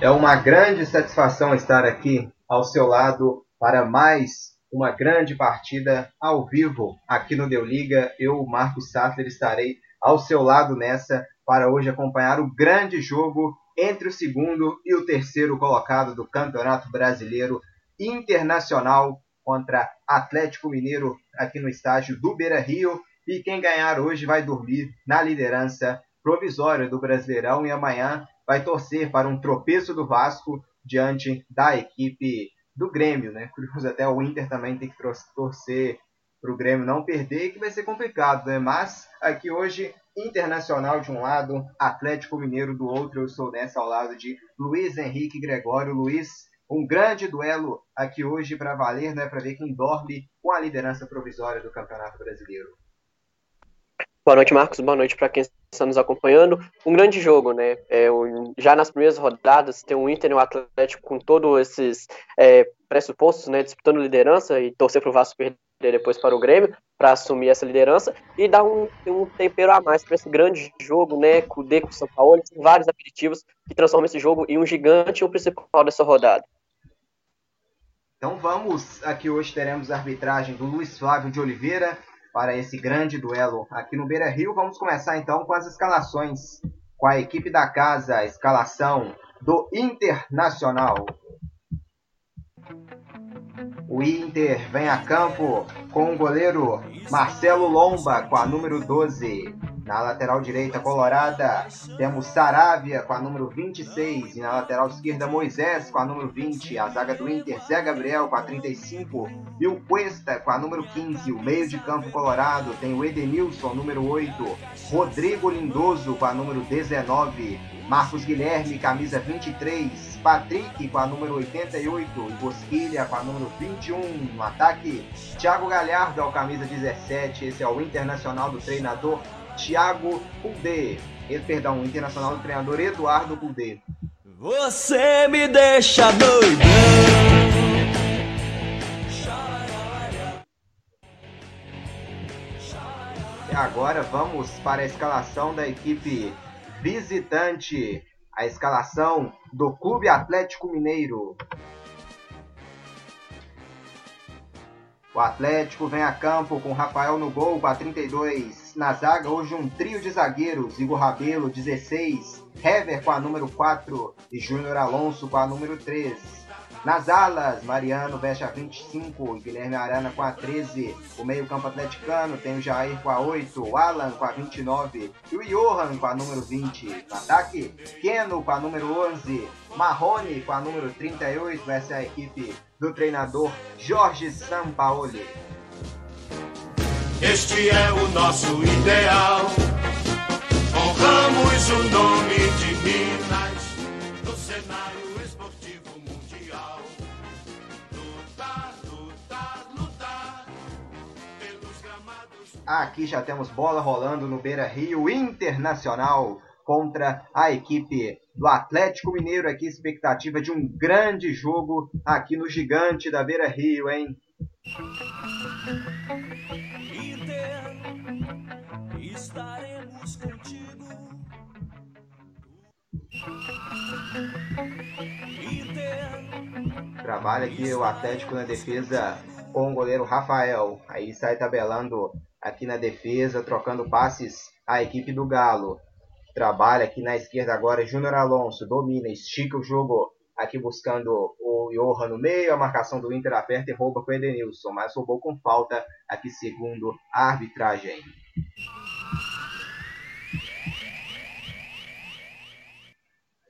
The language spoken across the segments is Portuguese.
É uma grande satisfação estar aqui ao seu lado para mais uma grande partida ao vivo aqui no Deu Liga. Eu, Marcos Sattler, estarei ao seu lado nessa para hoje acompanhar o grande jogo entre o segundo e o terceiro colocado do Campeonato Brasileiro Internacional contra Atlético Mineiro aqui no estádio do Beira Rio. E quem ganhar hoje vai dormir na liderança provisória do Brasileirão e amanhã vai torcer para um tropeço do Vasco diante da equipe do Grêmio, né? Curioso até o Inter também tem que torcer para o Grêmio não perder, que vai ser complicado, né? Mas aqui hoje, Internacional de um lado, Atlético Mineiro do outro, eu estou nessa ao lado de Luiz Henrique Gregório. Luiz, um grande duelo aqui hoje para valer, né? Para ver quem dorme com a liderança provisória do Campeonato Brasileiro. Boa noite, Marcos. Boa noite para quem está nos acompanhando. Um grande jogo, né? É, já nas primeiras rodadas, tem o Inter e o Atlético com todos esses é, pressupostos, né? Disputando liderança e torcer para o Vasco perder depois para o Grêmio para assumir essa liderança e dar um, um tempero a mais para esse grande jogo, né? Com o com o São Paulo, tem vários aperitivos que transformam esse jogo em um gigante o principal dessa rodada. Então vamos, aqui hoje teremos a arbitragem do Luiz Flávio de Oliveira para esse grande duelo aqui no Beira Rio. Vamos começar então com as escalações. Com a equipe da casa, a escalação do Internacional. O Inter vem a campo com o goleiro Marcelo Lomba com a número 12. Na lateral direita colorada, temos Saravia com a número 26. E na lateral esquerda, Moisés com a número 20. A zaga do Inter, Zé Gabriel com a 35. E o Cuesta com a número 15. O meio de campo colorado tem o Edenilson, número 8. Rodrigo Lindoso com a número 19. Marcos Guilherme, camisa 23. Patrick com a número 88. E Bosquilha com a número 21. No ataque, Thiago Galhardo, ao camisa 17. Esse é o internacional do treinador Thiago Kudê. Perdão, o internacional do treinador Eduardo Kudê. Você me deixa doidão. E agora vamos para a escalação da equipe visitante. A escalação do Clube Atlético Mineiro. O Atlético vem a campo com Rafael no gol com a 32. Na zaga, hoje um trio de zagueiros: Igor Rabelo, 16. Hever com a número 4 e Júnior Alonso com a número 3. Nas alas, Mariano veste a 25 e Guilherme Arana com a 13. O meio-campo atleticano tem o Jair com a 8, o Alan com a 29 e o Johan com a número 20. No ataque, Keno com a número 11, Marrone com a número 38. Essa é a equipe do treinador Jorge Sampaoli. Este é o nosso ideal. Honramos o nome de Minas no cenário Aqui já temos bola rolando no Beira Rio Internacional contra a equipe do Atlético Mineiro. Aqui, expectativa de um grande jogo aqui no Gigante da Beira Rio, hein? Trabalha aqui o Atlético na defesa com o goleiro Rafael. Aí sai tabelando aqui na defesa, trocando passes a equipe do Galo. Trabalha aqui na esquerda agora Júnior Alonso, domina, estica o jogo aqui buscando o Johan no meio, a marcação do Inter aperta e rouba com o Edenilson, mas roubou com falta aqui segundo a arbitragem.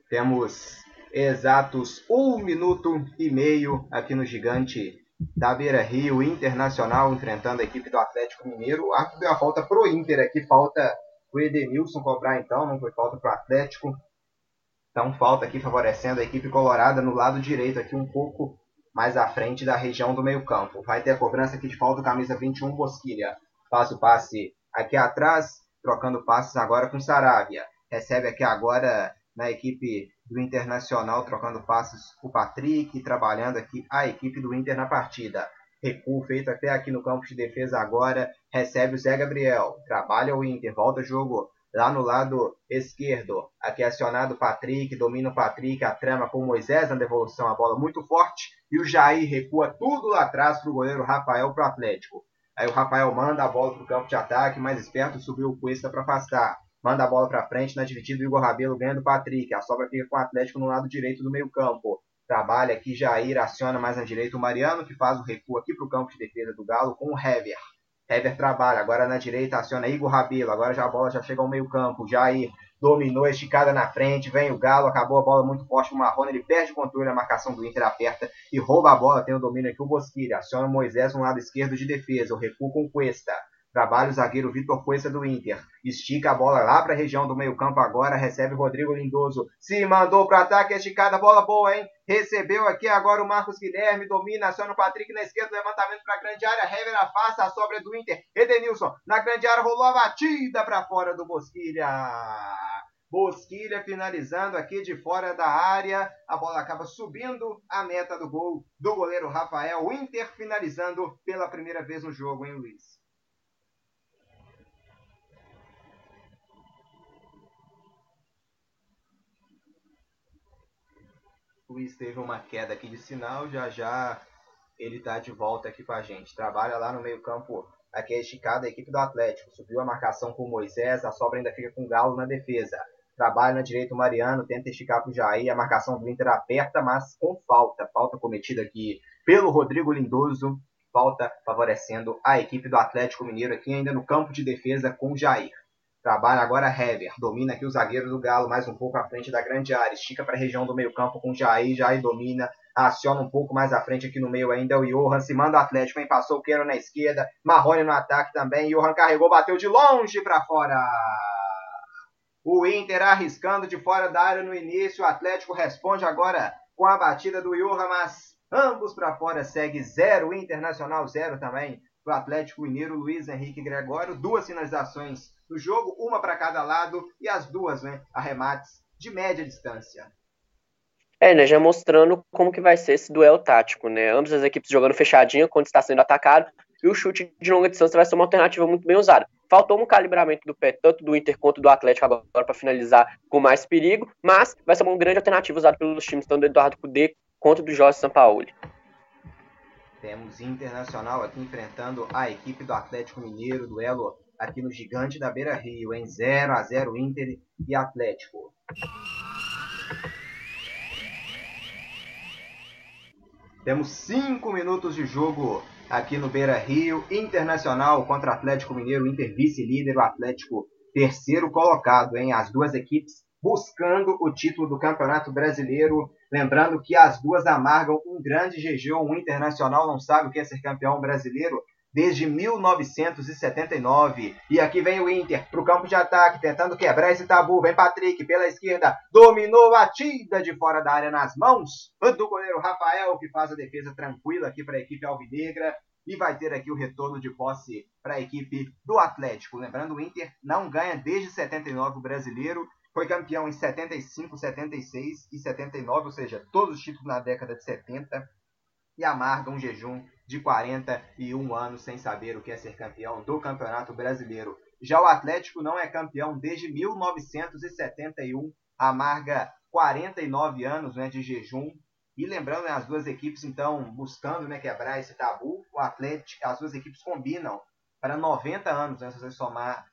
Temos exatos um minuto e meio aqui no Gigante da Beira Rio Internacional enfrentando a equipe do Atlético Mineiro. O árbitro deu a falta pro Inter aqui, falta o Edenilson cobrar então, não foi falta pro Atlético. Então falta aqui favorecendo a equipe colorada no lado direito aqui um pouco mais à frente da região do meio campo. Vai ter a cobrança aqui de falta camisa 21 Bosquilha. Faz o passe aqui atrás, trocando passes agora com Saravia. Recebe aqui agora na equipe do Internacional, trocando passes o Patrick, trabalhando aqui a equipe do Inter na partida. Recuo feito até aqui no campo de defesa agora. Recebe o Zé Gabriel. Trabalha o Inter. Volta jogo lá no lado esquerdo. Aqui é acionado o Patrick, domina o Patrick, a trama com o Moisés na devolução, a bola muito forte. E o Jair recua tudo lá atrás para o goleiro Rafael para o Atlético. Aí o Rafael manda a bola para o campo de ataque, mais esperto subiu o Cuesta para afastar. Manda a bola para frente na dividida, o Igor Rabelo ganha do Patrick. A sobra fica com o Atlético no lado direito do meio campo. Trabalha aqui Jair, aciona mais na direita o Mariano, que faz o recuo aqui para o campo de defesa do Galo com o Hever. Hever trabalha, agora na direita aciona Igor Rabelo, agora já a bola já chega ao meio campo. Jair dominou, esticada na frente, vem o Galo, acabou a bola muito forte o Marrone, ele perde o controle, a marcação do Inter aperta e rouba a bola, tem o domínio aqui o Bosquilha, aciona o Moisés no lado esquerdo de defesa, o recuo com Cuesta. Trabalha o zagueiro Vitor Cuesta do Inter. Estica a bola lá para a região do meio-campo agora. Recebe Rodrigo Lindoso. Se mandou para ataque. Esticada. Bola boa, hein? Recebeu aqui agora o Marcos Guilherme. Domina. Aciona o Patrick na esquerda. Levantamento para a grande área. Hever afasta a sobra do Inter. Edenilson na grande área. Rolou a batida para fora do Bosquilha. Bosquilha finalizando aqui de fora da área. A bola acaba subindo a meta do gol do goleiro Rafael. O Inter finalizando pela primeira vez no jogo, hein, Luiz? Luiz teve uma queda aqui de sinal, já já ele está de volta aqui com a gente. Trabalha lá no meio campo, aqui é esticada a equipe do Atlético. Subiu a marcação com o Moisés, a sobra ainda fica com o Galo na defesa. Trabalha na direita o Mariano, tenta esticar para o Jair, a marcação do Inter aperta, mas com falta. Falta cometida aqui pelo Rodrigo Lindoso, falta favorecendo a equipe do Atlético Mineiro aqui ainda no campo de defesa com o Jair. Trabalha agora Hever. Domina aqui o zagueiro do Galo, mais um pouco à frente da grande área. Estica para a região do meio-campo com Jair. Jair domina. Aciona um pouco mais à frente aqui no meio ainda o Johan. Se manda o Atlético. Quem passou o Queiro na esquerda. Marrone no ataque também. Johan carregou, bateu de longe para fora. O Inter arriscando de fora da área no início. O Atlético responde agora com a batida do Johan, mas ambos para fora. Segue zero. Internacional zero também. Para o Atlético Mineiro, Luiz Henrique Gregório. Duas finalizações no jogo, uma para cada lado e as duas, né, arremates de média distância. É, né, já mostrando como que vai ser esse duelo tático, né? Ambas as equipes jogando fechadinha quando está sendo atacado e o chute de longa distância vai ser uma alternativa muito bem usada. Faltou um calibramento do pé, tanto do Inter quanto do Atlético agora para finalizar com mais perigo, mas vai ser uma grande alternativa usada pelos times tanto do Eduardo Cudê quanto do Jorge Sampaoli. Temos Internacional aqui enfrentando a equipe do Atlético Mineiro, duelo aqui no Gigante da Beira Rio, em 0 a 0 Inter e Atlético. Temos 5 minutos de jogo aqui no Beira Rio. Internacional contra Atlético Mineiro, Inter vice-líder, o Atlético terceiro colocado, em As duas equipes buscando o título do Campeonato Brasileiro. Lembrando que as duas amargam um grande jejum. O Internacional não sabe o que é ser campeão brasileiro desde 1979. E aqui vem o Inter para o campo de ataque, tentando quebrar esse tabu. Vem Patrick pela esquerda, dominou batida de fora da área nas mãos do goleiro Rafael, que faz a defesa tranquila aqui para a equipe alvinegra. E vai ter aqui o retorno de posse para a equipe do Atlético. Lembrando, o Inter não ganha desde 79 o brasileiro. Foi campeão em 75, 76 e 79, ou seja, todos os títulos na década de 70. E amarga um jejum de 41 anos sem saber o que é ser campeão do Campeonato Brasileiro. Já o Atlético não é campeão desde 1971, amarga 49 anos né, de jejum. E lembrando, né, as duas equipes então buscando né, quebrar esse tabu, o Atlético, as duas equipes combinam para 90 anos, né, se você somar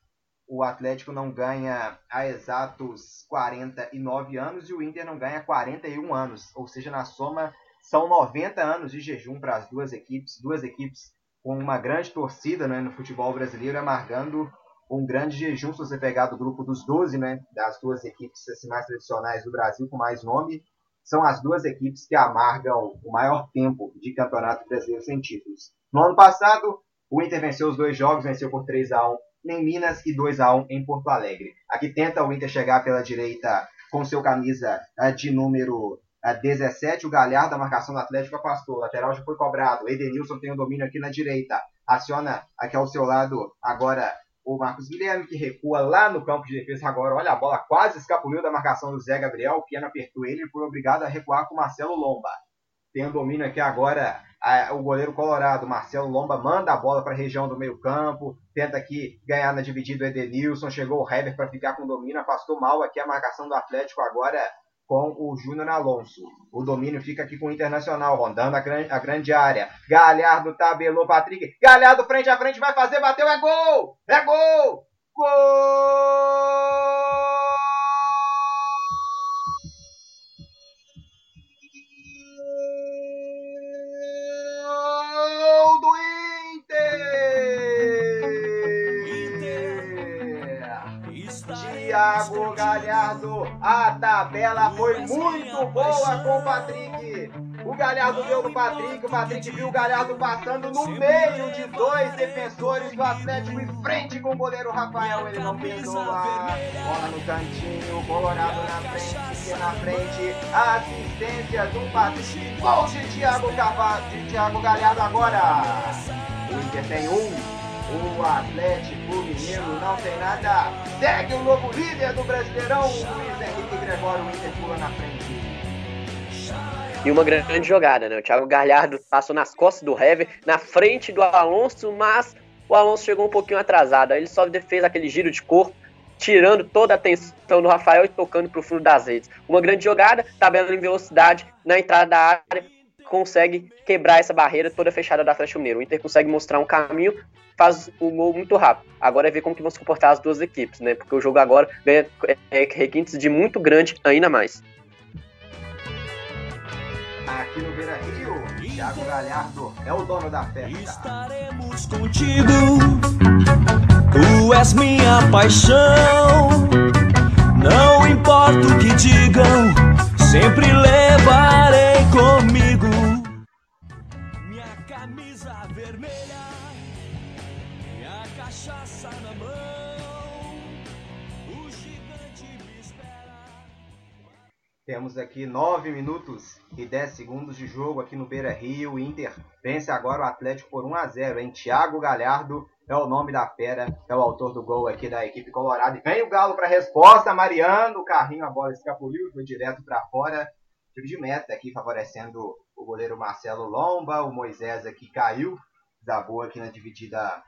o Atlético não ganha há exatos 49 anos e o Inter não ganha 41 anos, ou seja, na soma são 90 anos de jejum para as duas equipes, duas equipes com uma grande torcida né, no futebol brasileiro, amargando um grande jejum, se você pegar do grupo dos 12, né, das duas equipes assim, mais tradicionais do Brasil, com mais nome, são as duas equipes que amargam o maior tempo de campeonato brasileiro sem títulos. No ano passado, o Inter venceu os dois jogos, venceu por 3 a 1 em Minas e 2 a 1 em Porto Alegre. Aqui tenta o Inter chegar pela direita com seu camisa eh, de número 17, o Galhardo, a marcação do Atlético afastou. O lateral já foi cobrado. Edenilson tem o domínio aqui na direita. Aciona aqui ao seu lado agora o Marcos Guilherme, que recua lá no campo de defesa agora. Olha, a bola quase escapuliu da marcação do Zé Gabriel. O Piano apertou ele e foi obrigado a recuar com o Marcelo Lomba. Tem o domínio aqui agora o goleiro colorado, Marcelo Lomba, manda a bola para a região do meio campo, tenta aqui ganhar na dividida o Edenilson, chegou o Heber para ficar com o domínio, afastou mal aqui a marcação do Atlético agora com o Júnior Alonso. O domínio fica aqui com o Internacional, rondando a grande, a grande área. Galhardo tabelou Patrick. Galhardo frente a frente, vai fazer, bateu, é gol! É gol! Gol! Galhardo. A tabela foi muito boa com o Patrick. O Galhardo deu no Patrick, o Patrick viu o Galhardo passando no meio de dois defensores do Atlético em frente com o goleiro Rafael. Ele não perdoa. Bola no cantinho, Colorado na frente, na frente. Assistência do Patrick. Gol de Thiago, de Thiago Galhardo agora. O Inter tem um. O Atlético Mineiro não tem nada. Segue o novo líder do Brasileirão, Luiz Henrique Gregório. O Inter pula na frente. E uma grande jogada, né? O Thiago Galhardo passou nas costas do Hever, na frente do Alonso, mas o Alonso chegou um pouquinho atrasado. Aí ele só fez aquele giro de corpo, tirando toda a atenção do Rafael e tocando para o fundo das redes. Uma grande jogada, tabela em velocidade na entrada da área, consegue quebrar essa barreira toda fechada da Atlético Mineiro. O Inter consegue mostrar um caminho, faz o gol muito rápido. Agora é ver como que vão se comportar as duas equipes, né? Porque o jogo agora ganha é, requintes de muito grande ainda mais. Aqui no Beira Rio, Thiago Galhardo é o dono da festa. Estaremos contigo, tu és minha paixão. Não importa o que digam, sempre levarei comigo Temos aqui 9 minutos e 10 segundos de jogo aqui no Beira Rio. O Inter vence agora o Atlético por 1 a 0 em Thiago Galhardo é o nome da fera, é o autor do gol aqui da equipe colorada. E vem o Galo para a resposta, Mariano, o carrinho, a bola escapuliu, foi direto para fora. Tiro de meta aqui favorecendo o goleiro Marcelo Lomba, o Moisés aqui caiu, desabou aqui na dividida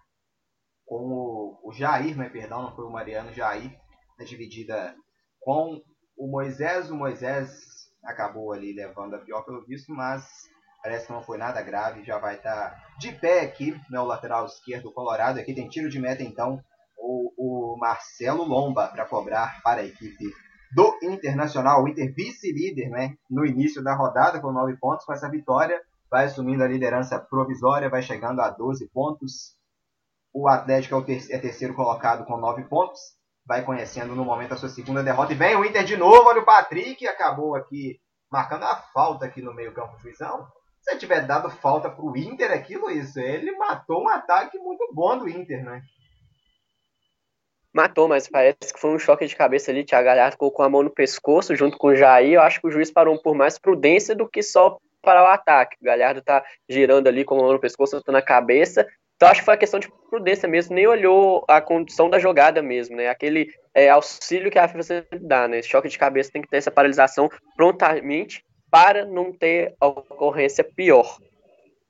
com o, o Jair, né, perdão, não foi o Mariano, Jair, na dividida com o Moisés. O Moisés acabou ali levando a pior pelo visto, mas Parece que não foi nada grave, já vai estar tá de pé aqui, né, lateral esquerdo colorado. Aqui tem tiro de meta, então, o, o Marcelo Lomba para cobrar para a equipe do Internacional. O Inter vice-líder né, no início da rodada com 9 pontos. Com essa vitória, vai assumindo a liderança provisória, vai chegando a 12 pontos. O Atlético é, o ter é terceiro colocado com 9 pontos. Vai conhecendo no momento a sua segunda derrota. E vem o Inter de novo. Olha o Patrick, acabou aqui marcando a falta aqui no meio campo juizão. Se tiver dado falta pro Inter aqui, Luiz, ele matou um ataque muito bom do Inter, né? Matou, mas parece que foi um choque de cabeça ali. Thiago Galhardo colocou a mão no pescoço junto com o Jair. Eu acho que o juiz parou por mais prudência do que só parar o ataque. O Galhardo tá girando ali com a mão no pescoço, na cabeça. Então acho que foi a questão de prudência mesmo, nem olhou a condição da jogada mesmo, né? Aquele é, auxílio que a FIFA dá, né? Esse choque de cabeça tem que ter essa paralisação prontamente para não ter ocorrência pior.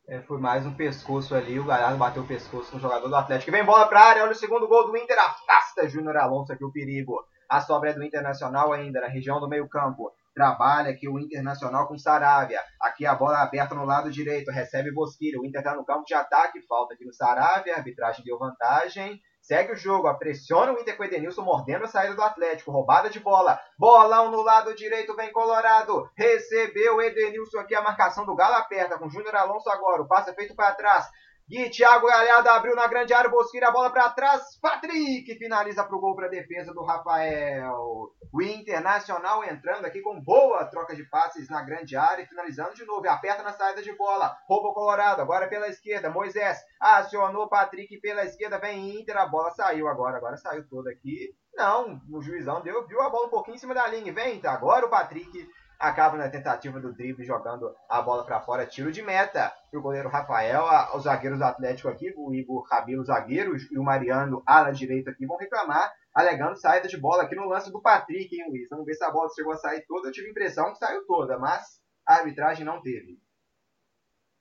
É, foi mais um pescoço ali, o Galhardo bateu o pescoço no jogador do Atlético. Vem bola para a área, olha o segundo gol do Inter, afasta Júnior Alonso aqui o perigo. A sobra é do Internacional ainda, na região do meio campo. Trabalha aqui o Internacional com Saravia. Aqui a bola aberta no lado direito, recebe Bosquilha. O Inter está no campo de ataque, falta aqui no Saravia, a arbitragem deu vantagem. Segue o jogo, pressiona o Inter com Edenilson, mordendo a saída do Atlético. Roubada de bola. Bolão no lado direito, vem Colorado. Recebeu o Edenilson aqui, a marcação do Galo aperta com Júnior Alonso agora. O passe é feito para trás. Gui, Thiago Galhardo abriu na grande área, Bosquilha, a bola para trás, Patrick finaliza para o gol para a defesa do Rafael. O Internacional entrando aqui com boa troca de passes na grande área e finalizando de novo. Aperta na saída de bola, rouba o Colorado, agora pela esquerda, Moisés acionou Patrick pela esquerda, vem Inter, a bola saiu agora, agora saiu toda aqui. Não, o juizão deu, viu a bola um pouquinho em cima da linha, vem, tá, agora o Patrick acaba na tentativa do drible jogando a bola para fora, tiro de meta para o goleiro Rafael, os zagueiros do Atlético aqui, o Igor Rabelo, zagueiro, e o Mariano, ala direito aqui, vão reclamar, alegando saída de bola aqui no lance do Patrick, hein, Luiz? Vamos ver se a bola chegou a sair toda, eu tive a impressão que saiu toda, mas a arbitragem não teve.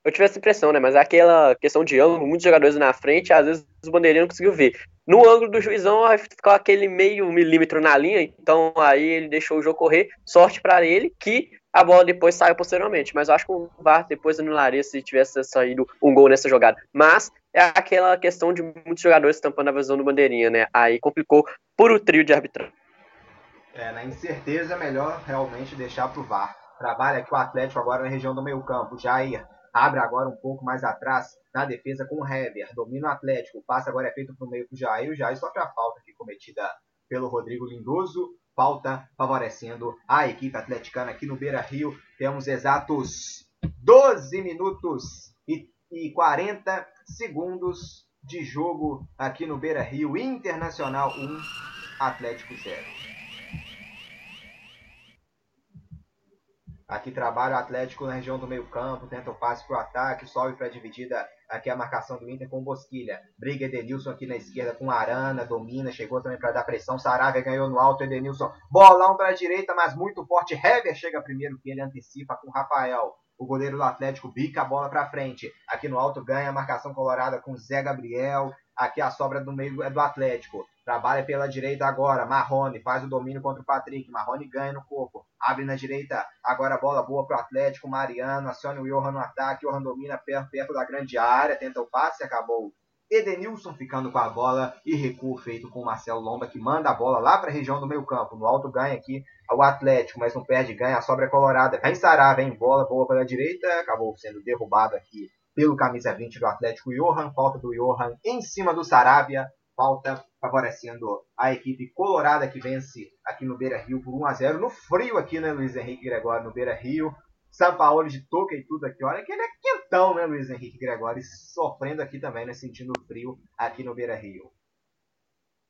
Eu tive essa impressão, né? Mas é aquela questão de ângulo, muitos jogadores na frente, às vezes os bandeirinhos não conseguiu ver. No ângulo do juizão, ficou aquele meio milímetro na linha, então aí ele deixou o jogo correr. Sorte para ele que a bola depois saiu posteriormente. Mas eu acho que o VAR depois anularia se tivesse saído um gol nessa jogada. Mas é aquela questão de muitos jogadores tampando a visão do bandeirinha, né? Aí complicou por o trio de arbitragem. É, na incerteza é melhor realmente deixar pro VAR. Trabalha aqui o Atlético agora na região do meio campo. Jair abre agora um pouco mais atrás na defesa com o Hever. Domina o Atlético. O passe agora é feito pro meio pro Jair. O Jair sofre a falta aqui cometida pelo Rodrigo Lindoso. Falta favorecendo a equipe atleticana aqui no Beira Rio. Temos exatos 12 minutos e, e 40 segundos de jogo aqui no Beira Rio. Internacional 1, Atlético 0. Aqui trabalha o Atlético na região do meio campo, tenta o passe para o ataque, sobe para a dividida. Aqui a marcação do Inter com Bosquilha. Briga Edenilson aqui na esquerda com Arana, domina, chegou também para dar pressão. Saravia ganhou no alto, Edenilson. Bolão para a direita, mas muito forte. Hever chega primeiro que ele antecipa com Rafael. O goleiro do Atlético bica a bola para frente. Aqui no alto ganha a marcação colorada com Zé Gabriel. Aqui a sobra do meio é do Atlético. Trabalha pela direita agora. Marrone faz o domínio contra o Patrick. Marrone ganha no corpo. Abre na direita. Agora bola boa para o Atlético. Mariano aciona o Johan no ataque. Johan domina perto, perto da grande área. Tenta o passe. Acabou. Edenilson ficando com a bola e recuo feito com o Marcelo Lomba que manda a bola lá para a região do meio campo. No alto ganha aqui o Atlético, mas não perde, ganha a sobra colorada. Vem Sará, vem bola boa pela direita. Acabou sendo derrubado aqui pelo camisa 20 do Atlético Johan. Falta do Johan em cima do Sarabia falta favorecendo a equipe colorada que vence aqui no Beira Rio por 1 a 0 no frio aqui, né, Luiz Henrique Gregório, no Beira Rio. São Paulo de touca e tudo aqui. Olha que ele é quentão, né, Luiz Henrique Gregório? Sofrendo aqui também, né, sentindo frio aqui no Beira Rio.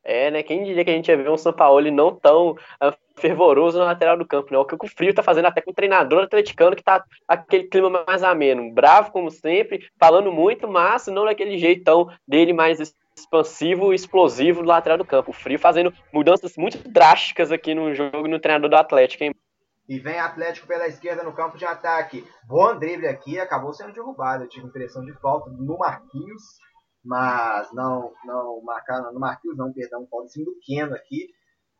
É, né? Quem diria que a gente ia ver um São Paulo não tão uh, fervoroso na lateral do campo, né? O que o frio tá fazendo até com o treinador atleticano que tá aquele clima mais ameno. Bravo, como sempre, falando muito, mas não daquele jeitão dele mais expansivo e explosivo do lateral do campo. O Frio fazendo mudanças muito drásticas aqui no jogo no treinador do Atlético, hein? E vem Atlético pela esquerda no campo de ataque. Bom drible aqui, acabou sendo derrubado. Eu tive impressão de falta no Marquinhos, mas não, não marcaram no Marquinhos, não, perdão, falta sim do Keno aqui.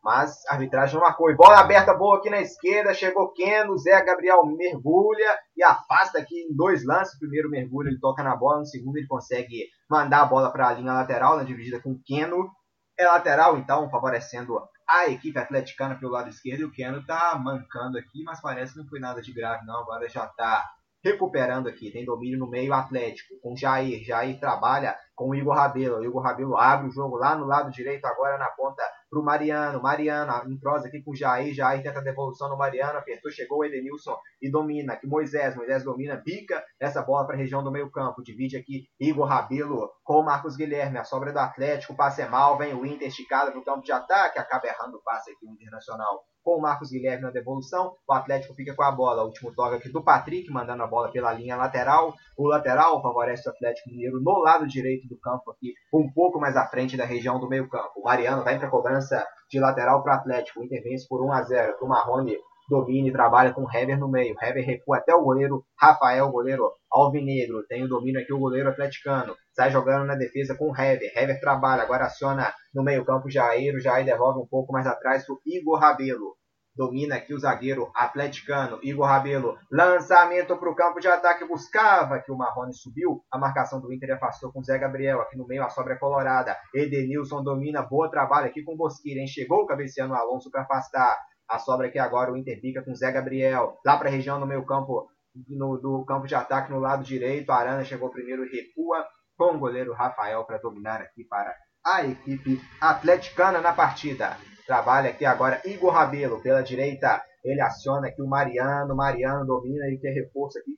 Mas a arbitragem não marcou. E bola aberta boa aqui na esquerda. Chegou Keno. Zé Gabriel mergulha e afasta aqui em dois lances. O primeiro mergulho ele toca na bola. No segundo ele consegue mandar a bola para a linha lateral, na dividida com Keno. É lateral, então, favorecendo a equipe atleticana pelo lado esquerdo. E o Keno tá mancando aqui, mas parece que não foi nada de grave, não. Agora já tá recuperando aqui. Tem domínio no meio Atlético com Jair. Jair trabalha com o Igor Rabelo. O Igor Rabelo abre o jogo lá no lado direito, agora na ponta para o Mariano. Mariano entrosa aqui com o Jair. Jair tenta a devolução no Mariano. Apertou, chegou o Edenilson e domina. Aqui Moisés. Moisés domina, bica essa bola para a região do meio campo. Divide aqui Igor Rabelo com o Marcos Guilherme. A sobra do Atlético. Passe é mal. Vem o Inter esticado para o campo de ataque. Acaba errando o passe aqui o Internacional com o Marcos Guilherme na devolução. O Atlético fica com a bola. O último toque aqui do Patrick, mandando a bola pela linha lateral. O lateral favorece o Atlético Mineiro no lado direito do campo aqui, um pouco mais à frente da região do meio campo. O Mariano vai para cobrança de lateral para o Atlético. O Inter vence por 1 a 0 O Marrone domina e trabalha com o Hever no meio. Hever recua até o goleiro Rafael, goleiro Alvinegro. Tem o domínio aqui o goleiro atleticano. Sai jogando na defesa com o Hever. Hever trabalha, agora aciona no meio campo Jair. O Jair devolve um pouco mais atrás para o Igor Rabelo. Domina aqui o zagueiro atleticano Igor Rabelo. Lançamento para o campo de ataque. Buscava que o Marrone subiu. A marcação do Inter afastou com o Zé Gabriel. Aqui no meio a sobra é colorada. Edenilson domina. Boa trabalho aqui com o Bosquilha. Chegou o cabeceano Alonso para afastar. A sobra aqui agora o Inter fica com o Zé Gabriel. Lá para a região do meio campo. No, do campo de ataque no lado direito. Arana chegou primeiro e recua com o goleiro Rafael para dominar aqui para a equipe atleticana na partida. Trabalha aqui agora Igor Rabelo pela direita. Ele aciona aqui o Mariano. Mariano domina e tem reforço aqui.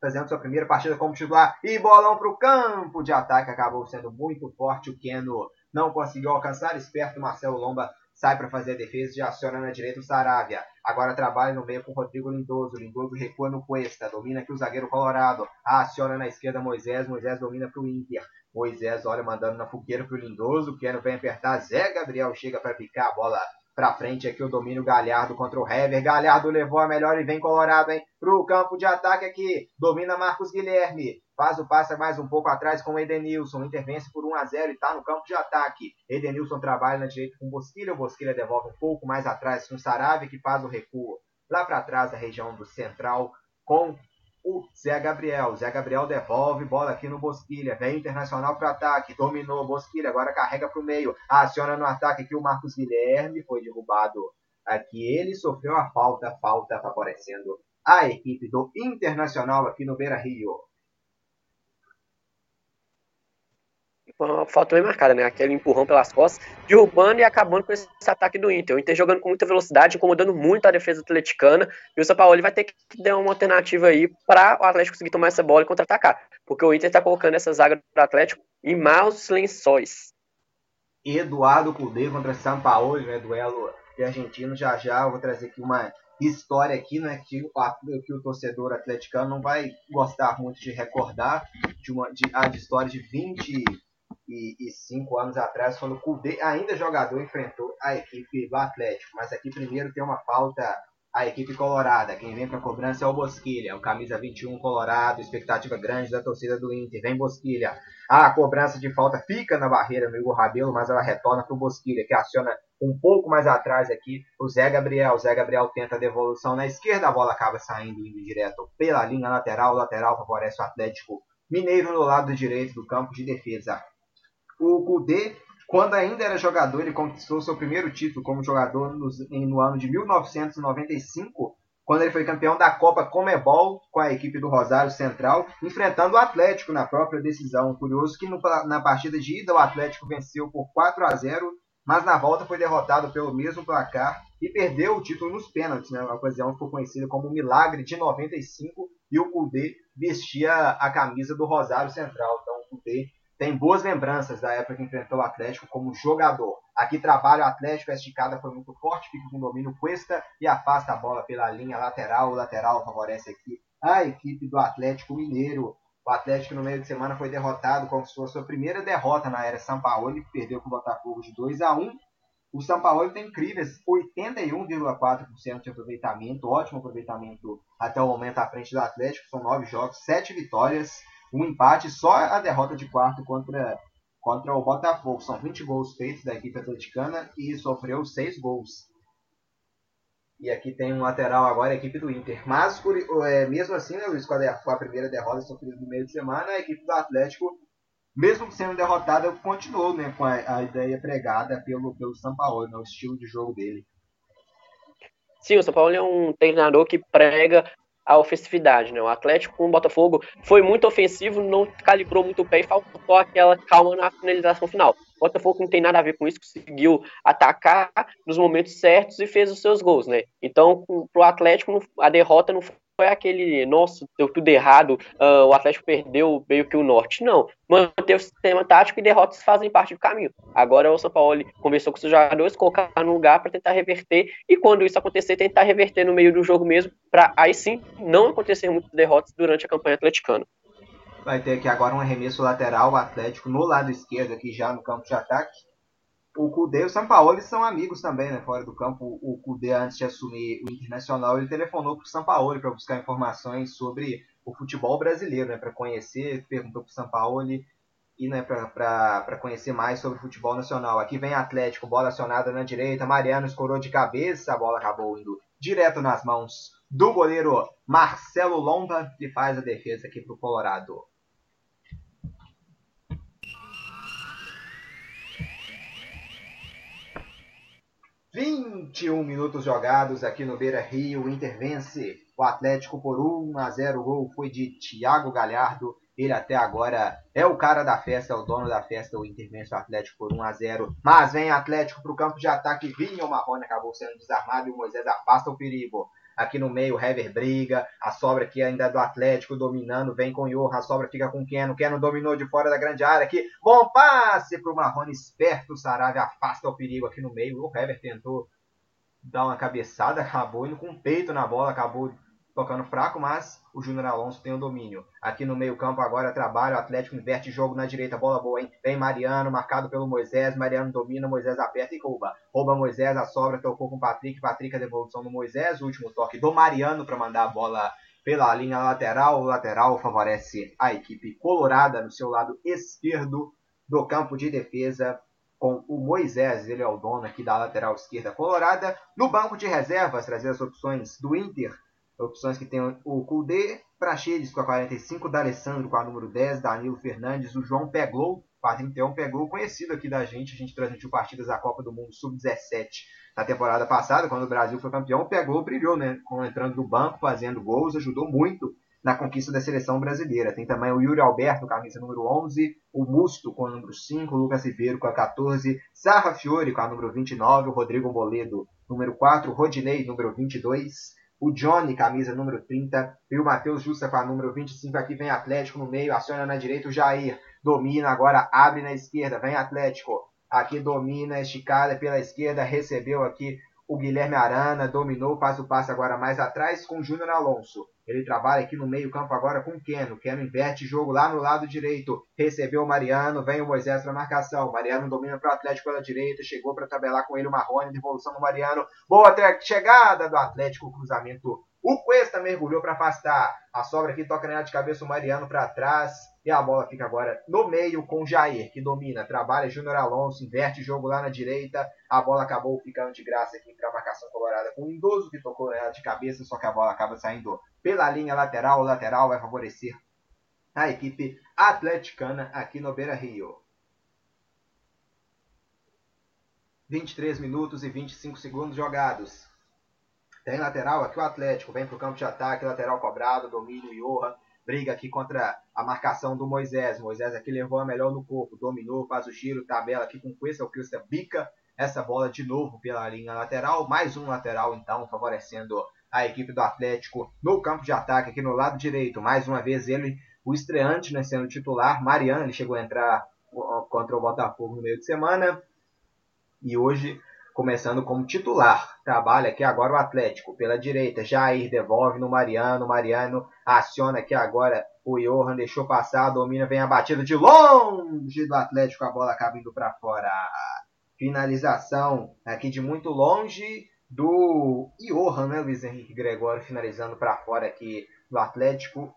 Fazendo sua primeira partida como titular. E bolão para o campo de ataque. Acabou sendo muito forte. O Keno não conseguiu alcançar. Esperto Marcelo Lomba sai para fazer a defesa e aciona na direita o Saravia. Agora trabalha no meio com o Rodrigo Lindoso. Lindoso recua no Cuesta. Domina aqui o zagueiro Colorado. Aciona na esquerda Moisés. Moisés domina para o Inter. Moisés olha mandando na fogueira para o Lindoso. Keno vem apertar. Zé Gabriel chega para picar a bola. Pra frente aqui o domínio Galhardo contra o Hever. Galhardo levou a melhor e vem Colorado, hein? Pro campo de ataque aqui. Domina Marcos Guilherme. Faz o passe mais um pouco atrás com o Edenilson. Intervence por 1 a 0 e tá no campo de ataque. Edenilson trabalha na direita com o Bosquilha. O Bosquilha devolve um pouco mais atrás com o Sarave, que faz o recuo lá para trás da região do central com o Zé Gabriel. Zé Gabriel devolve bola aqui no Bosquilha. Vem Internacional para ataque. Dominou Bosquilha. Agora carrega para o meio. Aciona no ataque aqui o Marcos Guilherme. Foi derrubado aqui. Ele sofreu a falta. Falta favorecendo a equipe do Internacional aqui no Beira Rio. Uma falta bem marcada, né? Aquele empurrão pelas costas, derrubando e acabando com esse ataque do Inter. O Inter jogando com muita velocidade, incomodando muito a defesa atleticana, e o São Paulo vai ter que dar uma alternativa aí para o Atlético conseguir tomar essa bola e contra-atacar, porque o Inter está colocando essa zaga do Atlético em maus lençóis. Eduardo Cudê contra São Paulo, né? Duelo de argentino. Já já eu vou trazer aqui uma história aqui, né, que, que o torcedor atleticano não vai gostar muito de recordar de uma de, de história de 20 e, cinco anos atrás, quando o Kudê, ainda jogador, enfrentou a equipe do Atlético. Mas aqui primeiro tem uma falta a equipe colorada. Quem vem para a cobrança é o Bosquilha, o camisa 21 colorado, expectativa grande da torcida do Inter. Vem Bosquilha. A cobrança de falta fica na barreira no Igor Rabelo, mas ela retorna para o Bosquilha, que aciona um pouco mais atrás aqui o Zé Gabriel. O Zé Gabriel tenta a devolução na esquerda, a bola acaba saindo indo direto pela linha lateral. O lateral favorece o Atlético Mineiro no lado direito do campo de defesa o Kudê, quando ainda era jogador, ele conquistou seu primeiro título como jogador no, no ano de 1995, quando ele foi campeão da Copa Comebol com a equipe do Rosário Central, enfrentando o Atlético na própria decisão. Curioso que no, na partida de ida o Atlético venceu por 4 a 0, mas na volta foi derrotado pelo mesmo placar e perdeu o título nos pênaltis. Né? A ocasião ficou conhecida como o Milagre de 95 e o Cudê vestia a camisa do Rosário Central. Então o Cudê tem boas lembranças da época que enfrentou o Atlético como jogador. Aqui trabalha o Atlético, a esticada foi muito forte, fica com domínio Cuesta e afasta a bola pela linha lateral. O lateral favorece aqui a equipe do Atlético Mineiro. O Atlético no meio de semana foi derrotado, conquistou a sua primeira derrota na era São Paulo, perdeu com o Botafogo de 2 a 1. O São Paulo tem incríveis 81,4% de aproveitamento, ótimo aproveitamento até o momento à frente do Atlético, são nove jogos, sete vitórias um empate, só a derrota de quarto contra, contra o Botafogo. São 20 gols feitos da equipe atleticana e sofreu 6 gols. E aqui tem um lateral agora, a equipe do Inter. Mas, por, é, mesmo assim, né, Luiz, com a, primeira derrota sofrida no meio de semana, a equipe do Atlético, mesmo sendo derrotada, continuou né, com a, a ideia pregada pelo, pelo São Paulo, né, o estilo de jogo dele. Sim, o São Paulo é um treinador que prega a ofensividade, né? O Atlético com o Botafogo foi muito ofensivo, não calibrou muito o pé e faltou aquela calma na finalização final. O Botafogo não tem nada a ver com isso, conseguiu atacar nos momentos certos e fez os seus gols, né? Então, pro Atlético, a derrota não foi aquele, nossa, deu tudo errado, uh, o Atlético perdeu meio que o norte. Não, manter o sistema tático e derrotas fazem parte do caminho. Agora o São Paulo conversou com os jogadores, colocar no lugar para tentar reverter, e quando isso acontecer, tentar reverter no meio do jogo mesmo, para aí sim não acontecer muitas derrotas durante a campanha atleticana. Vai ter aqui agora um arremesso lateral, o Atlético no lado esquerdo, aqui já no campo de ataque o Cudê e o Sampaoli são amigos também, né? Fora do campo, o Cudê, antes de assumir o Internacional, ele telefonou para o Sampaoli para buscar informações sobre o futebol brasileiro, né? Para conhecer, perguntou para o Sampaoli e né, para conhecer mais sobre o futebol nacional. Aqui vem Atlético, bola acionada na direita, Mariano escorou de cabeça, a bola acabou indo direto nas mãos do goleiro Marcelo Lomba, que faz a defesa aqui para o Colorado. 21 minutos jogados aqui no Beira Rio. Inter vence o Atlético por 1 a 0. O gol foi de Thiago Galhardo. Ele até agora é o cara da festa, é o dono da festa. O Inter vence o Atlético por 1 a 0. Mas vem Atlético para o campo de ataque. Vinha o Marrone, acabou sendo desarmado e o Moisés afasta o perigo. Aqui no meio, o Hever briga. A sobra aqui ainda é do Atlético dominando. Vem com o Johan. A sobra fica com o Keno. Keno dominou de fora da grande área aqui. Bom passe para o Marrone. Esperto. O Saravia afasta o perigo aqui no meio. O Hever tentou dar uma cabeçada. Acabou indo com o peito na bola. Acabou tocando fraco, mas o Júnior Alonso tem o domínio. Aqui no meio-campo agora trabalha, o Atlético inverte jogo na direita, bola boa, hein? Vem Mariano, marcado pelo Moisés, Mariano domina, Moisés aperta e rouba. Rouba Moisés, a sobra tocou com o Patrick, Patrick a devolução do Moisés, o último toque do Mariano para mandar a bola pela linha lateral. O lateral favorece a equipe colorada no seu lado esquerdo do campo de defesa com o Moisés, ele é o dono aqui da lateral esquerda colorada. No banco de reservas, trazer as opções do Inter, opções que tem o Kudê, Praxedes com a 45, D'Alessandro com a número 10, Danilo Fernandes, o João Peglou, com a 31, Peglou, conhecido aqui da gente, a gente transmitiu partidas da Copa do Mundo Sub-17 na temporada passada, quando o Brasil foi campeão, Peglou brilhou, né, entrando no banco, fazendo gols, ajudou muito na conquista da seleção brasileira. Tem também o Yuri Alberto, camisa número 11, o Musto com a número 5, o Lucas Ribeiro com a 14, Sarra Fiore com a número 29, o Rodrigo Boledo, número 4, o Rodinei, número 22, o Johnny, camisa número 30, e o Matheus Justa com a número 25. Aqui vem Atlético no meio, aciona na direita o Jair, domina, agora abre na esquerda, vem Atlético. Aqui domina, esticada pela esquerda, recebeu aqui o Guilherme Arana, dominou, faz o passe agora mais atrás com o Júnior Alonso. Ele trabalha aqui no meio-campo agora com o Keno. Keno inverte jogo lá no lado direito. Recebeu o Mariano, vem o Moisés para marcação. Mariano domina para o Atlético pela direita. Chegou para tabelar com ele o Marrone. Devolução do Mariano. Boa chegada do Atlético. Cruzamento. O Cuesta mergulhou para afastar. A sobra aqui toca na de cabeça o Mariano para trás. E a bola fica agora no meio com o Jair, que domina. Trabalha Júnior Alonso, inverte jogo lá na direita. A bola acabou ficando de graça aqui para a marcação colorada com o Indoso, que tocou nela de cabeça, só que a bola acaba saindo pela linha lateral. O lateral vai favorecer a equipe atleticana aqui no Beira Rio. 23 minutos e 25 segundos jogados. Tem lateral aqui o Atlético, vem para o campo de ataque, lateral cobrado, domínio Johan briga aqui contra a marcação do Moisés. Moisés aqui levou a melhor no corpo, dominou, faz o giro, tabela aqui com Cuesta. O Cuesta bica essa bola de novo pela linha lateral. Mais um lateral, então, favorecendo a equipe do Atlético no campo de ataque, aqui no lado direito. Mais uma vez ele, o estreante, né, sendo titular. Mariano, ele chegou a entrar contra o Botafogo no meio de semana. E hoje começando como titular. Trabalha aqui agora o Atlético pela direita. Jair devolve no Mariano. Mariano aciona aqui agora o Johan. Deixou passar. Domina. Vem a batida de longe do Atlético. A bola acaba indo para fora. Finalização aqui de muito longe do Johan, né? Luiz Henrique Gregório finalizando para fora aqui do Atlético.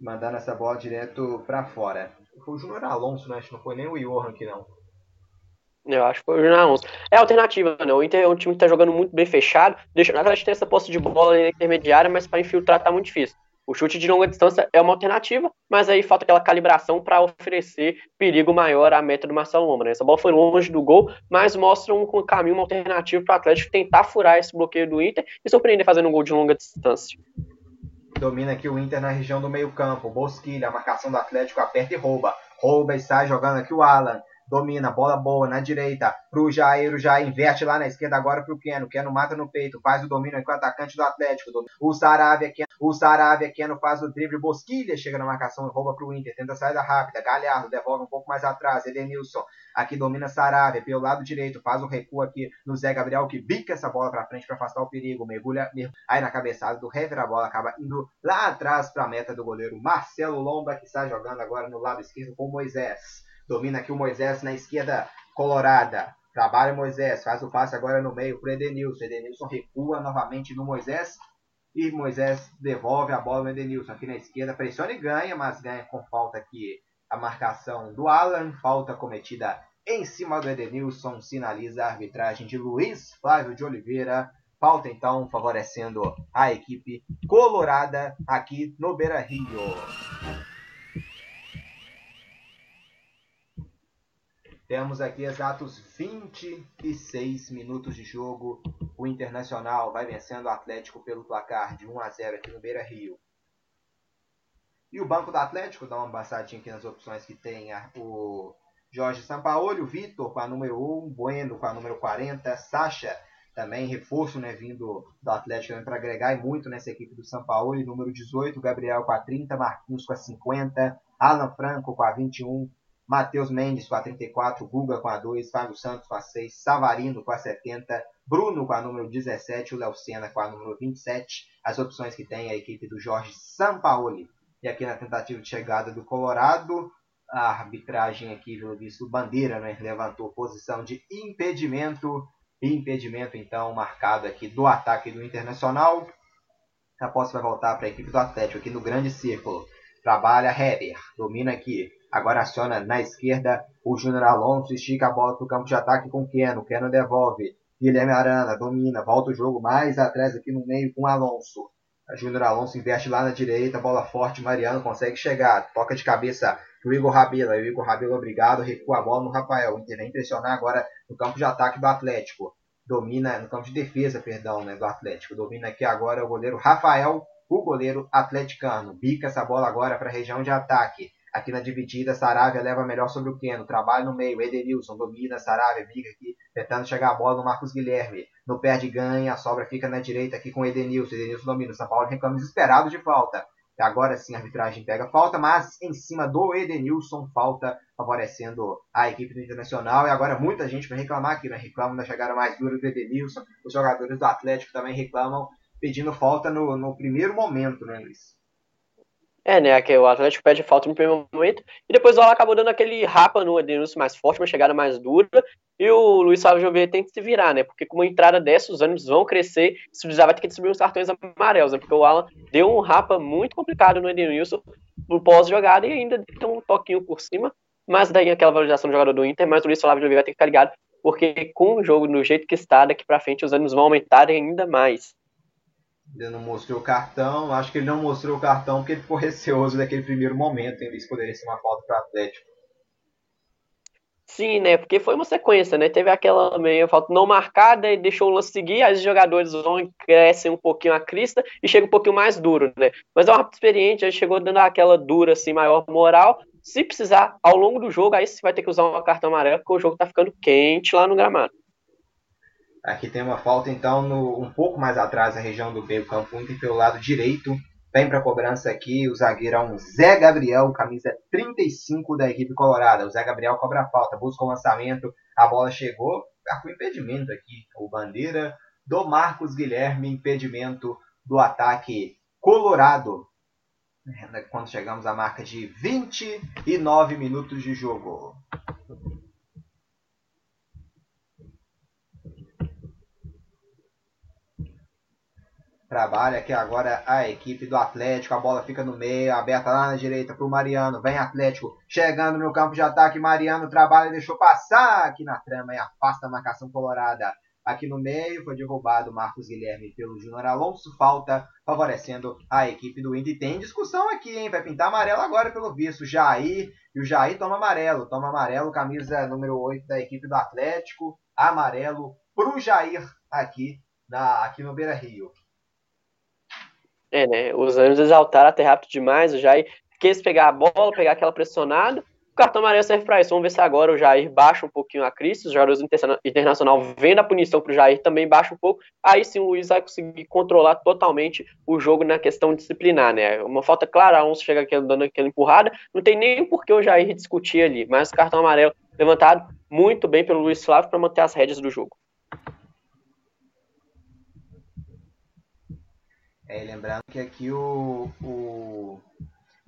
Mandando essa bola direto para fora. Foi o Júnior Alonso, né? Acho que não foi nem o Johan aqui não. Eu acho que foi o Jornal 11. É alternativa, né? O Inter é um time que tá jogando muito bem fechado. Deixa, na verdade, tem essa posse de bola na intermediária, mas para infiltrar tá muito difícil. O chute de longa distância é uma alternativa, mas aí falta aquela calibração para oferecer perigo maior à meta do Marcelo Lomba. Né? Essa bola foi longe do gol, mas mostra um, um caminho, uma alternativa para o Atlético tentar furar esse bloqueio do Inter e surpreender fazendo um gol de longa distância. Domina aqui o Inter na região do meio-campo. Bosquilha, a marcação do Atlético aperta e rouba. Rouba e sai jogando aqui o Alan domina, bola boa na direita pro Jair, o Jair inverte lá na esquerda agora pro Keno, Keno mata no peito, faz o domínio aqui o atacante do Atlético, o Saravia, Keno, o Saravia, Keno faz o drible, Bosquilha chega na marcação, rouba pro Inter, tenta saída rápida, Galhardo devolve um pouco mais atrás, Edenilson, aqui domina Saravia, pelo lado direito, faz o recuo aqui no Zé Gabriel, que bica essa bola pra frente para afastar o perigo, mergulha, mergulha aí na cabeçada do Hever, a bola acaba indo lá atrás pra meta do goleiro Marcelo Lomba, que está jogando agora no lado esquerdo com Moisés. Domina aqui o Moisés na esquerda colorada. Trabalha o Moisés, faz o passe agora no meio para Edenilson. Edenilson recua novamente no Moisés. E Moisés devolve a bola no Edenilson aqui na esquerda. Pressiona e ganha, mas ganha com falta aqui a marcação do Alan. Falta cometida em cima do Edenilson. Sinaliza a arbitragem de Luiz Flávio de Oliveira. Falta então favorecendo a equipe colorada aqui no Beira Rio. Temos aqui exatos 26 minutos de jogo. O Internacional vai vencendo o Atlético pelo placar de 1 a 0 aqui no Beira Rio. E o banco do Atlético, dá uma passadinha aqui nas opções que tem o Jorge Sampaoli, o Vitor com a número 1, Bueno com a número 40, Sacha também reforço, né, vindo do Atlético para agregar e muito nessa equipe do Sampaoli, número 18, Gabriel com a 30, Marquinhos com a 50, Alan Franco com a 21, Matheus Mendes com a 34, Guga com a 2, Fábio Santos com a 6, Savarino com a 70, Bruno com a número 17, o Léo Senna com a número 27. As opções que tem a equipe do Jorge Sampaoli. E aqui na tentativa de chegada do Colorado, a arbitragem aqui, pelo visto, Bandeira né, levantou posição de impedimento. Impedimento, então, marcado aqui do ataque do Internacional. A posse vai voltar para a equipe do Atlético aqui no grande círculo. Trabalha Heber, domina aqui. Agora aciona na esquerda o Júnior Alonso, estica a bola para o campo de ataque com Keno. Keno devolve. Guilherme Arana domina, volta o jogo mais atrás aqui no meio com Alonso. Júnior Alonso investe lá na direita, bola forte, Mariano consegue chegar, toca de cabeça o Igor Rabila. O Igor Rabila obrigado, recua a bola no Rafael. Inter vem pressionar agora no campo de ataque do Atlético. Domina, no campo de defesa, perdão, né, do Atlético. Domina aqui agora o goleiro Rafael, o goleiro atleticano. Bica essa bola agora para a região de ataque. Aqui na dividida, Saravia leva melhor sobre o Keno. Trabalho no meio. Edenilson domina, Saravia bica aqui, tentando chegar a bola no Marcos Guilherme. No perde, ganha. A sobra fica na direita aqui com Edenilson. Edenilson domina. O São Paulo reclama desesperado de falta. Agora sim a arbitragem pega falta, mas em cima do Edenilson, falta favorecendo a equipe do Internacional. E agora muita gente vai reclamar aqui, né? Reclamam da chegada mais dura do Edenilson. Os jogadores do Atlético também reclamam, pedindo falta no, no primeiro momento, né, Luiz? É, né? Que o Atlético pede falta no primeiro momento. E depois o Alan acabou dando aquele rapa no Edenilson mais forte, uma chegada mais dura. E o Luiz Flávio Jovem tem que se virar, né? Porque com uma entrada dessa, os ânimos vão crescer. Se precisar, vai ter que distribuir os cartões amarelos, né? Porque o Alan deu um rapa muito complicado no Edenilson no pós-jogada e ainda tem um toquinho por cima. Mas daí aquela valorização do jogador do Inter, mas o Luiz Flávio Jovem vai ter que ficar ligado. Porque com o jogo do jeito que está, daqui para frente, os ânimos vão aumentar ainda mais. Ele não mostrou o cartão. Acho que ele não mostrou o cartão porque ele ficou receoso daquele primeiro momento. Em vez poderia ser uma falta para o Atlético. Sim, né? Porque foi uma sequência, né? Teve aquela meia falta não marcada e deixou o lance seguir, aí os jogadores vão crescem um pouquinho a crista e chega um pouquinho mais duro, né? Mas é um rápido experiente, aí chegou dando aquela dura, assim, maior moral. Se precisar, ao longo do jogo, aí você vai ter que usar uma carta amarela, porque o jogo tá ficando quente lá no gramado. Aqui tem uma falta, então, no, um pouco mais atrás, na região do meio campo, Inter pelo lado direito. Vem para a cobrança aqui o zagueiro é um Zé Gabriel, camisa 35 da equipe colorada. O Zé Gabriel cobra a falta, busca o lançamento, a bola chegou, com impedimento aqui. O bandeira do Marcos Guilherme, impedimento do ataque colorado. Quando chegamos à marca de 29 minutos de jogo. Trabalha aqui agora a equipe do Atlético. A bola fica no meio, aberta lá na direita para o Mariano. Vem Atlético chegando no campo de ataque. Mariano trabalha, deixou passar aqui na trama e afasta a marcação colorada. Aqui no meio foi derrubado Marcos Guilherme pelo Júnior Alonso. Falta favorecendo a equipe do Indy. Tem discussão aqui, hein? Vai pintar amarelo agora pelo visto. Jair. E o Jair toma amarelo. Toma amarelo, camisa número 8 da equipe do Atlético. Amarelo para o Jair aqui, na, aqui no Beira Rio. É, né? Os ânimos exaltaram até rápido demais. O Jair quis pegar a bola, pegar aquela pressionada. O cartão amarelo serve para isso. Vamos ver se agora o Jair baixa um pouquinho a crise. Os jogadores internacional vendo a punição para o Jair também baixa um pouco. Aí sim o Luiz vai conseguir controlar totalmente o jogo na questão disciplinar, né? Uma falta clara, a Onça chega aqui dando aquela empurrada. Não tem nem por que o Jair discutir ali. Mas o cartão amarelo levantado muito bem pelo Luiz Flávio para manter as rédeas do jogo. É, lembrando que aqui o, o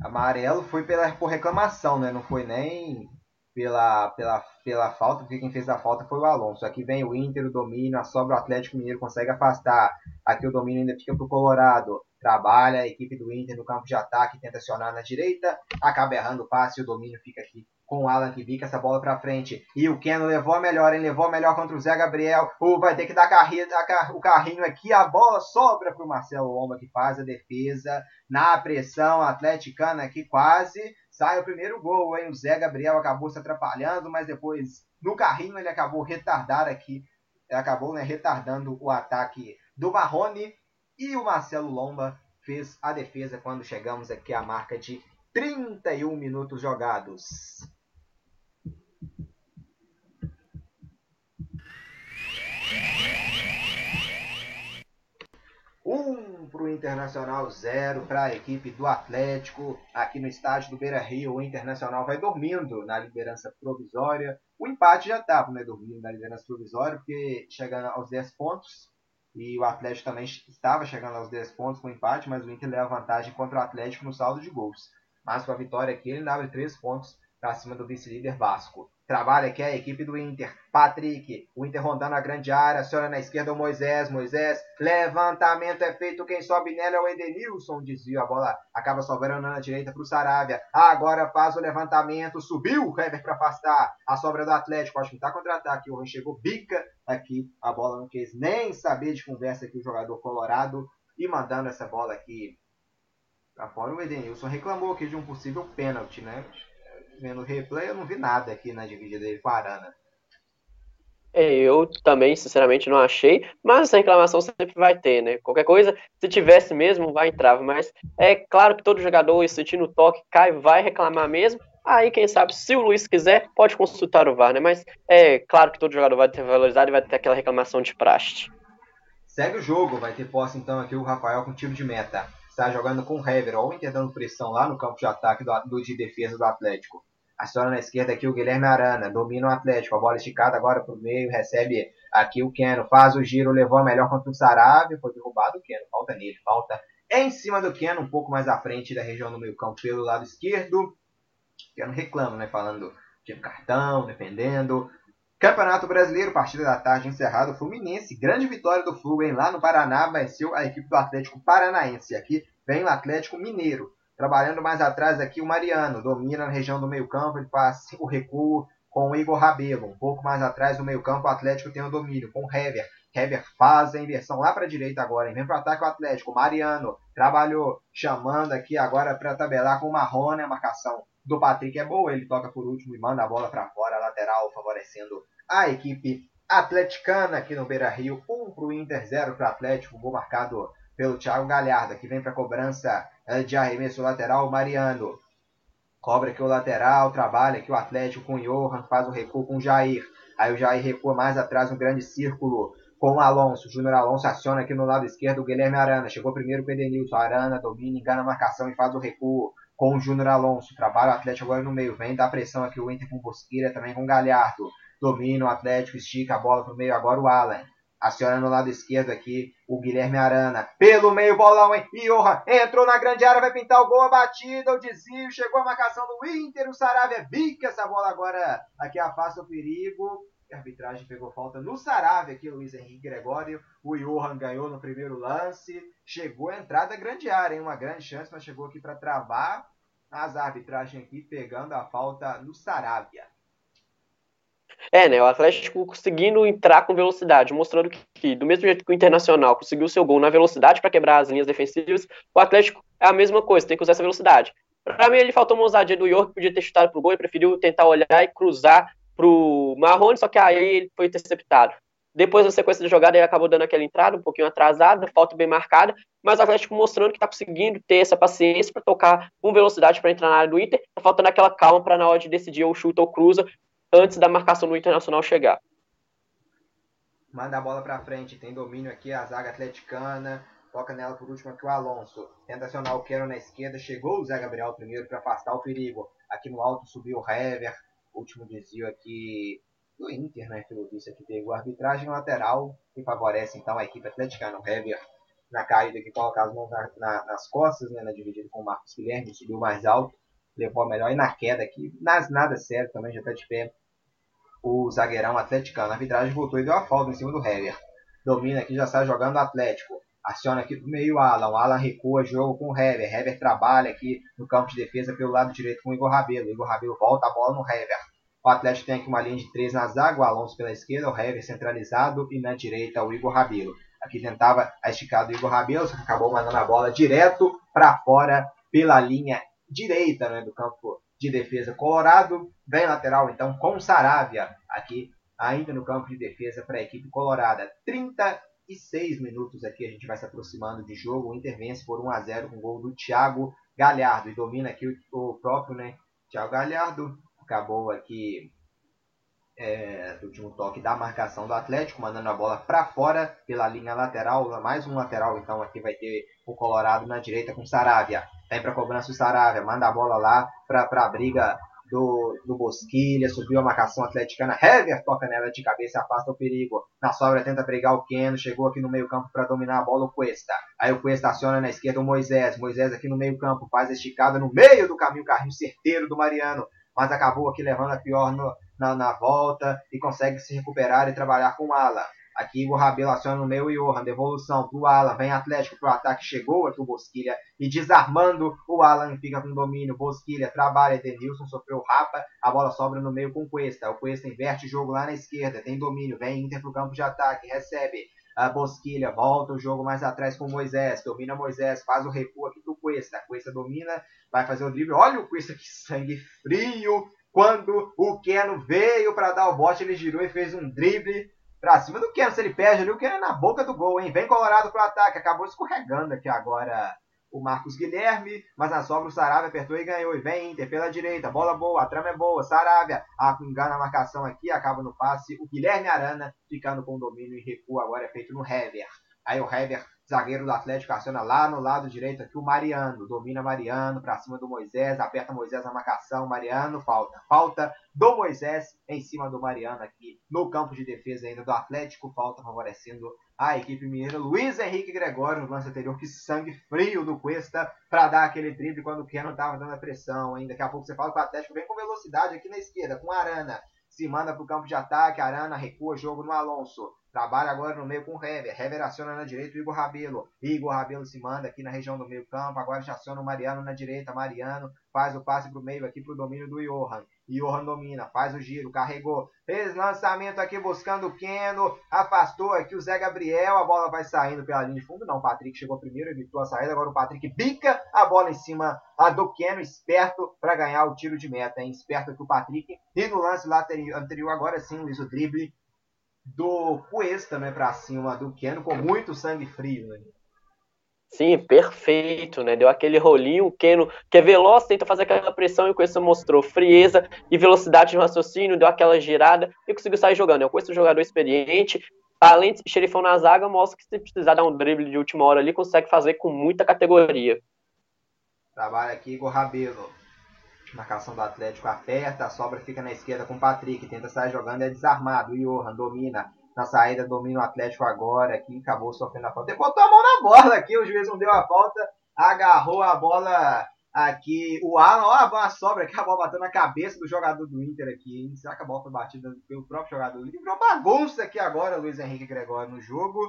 amarelo foi pela, por reclamação, né? Não foi nem pela, pela, pela falta, porque quem fez a falta foi o Alonso. Aqui vem o Inter, o domínio, a sobra o Atlético Mineiro consegue afastar. Aqui o domínio ainda fica para o Colorado. Trabalha a equipe do Inter no campo de ataque, tenta acionar na direita, acaba errando o passe, o domínio fica aqui com o Alan que bica essa bola para frente. E o Keno levou a melhor, hein? Levou a melhor contra o Zé Gabriel. O vai ter que dar carrinho, o carrinho aqui. A bola sobra para o Marcelo Lomba que faz a defesa. Na pressão atleticana aqui quase. Sai o primeiro gol, hein? O Zé Gabriel acabou se atrapalhando, mas depois no carrinho ele acabou retardar aqui. Acabou né, retardando o ataque do Marrone. E o Marcelo Lomba fez a defesa quando chegamos aqui à marca de 31 minutos jogados. Um para o Internacional, zero para a equipe do Atlético. Aqui no estádio do Beira Rio, o Internacional vai dormindo na liderança provisória. O empate já estava né, dormindo na liderança provisória, porque chegando aos 10 pontos. E o Atlético também estava chegando aos 10 pontos com empate, mas o Inter leva vantagem contra o Atlético no saldo de gols. Mas com a vitória aqui, ele abre 3 pontos para cima do vice-líder Vasco. Trabalha aqui a equipe do Inter. Patrick, o Inter rondando a grande área, aciona na esquerda o Moisés. Moisés, levantamento é feito. Quem sobe nela é o Edenilson. Desvio, a bola acaba sobrando na direita para o Saravia. Agora faz o levantamento, subiu o Heber para afastar a sobra do Atlético. Acho que está contra-ataque. O chegou, bica aqui. A bola não quis nem saber de conversa aqui o jogador colorado. E mandando essa bola aqui para fora. O Edenilson reclamou aqui de um possível pênalti, né? Vendo o replay, eu não vi nada aqui na dividida dele com a Arana. É, eu também, sinceramente, não achei, mas essa reclamação sempre vai ter, né? Qualquer coisa, se tivesse mesmo, vai entrar. Mas é claro que todo jogador, sentindo o toque, cai, vai reclamar mesmo. Aí, quem sabe, se o Luiz quiser, pode consultar o VAR, né? Mas é claro que todo jogador vai ter valorizado e vai ter aquela reclamação de praste. Segue o jogo, vai ter posse então aqui o Rafael com tiro de meta está jogando com o Hever. Olha o Inter dando pressão lá no campo de ataque do, do de defesa do Atlético. Aciona na esquerda aqui o Guilherme Arana, domina o Atlético, a bola esticada agora para o meio, recebe aqui o Keno, faz o giro, levou a melhor contra o Sarabia, foi derrubado o Keno, falta nele, falta em cima do Keno, um pouco mais à frente da região do meio campo pelo lado esquerdo. Keno reclama, né, falando de cartão, defendendo. Campeonato Brasileiro, partida da tarde encerrado, Fluminense, grande vitória do Flu, hein, lá no Paraná, venceu a equipe do Atlético Paranaense. Aqui vem o Atlético Mineiro. Trabalhando mais atrás aqui o Mariano, domina na região do meio campo, ele faz o recuo com o Igor Rabelo. Um pouco mais atrás do meio campo o Atlético tem o domínio com o Hever. Hever faz a inversão lá para a direita agora, vem para o ataque o Atlético. Mariano trabalhou, chamando aqui agora para tabelar com o Marrone, a marcação do Patrick é boa, ele toca por último e manda a bola para fora, lateral, favorecendo a equipe atleticana aqui no Beira Rio. 1 um para o Inter, 0 para o Atlético, gol marcado pelo Thiago Galhardo, que vem para a cobrança de arremesso lateral, Mariano. Cobra aqui o lateral, trabalha aqui o Atlético com o Johan, faz o recuo com o Jair. Aí o Jair recua mais atrás um grande círculo com o Alonso. Júnior Alonso aciona aqui no lado esquerdo o Guilherme Arana. Chegou primeiro o Edenilson. Arana domina, engana a marcação e faz o recuo com o Júnior Alonso. Trabalha o Atlético agora no meio. Vem dar pressão aqui o Inter com Bosqueira, também com o Galhardo. Domina o Atlético, estica a bola para o meio. Agora o Alan. Aciona no lado esquerdo aqui o Guilherme Arana. Pelo meio, bolão, hein? Iorra entrou na grande área, vai pintar o gol, a batida, o desvio. Chegou a marcação do Inter. O Saravia bica essa bola agora. Aqui afasta o perigo. A arbitragem pegou falta no Saravia aqui, Luiz Henrique Gregório. O Johan ganhou no primeiro lance. Chegou a entrada grande área, hein? Uma grande chance, mas chegou aqui para travar. As arbitragem aqui pegando a falta no Saravia. É, né? O Atlético conseguindo entrar com velocidade, mostrando que, do mesmo jeito que o Internacional conseguiu seu gol na velocidade para quebrar as linhas defensivas, o Atlético é a mesma coisa, tem que usar essa velocidade. Para mim, ele faltou uma ousadia do York, podia ter chutado pro gol e preferiu tentar olhar e cruzar pro Marrone, só que aí ele foi interceptado. Depois, na sequência da jogada, ele acabou dando aquela entrada um pouquinho atrasada, falta bem marcada, mas o Atlético mostrando que está conseguindo ter essa paciência para tocar com velocidade para entrar na área do Inter, tá faltando aquela calma para na hora de decidir ou chuta ou cruza, antes da marcação do Internacional chegar. Manda a bola para frente, tem domínio aqui a zaga atleticana, toca nela por último aqui o Alonso. Tenta acionar o Quero na esquerda, chegou o Zé Gabriel primeiro para afastar o perigo. Aqui no alto subiu o Hever, último desvio aqui do Inter, né? Pelo visto aqui pegou a arbitragem lateral, que favorece então a equipe atleticana. O Hever na caída que coloca as mãos na, na, nas costas, né? Na dividida com o Marcos Guilherme, subiu mais alto, levou a melhor. E na queda aqui, nas, nada sério também, já está de pé o zagueirão atleticano. A arbitragem voltou e deu a falta em cima do Hever. Domina aqui, já sai jogando o Atlético. Aciona aqui pro meio Alan. O Alan recua jogo com o Hever. Hever trabalha aqui no campo de defesa pelo lado direito com o Igor Rabelo. O Igor Rabelo volta a bola no Hever. O Atlético tem aqui uma linha de três na zaga, o Alonso pela esquerda, o Hever centralizado e na direita o Igor Rabelo. Aqui tentava a esticada do Igor Rabelo, só que acabou mandando a bola direto para fora pela linha direita né, do campo de defesa colorado. Vem lateral então com Saravia aqui ainda no campo de defesa para a equipe colorada. 36 minutos aqui a gente vai se aproximando de jogo. O Inter vence por 1 a 0 com o gol do Thiago Galhardo e domina aqui o, próprio né, Thiago Galhardo acabou aqui é, do último toque da marcação do Atlético, mandando a bola para fora pela linha lateral. Mais um lateral, então aqui vai ter o Colorado na direita com Saravia. Vem para cobrança o Saravia, manda a bola lá para a briga do, do Bosquilha, subiu a marcação atleticana. Hever toca nela de cabeça, afasta o perigo. Na sobra tenta pregar o Keno, chegou aqui no meio-campo para dominar a bola o Cuesta. Aí o Cuesta aciona na esquerda o Moisés. Moisés aqui no meio-campo faz a esticada no meio do caminho, carrinho certeiro do Mariano. Mas acabou aqui levando a pior no, na, na volta e consegue se recuperar e trabalhar com o ala. Aqui o Rabelo aciona no meio Johan, devolução pro Alan, vem Atlético pro ataque, chegou aqui o Bosquilha e desarmando o Alan fica com domínio, Bosquilha trabalha, Edenilson sofreu rapa, a bola sobra no meio com Cuesta, o Cuesta inverte o jogo lá na esquerda, tem domínio, vem Inter pro campo de ataque, recebe, a Bosquilha volta o jogo mais atrás com Moisés, domina Moisés, faz o recuo aqui pro Cuesta, Cuesta domina, vai fazer o drible, olha o Cuesta que sangue frio, quando o Keno veio para dar o bote, ele girou e fez um drible pra cima do Keno. Se ele perde ali, o Keno é na boca do gol, hein? Vem Colorado pro ataque. Acabou escorregando aqui agora o Marcos Guilherme, mas na sobra o Saravia apertou e ganhou. E vem Inter pela direita, bola boa, a trama é boa. Saravia ah, engana a marcação aqui, acaba no passe. O Guilherme Arana ficando com o domínio e recuo agora é feito no Hever. Aí o Hever zagueiro do Atlético aciona lá no lado direito aqui o Mariano, domina Mariano para cima do Moisés, aperta Moisés na marcação, Mariano falta, falta do Moisés em cima do Mariano aqui no campo de defesa ainda do Atlético, falta favorecendo a equipe mineira, Luiz Henrique Gregório no lance anterior, que sangue frio do Cuesta para dar aquele drible quando o Keno estava dando a pressão, hein? daqui a pouco você fala que o Atlético vem com velocidade aqui na esquerda, com Arana, se manda para o campo de ataque, Arana recua jogo no Alonso, Trabalha agora no meio com o Hever. Hever aciona na direita o Igor Rabelo. Igor Rabelo se manda aqui na região do meio campo. Agora já aciona o Mariano na direita. Mariano faz o passe para o meio aqui para o domínio do Johan. Johan domina, faz o giro, carregou. Fez lançamento aqui buscando o Keno. Afastou aqui o Zé Gabriel. A bola vai saindo pela linha de fundo. Não, o Patrick chegou primeiro, evitou a saída. Agora o Patrick bica a bola em cima do Keno. Esperto para ganhar o tiro de meta. Hein? Esperto aqui o Patrick. E no lance anterior, agora sim, Luiz, o drible do Cuesta, né, para cima do Keno com muito sangue frio, né? Sim, perfeito, né? Deu aquele rolinho, o Keno, que é veloz, tenta fazer aquela pressão e o Cuesta mostrou frieza e velocidade de raciocínio, deu aquela girada e conseguiu sair jogando. É o Cuesta um jogador experiente, além de xerifão na zaga, mostra que se precisar dar um drible de última hora ali, consegue fazer com muita categoria. Trabalha aqui Igor Rabelo. Marcação do Atlético aperta, a sobra fica na esquerda com o Patrick, tenta sair jogando, é desarmado. O Johan domina na saída, domina o Atlético agora aqui, acabou sofrendo a falta. Ele botou a mão na bola aqui, o juiz não deu a falta, agarrou a bola aqui. O Alan, ó, a sobra aqui, a bola bateu na cabeça do jogador do Inter aqui, hein? Será que a bola foi batida pelo próprio jogador do Inter? Virou bagunça aqui agora, Luiz Henrique Gregório no jogo.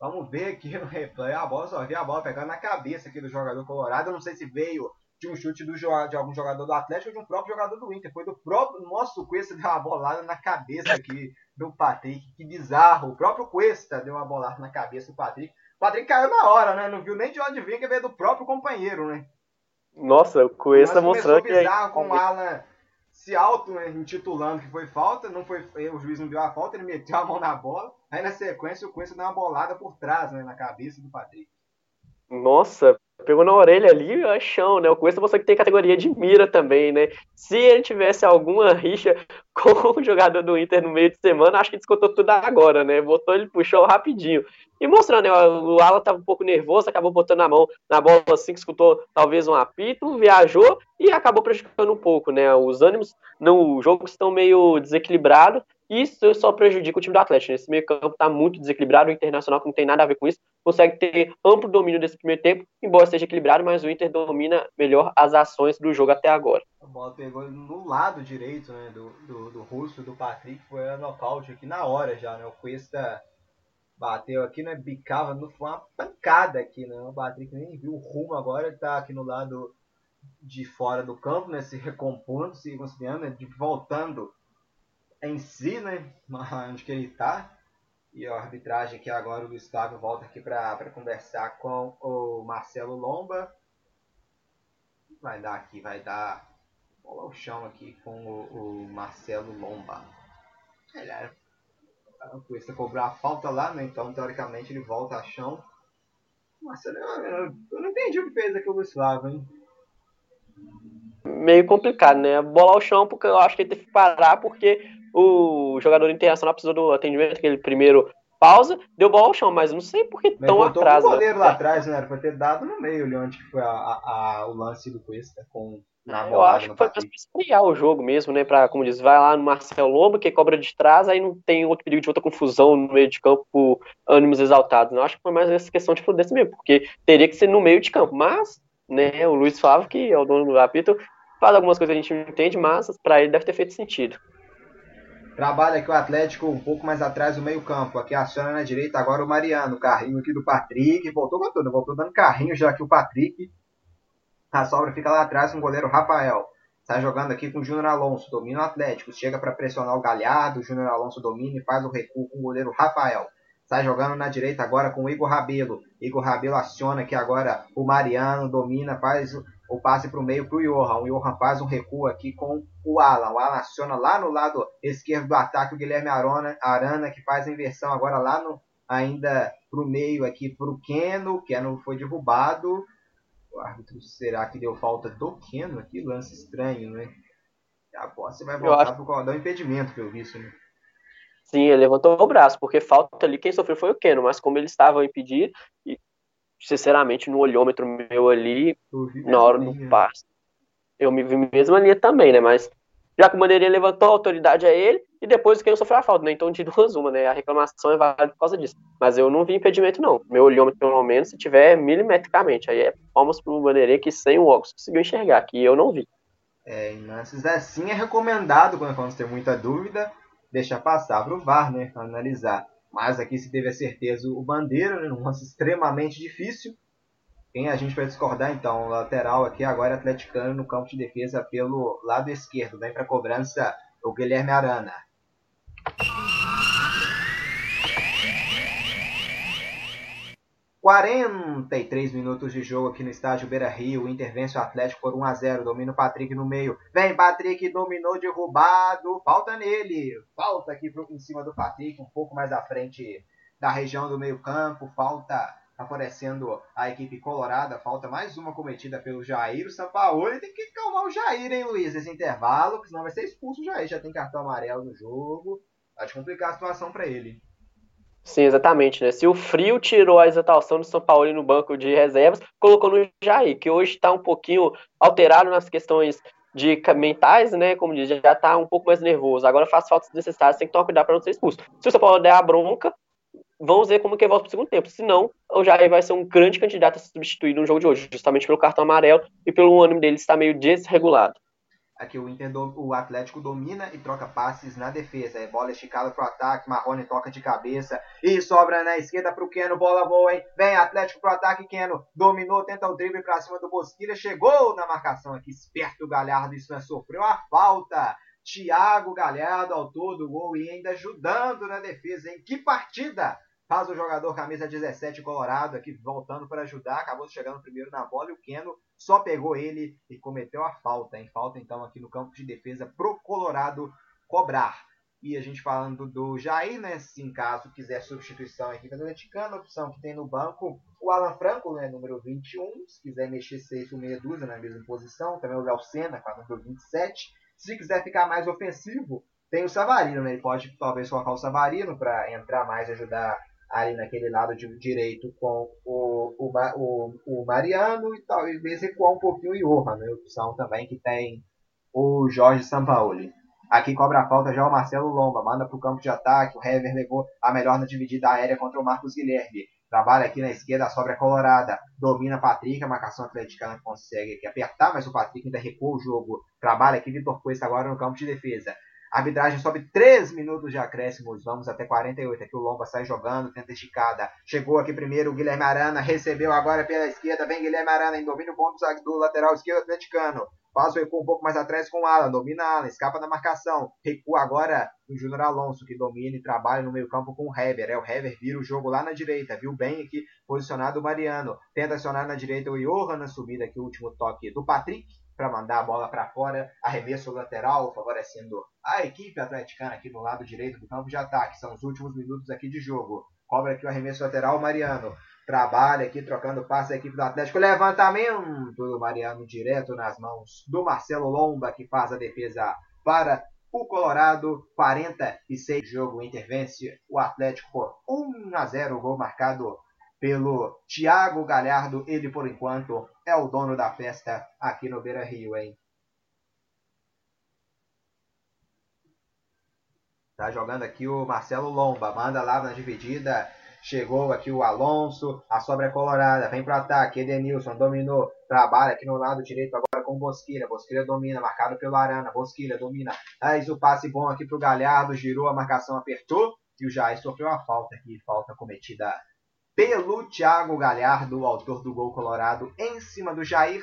Vamos ver aqui no replay. A bola só vi a bola pegando na cabeça aqui do jogador colorado. Não sei se veio de um chute do, de algum jogador do Atlético ou de um próprio jogador do Inter. Foi do próprio nosso Cuesta deu uma bolada na cabeça aqui do Patrick. Que bizarro. O próprio Cuesta deu uma bolada na cabeça do Patrick. O Patrick caiu na hora, né? Não viu nem de onde vinha, que veio do próprio companheiro, né? Nossa, o Cuesta mostrando que. bizarro com o Alan se auto-intitulando que foi falta, não foi, o juiz não deu a falta, ele meteu a mão na bola. Aí na sequência o Cuesta deu uma bolada por trás, né? Na cabeça do Patrick. Nossa, pegou na orelha ali, é chão, né? O Cuesta você que tem categoria de mira também, né? Se ele tivesse alguma rixa com o jogador do Inter no meio de semana, acho que descontou tudo agora, né? Botou ele, puxou rapidinho. E mostrando, né? O Alan tava um pouco nervoso, acabou botando a mão na bola assim, que escutou talvez um apito, viajou e acabou prejudicando um pouco, né? Os ânimos no jogo estão meio desequilibrados isso só prejudica o time do Atlético. Esse meio campo está muito desequilibrado. O Internacional, que não tem nada a ver com isso, consegue ter amplo domínio desse primeiro tempo, embora seja equilibrado, mas o Inter domina melhor as ações do jogo até agora. A bola pegou no lado direito né, do, do, do do Patrick, foi a nocaute aqui na hora já. Né? O Cuesta bateu aqui, né, bicava, não foi uma pancada aqui. Né? O Patrick nem viu o rumo agora, está aqui no lado de fora do campo, né, se recompondo, se considerando, né, de, voltando em si, né? Onde que ele está. E a arbitragem aqui agora, o Gustavo volta aqui para conversar com o Marcelo Lomba. Vai dar aqui, vai dar bola ao chão aqui com o, o Marcelo Lomba. Ele é, o Cuesta cobrou a falta lá, né? Então, teoricamente, ele volta a chão. Marcelo, eu, eu não entendi o que fez aqui o Gustavo, hein? Meio complicado, né? Bola ao chão, porque eu acho que ele teve que parar, porque o jogador internacional precisou do atendimento, aquele primeiro pausa, deu bola ao chão, mas não sei por que tão atrás. o goleiro lá atrás, né? Era pra ter dado no meio ali, onde foi a, a, a, o lance do Cuesta com na eu acho que foi para esfriar o jogo mesmo, né? Para, como diz, vai lá no Marcel Lomba, que cobra de trás, aí não tem outro perigo de outra confusão no meio de campo por ânimos exaltados. Eu acho que foi mais essa questão de prudência mesmo, porque teria que ser no meio de campo. Mas, né, o Luiz Flávio, que é o dono do apito, faz algumas coisas que a gente não entende, mas para ele deve ter feito sentido. Trabalha aqui o Atlético um pouco mais atrás do meio-campo. Aqui aciona na direita agora o Mariano. Carrinho aqui do Patrick. Voltou tudo. Voltou dando carrinho já aqui o Patrick. A sobra fica lá atrás com o goleiro Rafael. Sai jogando aqui com o Júnior Alonso. Domina o Atlético. Chega para pressionar o Galhardo. O Júnior Alonso domina e faz o recuo com o goleiro Rafael. Sai jogando na direita agora com o Igor Rabelo. Igor Rabelo aciona aqui agora o Mariano. Domina, faz o passe para o meio para o Johan. O Johan faz um recuo aqui com o Alan. O Alan aciona lá no lado esquerdo do ataque o Guilherme Arana, Arana que faz a inversão agora lá no ainda para o meio aqui para o Keno. O Keno foi derrubado. O árbitro será que deu falta do Keno aqui? Lance estranho, né? A posse vai voltar acho... para o impedimento, pelo visto, né? Sim, ele levantou o braço, porque falta ali quem sofreu foi o Keno, mas como ele estava impedido, sinceramente no olhômetro meu ali, na hora do passe, eu me vi mesmo ali também, né? Mas já que o Bandeirinha levantou, a autoridade é ele, e depois Keno sofreu a falta, né? Então de duas uma, né? A reclamação é válida por causa disso. Mas eu não vi impedimento, não. Meu olhômetro, pelo menos, se tiver milimetricamente, aí é palmas pro Bandeirinha que sem o óculos conseguiu enxergar, que eu não vi. É, em lances assim é recomendado, quando vamos ter muita dúvida, deixar passar para o VAR, né, para analisar. Mas aqui se teve a certeza o Bandeira, né, num lance extremamente difícil. Quem a gente vai discordar então? Lateral aqui agora é atleticano no campo de defesa pelo lado esquerdo. Vem para cobrança o Guilherme Arana. 43 minutos de jogo aqui no estádio Beira Rio. Intervence o Atlético por 1 a 0 Domina o Patrick no meio. Vem Patrick, dominou, derrubado. Falta nele. Falta aqui em cima do Patrick, um pouco mais à frente da região do meio-campo. Falta favorecendo a equipe colorada. Falta mais uma cometida pelo Jair. O Sampaoli tem que calmar o Jair, hein, Luiz? Esse intervalo, porque senão vai ser expulso o Jair. Já tem cartão amarelo no jogo. Pode complicar a situação para ele. Sim, exatamente, né? Se o frio tirou a exaltação do São Paulo no banco de reservas, colocou no Jair, que hoje está um pouquinho alterado nas questões de mentais, né? Como diz, já está um pouco mais nervoso. Agora faz faltas necessárias, tem que tomar cuidado para não ser expulso. Se o São Paulo der a bronca, vamos ver como que volta para o segundo tempo. Se não, o Jair vai ser um grande candidato a ser substituído no jogo de hoje, justamente pelo cartão amarelo e pelo ânimo dele estar meio desregulado. Aqui o, Inter do, o Atlético domina e troca passes na defesa. É bola esticada para o ataque. Marrone toca de cabeça. E sobra na esquerda para o Keno. Bola boa, hein? Vem Atlético para o ataque. Keno dominou, tenta o drible para cima do Bosquilha. Chegou na marcação aqui. Esperto o Galhardo. Isso sofreu a falta. Thiago Galhardo, autor do gol e ainda ajudando na defesa, hein? Que partida! Faz o jogador camisa 17 Colorado aqui voltando para ajudar. Acabou chegando primeiro na bola e o Keno só pegou ele e cometeu a falta. Em falta então aqui no campo de defesa pro Colorado cobrar. E a gente falando do Jair, né? Se em caso quiser substituição aqui pelo Atleticano, a opção que tem no banco, o Alan Franco, né? Número 21. Se quiser mexer seis ou meia dúzia na mesma posição. Também o Léo Senna, com a número 27. Se quiser ficar mais ofensivo, tem o Savarino, né? Ele pode talvez colocar o Savarino para entrar mais e ajudar ali naquele lado de direito com o, o, o, o Mariano e talvez recuar um pouquinho o Johan, né? opção também que tem o Jorge Sampaoli. Aqui cobra a falta já o Marcelo Lomba, manda para o campo de ataque, o Hever levou a melhor na dividida aérea contra o Marcos Guilherme. Trabalha aqui na esquerda, sobra colorada. Domina Patrick, a marcação atleticana consegue apertar, mas o Patrick ainda recua o jogo. Trabalha aqui Vitor Cuesta agora no campo de defesa. A arbitragem sobe 3 minutos de acréscimos. Vamos até 48. Aqui o Lomba sai jogando, tenta esticada. Chegou aqui primeiro o Guilherme Arana. Recebeu agora pela esquerda. Vem Guilherme Arana em domínio ponto do lateral esquerdo atleticano. Faz o recuo um pouco mais atrás com o Alan. Domina Alan. Escapa da marcação. Recua agora o Júnior Alonso, que domina e trabalha no meio campo com o Hever. É, o Hever vira o jogo lá na direita. Viu bem aqui posicionado o Mariano. Tenta acionar na direita o Johan na subida aqui. O último toque do Patrick para mandar a bola para fora, arremesso lateral, favorecendo a equipe atleticana aqui no lado direito do campo de ataque. São os últimos minutos aqui de jogo. Cobra aqui o arremesso lateral, Mariano. Trabalha aqui, trocando passe a equipe do Atlético. Levantamento do Mariano direto nas mãos do Marcelo Lomba, que faz a defesa para o Colorado, 46 jogo, Inter vence o Atlético por 1 a 0, gol marcado pelo Thiago Galhardo, ele por enquanto é o dono da festa aqui no Beira-Rio, hein? Tá jogando aqui o Marcelo Lomba, manda lá na dividida, Chegou aqui o Alonso, a sobra é colorada, vem para ataque, Edenilson dominou, trabalha aqui no lado direito agora com Bosquilha, Bosquilha domina, marcado pelo Arana, Bosquilha domina, aí o passe bom aqui para o Galhardo, girou a marcação, apertou, e o Jair sofreu a falta aqui, falta cometida pelo Thiago Galhardo, autor do gol colorado, em cima do Jair,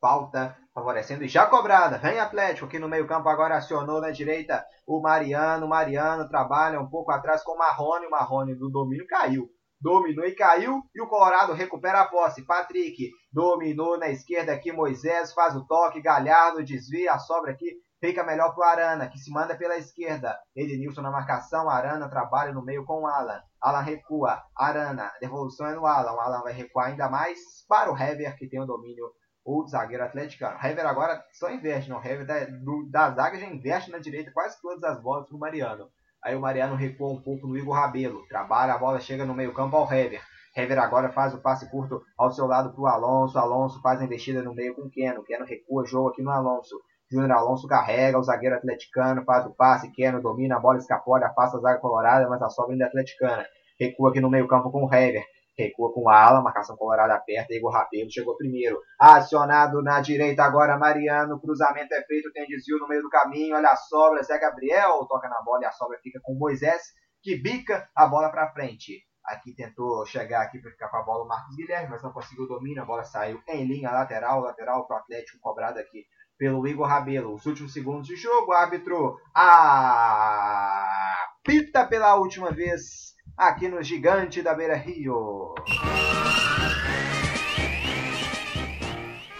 falta favorecendo e já cobrada. Vem Atlético aqui no meio-campo agora acionou na direita o Mariano. Mariano trabalha um pouco atrás com o Marrone. O Marrone do domínio caiu. Dominou e caiu. E o Colorado recupera a posse. Patrick dominou na esquerda aqui. Moisés faz o toque. Galhardo desvia a sobra aqui. Fica melhor para o Arana, que se manda pela esquerda. Edenilson na marcação. Arana trabalha no meio com o Alan. Alan recua. Arana. Devolução é no Alan. O Alan vai recuar ainda mais para o Hever, que tem o domínio o zagueiro atleticano. Hever agora só investe, não. Hever da, do, da zaga já investe na direita quase todas as bolas pro Mariano. Aí o Mariano recua um pouco no Igor Rabelo. Trabalha, a bola chega no meio campo ao Hever. Hever agora faz o passe curto ao seu lado pro Alonso. Alonso faz a investida no meio com o Keno. Keno recua, jogo aqui no Alonso. Júnior Alonso carrega, o zagueiro atleticano faz o passe, Keno domina, a bola escapole, afasta a zaga colorada, mas a sobra ainda é atleticana. Recua aqui no meio campo com o Hever recua com a ala, marcação colorada aperta, Igor Rabelo chegou primeiro, acionado na direita agora Mariano, cruzamento é feito, tem desvio no meio do caminho, olha a sobra, Zé Gabriel toca na bola e a sobra fica com Moisés, que bica a bola para frente. Aqui tentou chegar aqui para ficar com a bola o Marcos Guilherme, mas não conseguiu domínio, a bola saiu em linha lateral, lateral para o Atlético cobrado aqui pelo Igor Rabelo. Os últimos segundos de jogo, árbitro apita pela última vez aqui no Gigante da Beira Rio.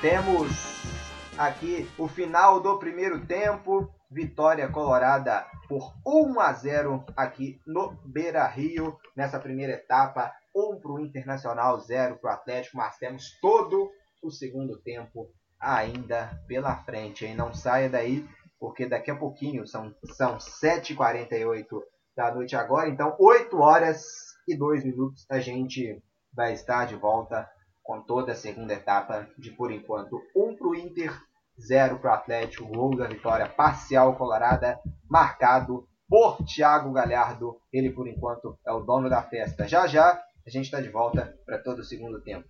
Temos aqui o final do primeiro tempo. Vitória colorada por 1 a 0 aqui no Beira Rio, nessa primeira etapa. 1 para o Internacional, 0 para o Atlético, mas temos todo o segundo tempo ainda pela frente. Hein? Não saia daí, porque daqui a pouquinho, são, são 7h48 da noite agora. Então, 8 horas e 2 minutos a gente vai estar de volta com toda a segunda etapa de, por enquanto, 1 para o Inter, 0 para o Atlético. Gol da vitória parcial colorada, marcado por Thiago Galhardo. Ele, por enquanto, é o dono da festa. Já já a gente está de volta para todo o segundo tempo.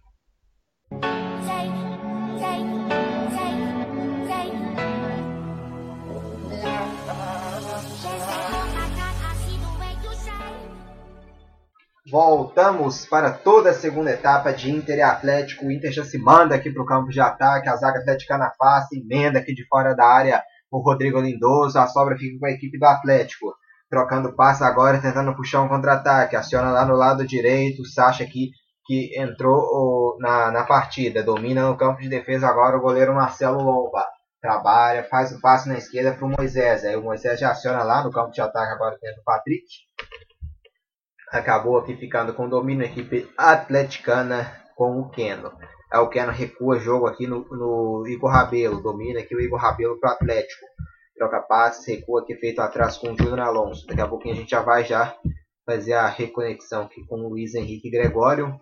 Voltamos para toda a segunda etapa de Inter e Atlético. O Inter já se manda aqui para o campo de ataque. A zaga atleticana face, emenda aqui de fora da área o Rodrigo Lindoso. A sobra fica com a equipe do Atlético. Trocando passe agora, tentando puxar um contra-ataque. Aciona lá no lado direito. O Sacha aqui que entrou na, na partida. Domina no campo de defesa agora o goleiro Marcelo Lomba. Trabalha, faz o passe na esquerda para o Moisés. Aí o Moisés já aciona lá no campo de ataque agora dentro do Patrick acabou aqui ficando com domínio a equipe atleticana com o Keno. Aí o Keno recua jogo aqui no, no Igor Rabelo, domina aqui o Igor Rabelo para o Atlético. Troca passes, recua aqui feito atrás com o Júnior Alonso. Daqui a pouquinho a gente já vai já fazer a reconexão aqui com o Luiz Henrique Gregório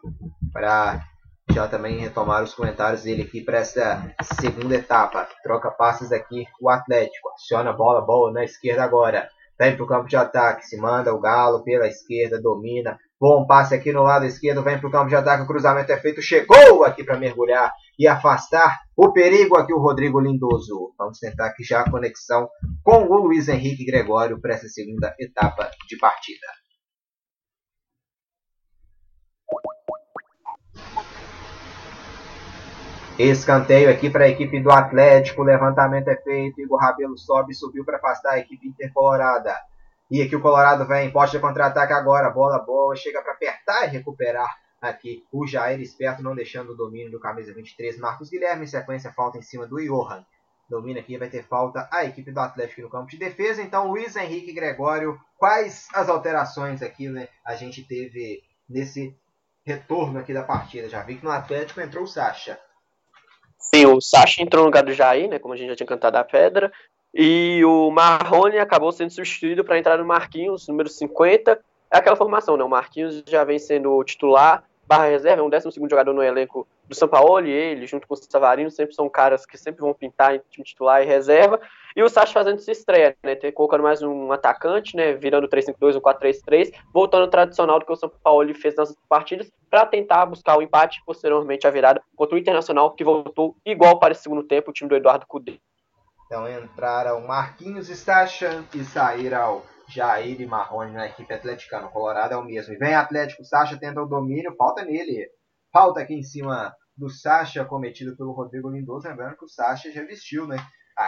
para já também retomar os comentários dele aqui para essa segunda etapa. Troca passes aqui o Atlético. Aciona a bola, bola na esquerda agora. Vem para o campo de ataque, se manda o Galo pela esquerda, domina. Bom passe aqui no lado esquerdo, vem para o campo de ataque, o cruzamento é feito, chegou aqui para mergulhar e afastar o perigo aqui o Rodrigo Lindoso. Vamos tentar aqui já a conexão com o Luiz Henrique Gregório para essa segunda etapa de partida. Escanteio aqui para a equipe do Atlético. Levantamento é feito. Igor Rabelo sobe, subiu para afastar a equipe intercolorada. E aqui o Colorado vem, posta contra-ataque agora. Bola boa, chega para apertar e recuperar aqui o Jair esperto, não deixando o domínio do camisa 23. Marcos Guilherme, em sequência, falta em cima do Johan. Domina aqui, vai ter falta a equipe do Atlético no campo de defesa. Então, Luiz Henrique Gregório, quais as alterações aqui né, a gente teve nesse retorno aqui da partida? Já vi que no Atlético entrou o Sacha. Sim, o Sacha entrou no lugar do Jair, né? Como a gente já tinha cantado a pedra. E o Marrone acabou sendo substituído para entrar no Marquinhos, número 50. É aquela formação, né? O Marquinhos já vem sendo titular, barra reserva, é um 12 jogador no elenco do São Paulo, e ele, junto com o Savarino, sempre são caras que sempre vão pintar em time titular e reserva. E o Sacha fazendo sua estreia, né? Colocando mais um atacante, né? Virando 3-5-2, um 4-3-3, voltando ao tradicional do que o São Paulo fez nas partidas, para tentar buscar o empate, posteriormente a virada contra o Internacional, que voltou igual para esse segundo tempo, o time do Eduardo Cudê. Então entraram Marquinhos e Sacha e saíram Jair e Marrone na equipe atleticana. O Colorado é o mesmo. E vem Atlético, Sacha tenta o domínio, falta nele. Falta aqui em cima do Sacha, cometido pelo Rodrigo Lindoso. Lembrando que o Sacha já vestiu né,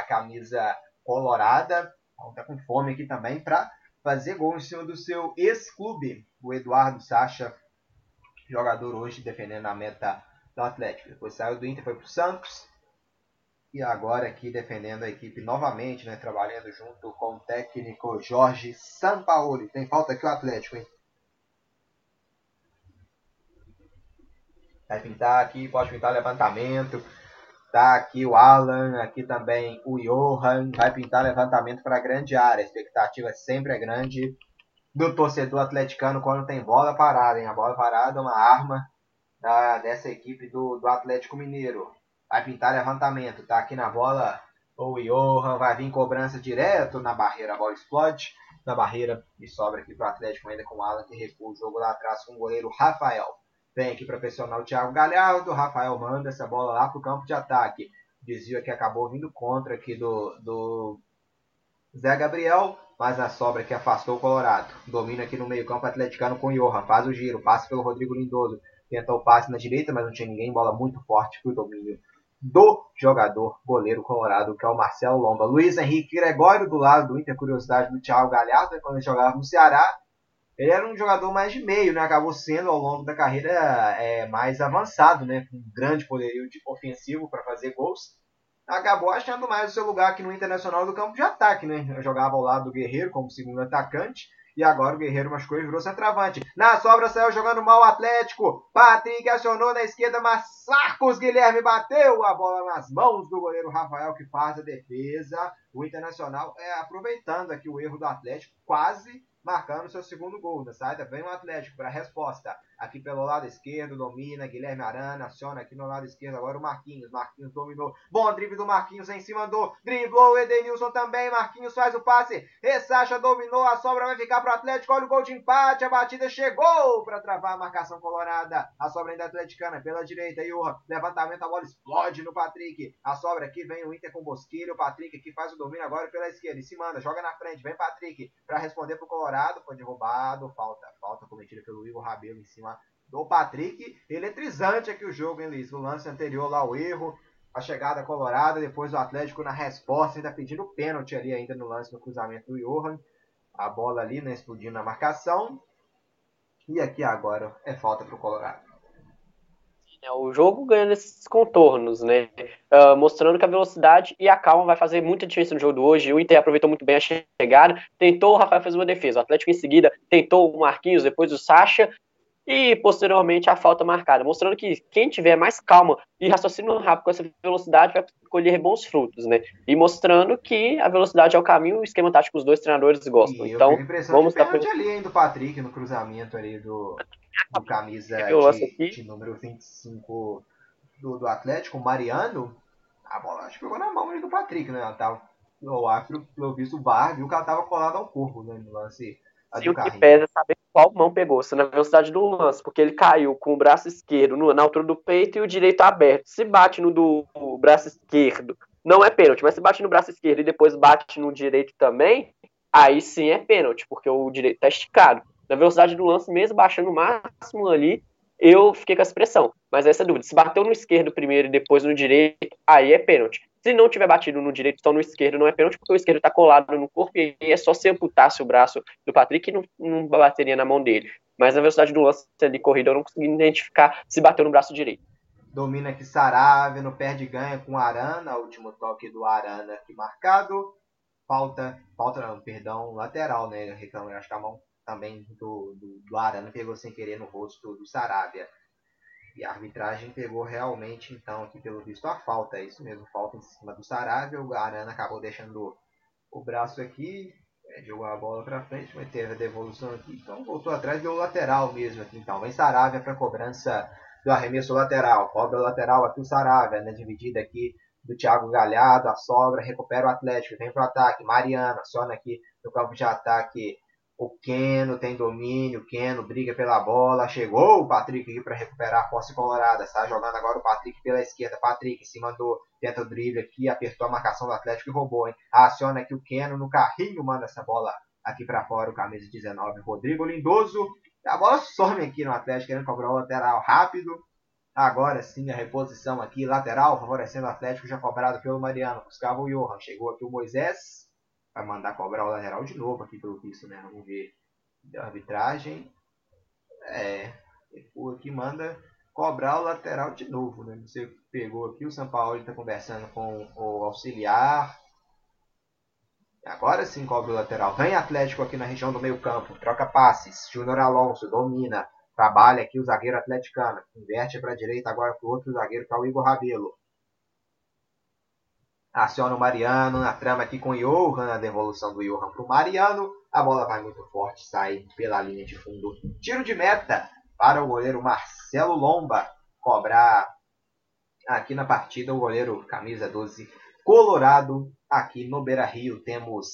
camisa colorada. Está com fome aqui também para fazer gol em cima do seu ex-clube, o Eduardo Sacha, jogador hoje defendendo a meta do Atlético. Depois saiu do Inter, foi para o Santos. E agora aqui defendendo a equipe novamente, né, trabalhando junto com o técnico Jorge Sampaoli. Tem falta aqui o Atlético, hein? Vai pintar aqui, pode pintar levantamento. Tá aqui o Alan, aqui também o Johan. Vai pintar levantamento para grande área. A expectativa sempre é grande do torcedor atleticano quando tem bola parada. Hein? A bola parada é uma arma da, dessa equipe do, do Atlético Mineiro. Vai pintar levantamento. Tá aqui na bola o Johan. Vai vir cobrança direto na barreira. A bola explode na barreira e sobra aqui para o Atlético ainda com o Alan que recua o jogo lá atrás com o goleiro Rafael. Vem aqui para pressionar o Thiago Galhardo. Rafael manda essa bola lá para o campo de ataque. Desvio que acabou vindo contra aqui do, do Zé Gabriel. Mas a sobra que afastou o Colorado. Domina aqui no meio campo atleticano com o Johan. Faz o giro. Passa pelo Rodrigo Lindoso. Tenta o passe na direita, mas não tinha ninguém. Bola muito forte para o domínio do jogador goleiro colorado, que é o Marcelo Lomba. Luiz Henrique Gregório, do lado do Inter, curiosidade do Thiago Galhardo, né, quando ele jogava no Ceará. Ele era um jogador mais de meio, né? Acabou sendo ao longo da carreira é, mais avançado, né? Com um grande poderio de ofensivo para fazer gols. Acabou achando mais o seu lugar aqui no Internacional do campo de ataque, né? Eu jogava ao lado do Guerreiro como segundo atacante. E agora o Guerreiro machucou e virou centroavante. Na sobra saiu jogando mal o Atlético. Patrick acionou na esquerda, mas Marcos Guilherme bateu a bola nas mãos do goleiro Rafael que faz a defesa. O Internacional é aproveitando aqui o erro do Atlético, quase marcando seu segundo gol. Da saída vem o Atlético para a resposta. Aqui pelo lado esquerdo, domina. Guilherme Arana aciona aqui no lado esquerdo. Agora o Marquinhos. Marquinhos dominou. Bom drible do Marquinhos em cima do. Driblou o Edenilson também. Marquinhos faz o passe. Ressacha dominou. A sobra vai ficar para o Atlético. Olha o gol de empate. A batida chegou para travar a marcação colorada. A sobra ainda atleticana pela direita. Johan. Levantamento. A bola explode no Patrick. A sobra aqui vem o Inter com o Bosquilho. O Patrick aqui faz o domínio agora pela esquerda. E se manda. Joga na frente. Vem Patrick para responder para o Colorado. Foi derrubado. Falta. Falta cometida pelo Igor Rabelo em cima do Patrick. Eletrizante aqui o jogo, hein, Liz? O lance anterior lá, o erro. A chegada colorada, depois o Atlético na resposta, ainda pedindo pênalti ali ainda no lance no cruzamento do Johan. A bola ali, né, explodindo na marcação. E aqui agora é falta para o Colorado. É, o jogo ganhando esses contornos, né? Uh, mostrando que a velocidade e a calma vai fazer muita diferença no jogo de hoje. O Inter aproveitou muito bem a chegada, tentou, o Rafael fez uma defesa. O Atlético em seguida tentou o Marquinhos, depois o Sacha, e posteriormente a falta marcada, mostrando que quem tiver mais calma e raciocínio rápido com essa velocidade vai colher bons frutos, né? E mostrando que a velocidade é o caminho, o esquema tático que os dois treinadores gostam. E então, vamos dar pra... ali do Patrick no cruzamento ali do, do camisa de, de, número 25 do, do Atlético, o Mariano. A bola acho que pegou na mão ali do Patrick, né? Ela tava, o árbitro, pelo visto, o VAR, viu que ela tava colada ao corpo, né? No lance. O que pesa é saber qual mão pegou, se na velocidade do lance, porque ele caiu com o braço esquerdo no, na altura do peito e o direito aberto. Se bate no do braço esquerdo, não é pênalti, mas se bate no braço esquerdo e depois bate no direito também, aí sim é pênalti, porque o direito está esticado. Na velocidade do lance, mesmo baixando o máximo ali, eu fiquei com essa pressão. Mas essa é dúvida. Se bateu no esquerdo primeiro e depois no direito, aí é pênalti. Se não tiver batido no direito, só no esquerdo, não é pênalti, porque o esquerdo está colado no corpo e é só se amputasse o braço do Patrick e não, não bateria na mão dele. Mas na velocidade do lance de corrida, eu não consegui identificar se bateu no braço direito. Domina aqui Sarave, no perde ganha com Arana, último toque do Arana aqui marcado. Falta, falta não, perdão, lateral, né? Reclamo, acho que a mão também do, do, do Arana pegou sem querer no rosto do Saravia. E a arbitragem pegou realmente, então, aqui pelo visto, a falta. É isso mesmo, falta em cima do Saravia. O Arana acabou deixando o braço aqui, é, jogou a bola para frente, mas teve a devolução aqui, então voltou atrás, deu o lateral mesmo aqui. Então vem Saravia para cobrança do arremesso lateral, cobra lateral aqui o Saravia, né, dividida aqui do Thiago Galhardo, a sobra, recupera o Atlético, vem para o ataque, Mariana, aciona aqui no campo de ataque o Keno tem domínio, o Keno briga pela bola, chegou o Patrick aqui para recuperar a posse colorada, está jogando agora o Patrick pela esquerda, Patrick se mandou, tenta o drible aqui, apertou a marcação do Atlético e roubou, hein? Aciona aqui o Keno no carrinho, manda essa bola aqui para fora, o camisa 19, Rodrigo Lindoso, a bola some aqui no Atlético, querendo cobrar o lateral rápido, agora sim a reposição aqui, lateral, favorecendo o Atlético, já cobrado pelo Mariano, buscava o Johan, chegou aqui o Moisés, vai mandar cobrar o lateral de novo aqui pelo visto, né? Vamos ver. Deu arbitragem. É. O aqui manda cobrar o lateral de novo, né? Você pegou aqui, o São Paulo está conversando com o auxiliar. Agora sim cobra o lateral. Vem Atlético aqui na região do meio campo. Troca passes. Júnior Alonso domina. Trabalha aqui o zagueiro atleticano. Inverte para a direita agora para o outro zagueiro, que é o Igor Rabelo. Aciona o Mariano na trama aqui com o Johan, a devolução do Johan para o Mariano. A bola vai muito forte, sai pela linha de fundo. Tiro de meta para o goleiro Marcelo Lomba cobrar aqui na partida o goleiro camisa 12 Colorado aqui no Beira Rio. Temos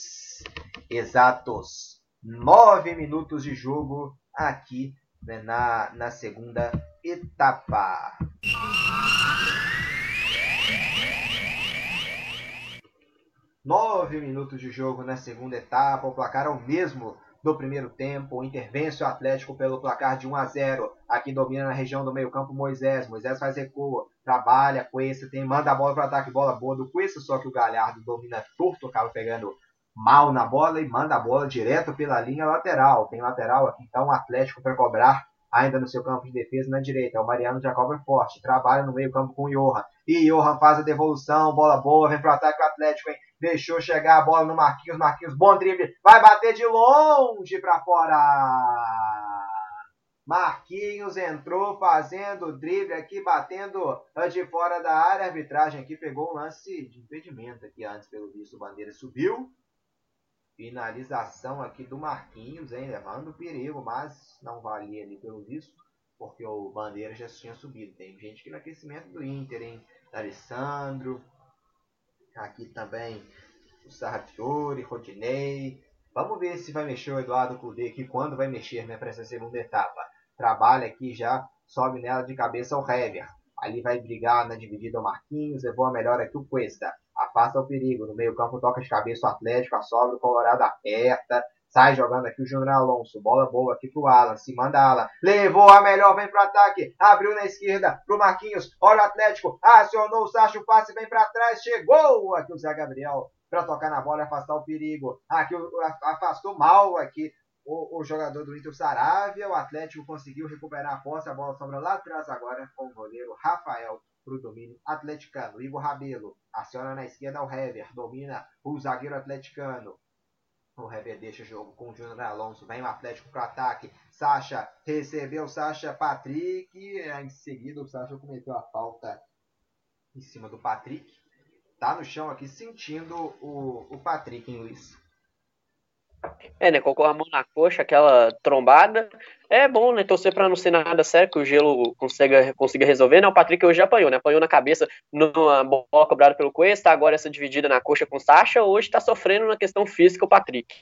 exatos nove minutos de jogo aqui né, na, na segunda etapa. Nove minutos de jogo na segunda etapa. O placar é o mesmo do primeiro tempo. O intervence Atlético pelo placar de 1 a 0. Aqui domina na região do meio-campo Moisés. Moisés faz recuo, trabalha, Cuesta, tem, manda a bola para o ataque, bola boa do Cuesta, só que o Galhardo domina torto, acaba pegando mal na bola e manda a bola direto pela linha lateral. Tem lateral aqui, então o Atlético para cobrar ainda no seu campo de defesa na direita. O Mariano já cobra forte, trabalha no meio-campo com o Johan. E Johan faz a devolução, bola boa, vem para o ataque o Atlético, hein? Deixou chegar a bola no Marquinhos. Marquinhos, bom drible. Vai bater de longe para fora. Marquinhos entrou fazendo drible aqui, batendo de fora da área. A arbitragem aqui pegou um lance de impedimento aqui antes, pelo visto. O Bandeira subiu. Finalização aqui do Marquinhos, hein? Levando perigo, mas não valia ali pelo visto, porque o Bandeira já tinha subido. Tem gente que no aquecimento do Inter, hein? Alessandro, Aqui também o Sarrafiori, Rodinei. Vamos ver se vai mexer o Eduardo Cudê aqui, quando vai mexer né, para essa segunda etapa. Trabalha aqui já, sobe nela de cabeça o Hever. Ali vai brigar na dividida o Marquinhos, levou a melhor aqui o Cuesta. Afasta o perigo. No meio campo toca de cabeça o Atlético, a sobra, o Colorado aperta. Sai jogando aqui o Júnior Alonso. Bola boa aqui pro Alan. Se manda Alan. Levou a melhor, vem pro ataque. Abriu na esquerda pro Marquinhos. Olha o Atlético. Acionou o Sacho. O passe vem para trás. Chegou aqui o Zé Gabriel para tocar na bola e afastar o perigo. Aqui afastou mal aqui o, o, jogador do Inter Saravia. O Atlético conseguiu recuperar a posse. A bola sobra lá atrás agora com o goleiro Rafael para o domínio atleticano. Igor Rabelo aciona na esquerda o Hever. Domina o zagueiro atleticano. O Hever deixa o jogo com o Júnior Alonso. Vem o Atlético para ataque. Sacha recebeu Sacha Patrick. Em seguida o Sacha cometeu a falta em cima do Patrick. Tá no chão aqui sentindo o, o Patrick em Luiz. É, né? Colocou a mão na coxa, aquela trombada. É bom, né? Torcer para não ser nada sério, que o gelo consiga, consiga resolver, né? O Patrick hoje já apanhou, né? Apanhou na cabeça numa bola cobrada pelo Cuesta, agora essa dividida na coxa com o Sacha, hoje tá sofrendo na questão física o Patrick.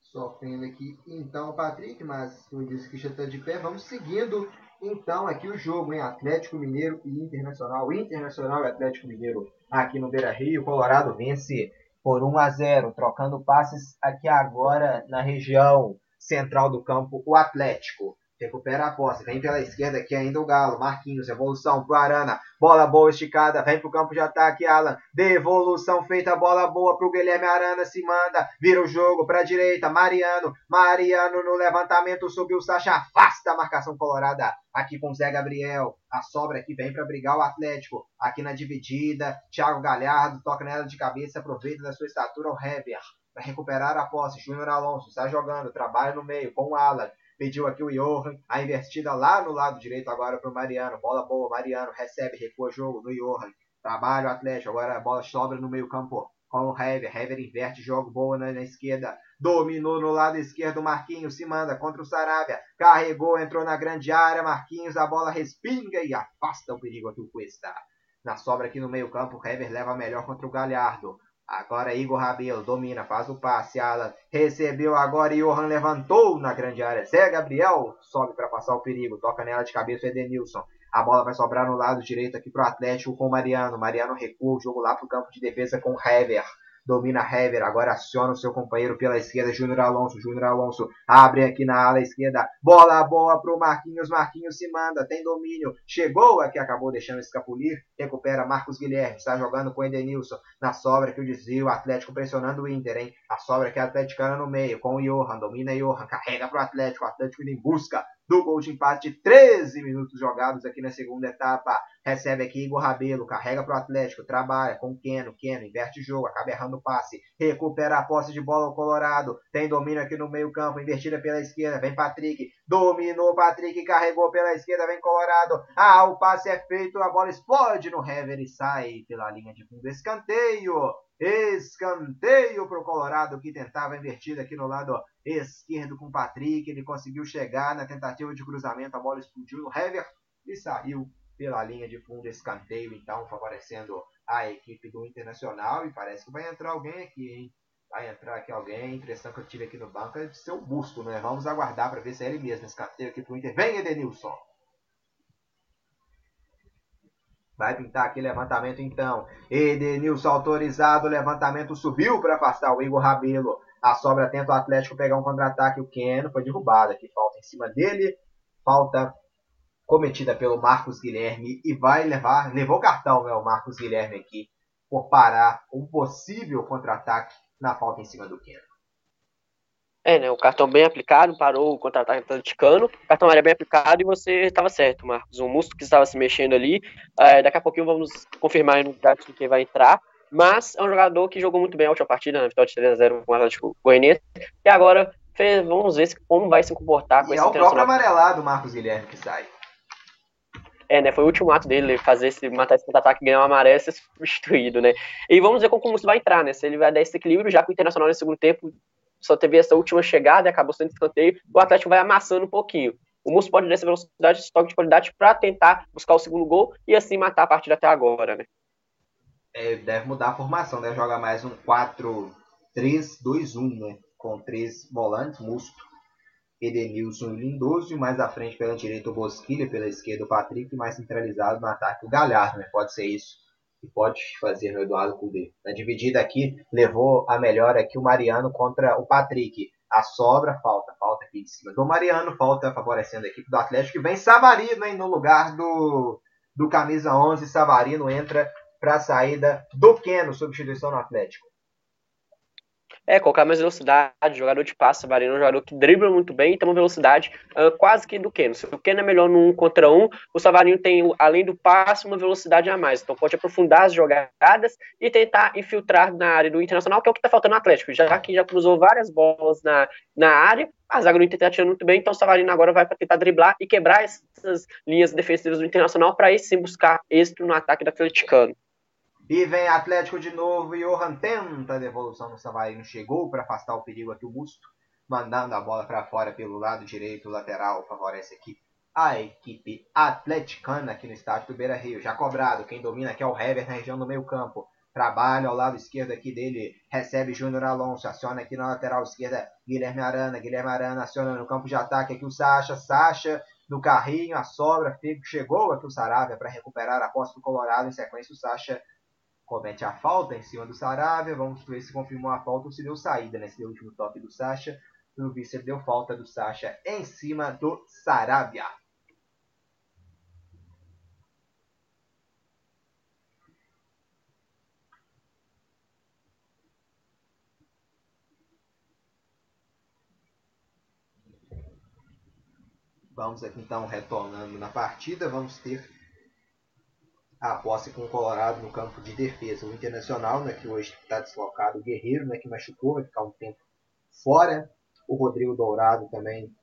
Sofrendo aqui, então, o Patrick, mas como disse que já está de pé, vamos seguindo então aqui o jogo em Atlético Mineiro e Internacional. Internacional e Atlético Mineiro aqui no Beira Rio. Colorado vence por 1 a 0, trocando passes aqui agora na região central do campo, o Atlético. Recupera a posse, vem pela esquerda aqui ainda o Galo, Marquinhos, evolução pro Arana, bola boa esticada, vem pro campo de ataque, Alan, devolução feita, bola boa pro Guilherme Arana, se manda, vira o jogo pra direita, Mariano, Mariano no levantamento, subiu o Sacha, afasta a marcação colorada, aqui com o Zé Gabriel, a sobra aqui vem para brigar o Atlético, aqui na dividida, Thiago Galhardo, toca nela de cabeça, aproveita da sua estatura o Hever, para recuperar a posse, Júnior Alonso está jogando, trabalha no meio com o Alan, Pediu aqui o Johan. A invertida lá no lado direito agora para o Mariano. Bola boa, Mariano recebe, recua jogo no Johan. Trabalho Atlético. Agora a bola sobra no meio campo com o Hever. Hever inverte, jogo boa na, na, esquerda. Dominou no lado esquerdo. Marquinhos se manda contra o Sarabia. Carregou, entrou na grande área. Marquinhos, a bola respinga e afasta o perigo aqui o Cuesta. Na sobra aqui no meio campo, Hever leva melhor contra o Galhardo. Agora Igor Rabelo domina, faz o passe. Alan recebeu agora. Johan levantou na grande área. Zé Gabriel sobe para passar o perigo. Toca nela de cabeça o Edenilson. A bola vai sobrar no lado direito aqui para o Atlético com o Mariano. Mariano recua o jogo lá para o campo de defesa com o Hever domina Hever, agora aciona o seu companheiro pela esquerda, Júnior Alonso, Júnior Alonso abre aqui na ala esquerda, bola boa pro Marquinhos, Marquinhos se manda, tem domínio, chegou aqui, acabou deixando escapulir, recupera Marcos Guilherme, está jogando com o Edenilson, na sobra que o desvio, Atlético pressionando o Inter, hein, a sobra que é atleticana no meio, com o Johan, domina Johan, carrega pro Atlético, o Atlético em busca do gol de empate, 13 minutos jogados aqui na segunda etapa. Recebe aqui Igor Rabelo, carrega para o Atlético, trabalha com Keno, Keno inverte o jogo, acaba errando o passe, recupera a posse de bola o Colorado, tem domínio aqui no meio campo, invertida pela esquerda, vem Patrick, dominou Patrick, carregou pela esquerda, vem Colorado, ah, o passe é feito, a bola explode no Hever e sai pela linha de fundo, escanteio, Escanteio para o Colorado que tentava invertida aqui no lado esquerdo com o Patrick. Ele conseguiu chegar na tentativa de cruzamento. A bola explodiu no Hever e saiu pela linha de fundo. Escanteio, então, favorecendo a equipe do Internacional. E parece que vai entrar alguém aqui, hein? Vai entrar aqui alguém. A impressão que eu tive aqui no banco é de ser o Busto, né? Vamos aguardar para ver se é ele mesmo. Escanteio aqui para o Inter. Vem, Edenilson! Vai pintar aqui levantamento então. Edenilson autorizado. Levantamento subiu para afastar o Igor Rabelo. A sobra tenta o Atlético pegar um contra-ataque. O Keno foi derrubado aqui. Falta em cima dele. Falta cometida pelo Marcos Guilherme. E vai levar. Levou cartão, né, o Marcos Guilherme aqui. Por parar um possível contra-ataque na falta em cima do Keno. É, né? O cartão bem aplicado, parou o contra-ataque atleticano, o cartão era bem aplicado e você estava certo, Marcos. O músculo que estava se mexendo ali. É, daqui a pouquinho vamos confirmar no chat quem vai entrar. Mas é um jogador que jogou muito bem a última partida, na vitória de 3x0 com o Atlético Goianiense. E agora fez, vamos ver como vai se comportar com e esse é o próprio amarelado, Marcos Guilherme, que sai. É, né? Foi o último ato dele fazer esse, matar esse contra-ataque, ganhar um amarelo e ser substituído, né? E vamos ver como o Musto vai entrar, né? Se ele vai dar esse equilíbrio, já que o Internacional no segundo tempo só teve essa última chegada e acabou sendo escanteio, o Atlético vai amassando um pouquinho. O Musso pode dar essa velocidade, esse toque de qualidade para tentar buscar o segundo gol e assim matar a partida até agora, né? É, deve mudar a formação, deve jogar mais um 4-3-2-1, né? Com três volantes, Musto, Edenilson e Lindoso, e mais à frente pela direita o Bosquilha, pela esquerda o Patrick, e mais centralizado no ataque o Galhardo, né? Pode ser isso que pode fazer no Eduardo Cudê. Na dividida aqui, levou a melhor aqui o Mariano contra o Patrick. A sobra, falta, falta aqui de cima do Mariano, falta favorecendo a equipe do Atlético, que vem Savarino hein, no lugar do, do camisa 11. Savarino entra para a saída do Keno, substituição no Atlético. É, colocar mais velocidade, jogador de passe, Varino é um jogador que dribla muito bem e tem uma velocidade uh, quase que do Keno. Se o Keno é melhor no um contra um, o Savarino tem, além do passe, uma velocidade a mais. Então pode aprofundar as jogadas e tentar infiltrar na área do Internacional, que é o que está faltando no Atlético, já que já cruzou várias bolas na, na área, a zaga do Inter está tirando muito bem, então o Savarino agora vai para tentar driblar e quebrar essas linhas defensivas do Internacional para aí sim buscar êxito no ataque do atleticano. E vem Atlético de novo. Johan tenta a devolução no Savarino. Chegou para afastar o perigo aqui o Busto. Mandando a bola para fora pelo lado direito. Lateral favorece aqui a equipe atleticana aqui no estádio do Beira Rio. Já cobrado. Quem domina aqui é o Hever na região do meio campo. Trabalha ao lado esquerdo aqui dele. Recebe Júnior Alonso. Aciona aqui na lateral esquerda Guilherme Arana. Guilherme Arana aciona no campo de ataque aqui o Sacha. Sacha no carrinho. A sobra. Chegou aqui o Saravia para recuperar a posse do Colorado. Em sequência o Sacha comete a falta em cima do Saravia. Vamos ver se confirmou a falta ou se deu saída nesse último toque do Sacha. Visto, ele deu falta do Sacha em cima do Saravia. Vamos aqui então retornando na partida. Vamos ter a posse com o Colorado no campo de defesa. O Internacional, né, que hoje está deslocado, o Guerreiro, né, que machucou, vai ficar um tempo fora. O Rodrigo Dourado também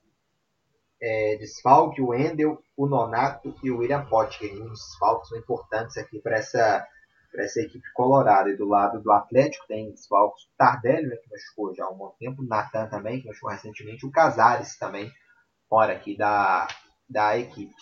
é, desfalque, o Endel, o Nonato e o William Potker. Uns desfalques importantes aqui para essa essa equipe colorada. E do lado do Atlético tem desfalques Tardelli, né, que machucou já há um bom tempo, o Natan também, que machucou recentemente, o Casares também, fora aqui da, da equipe.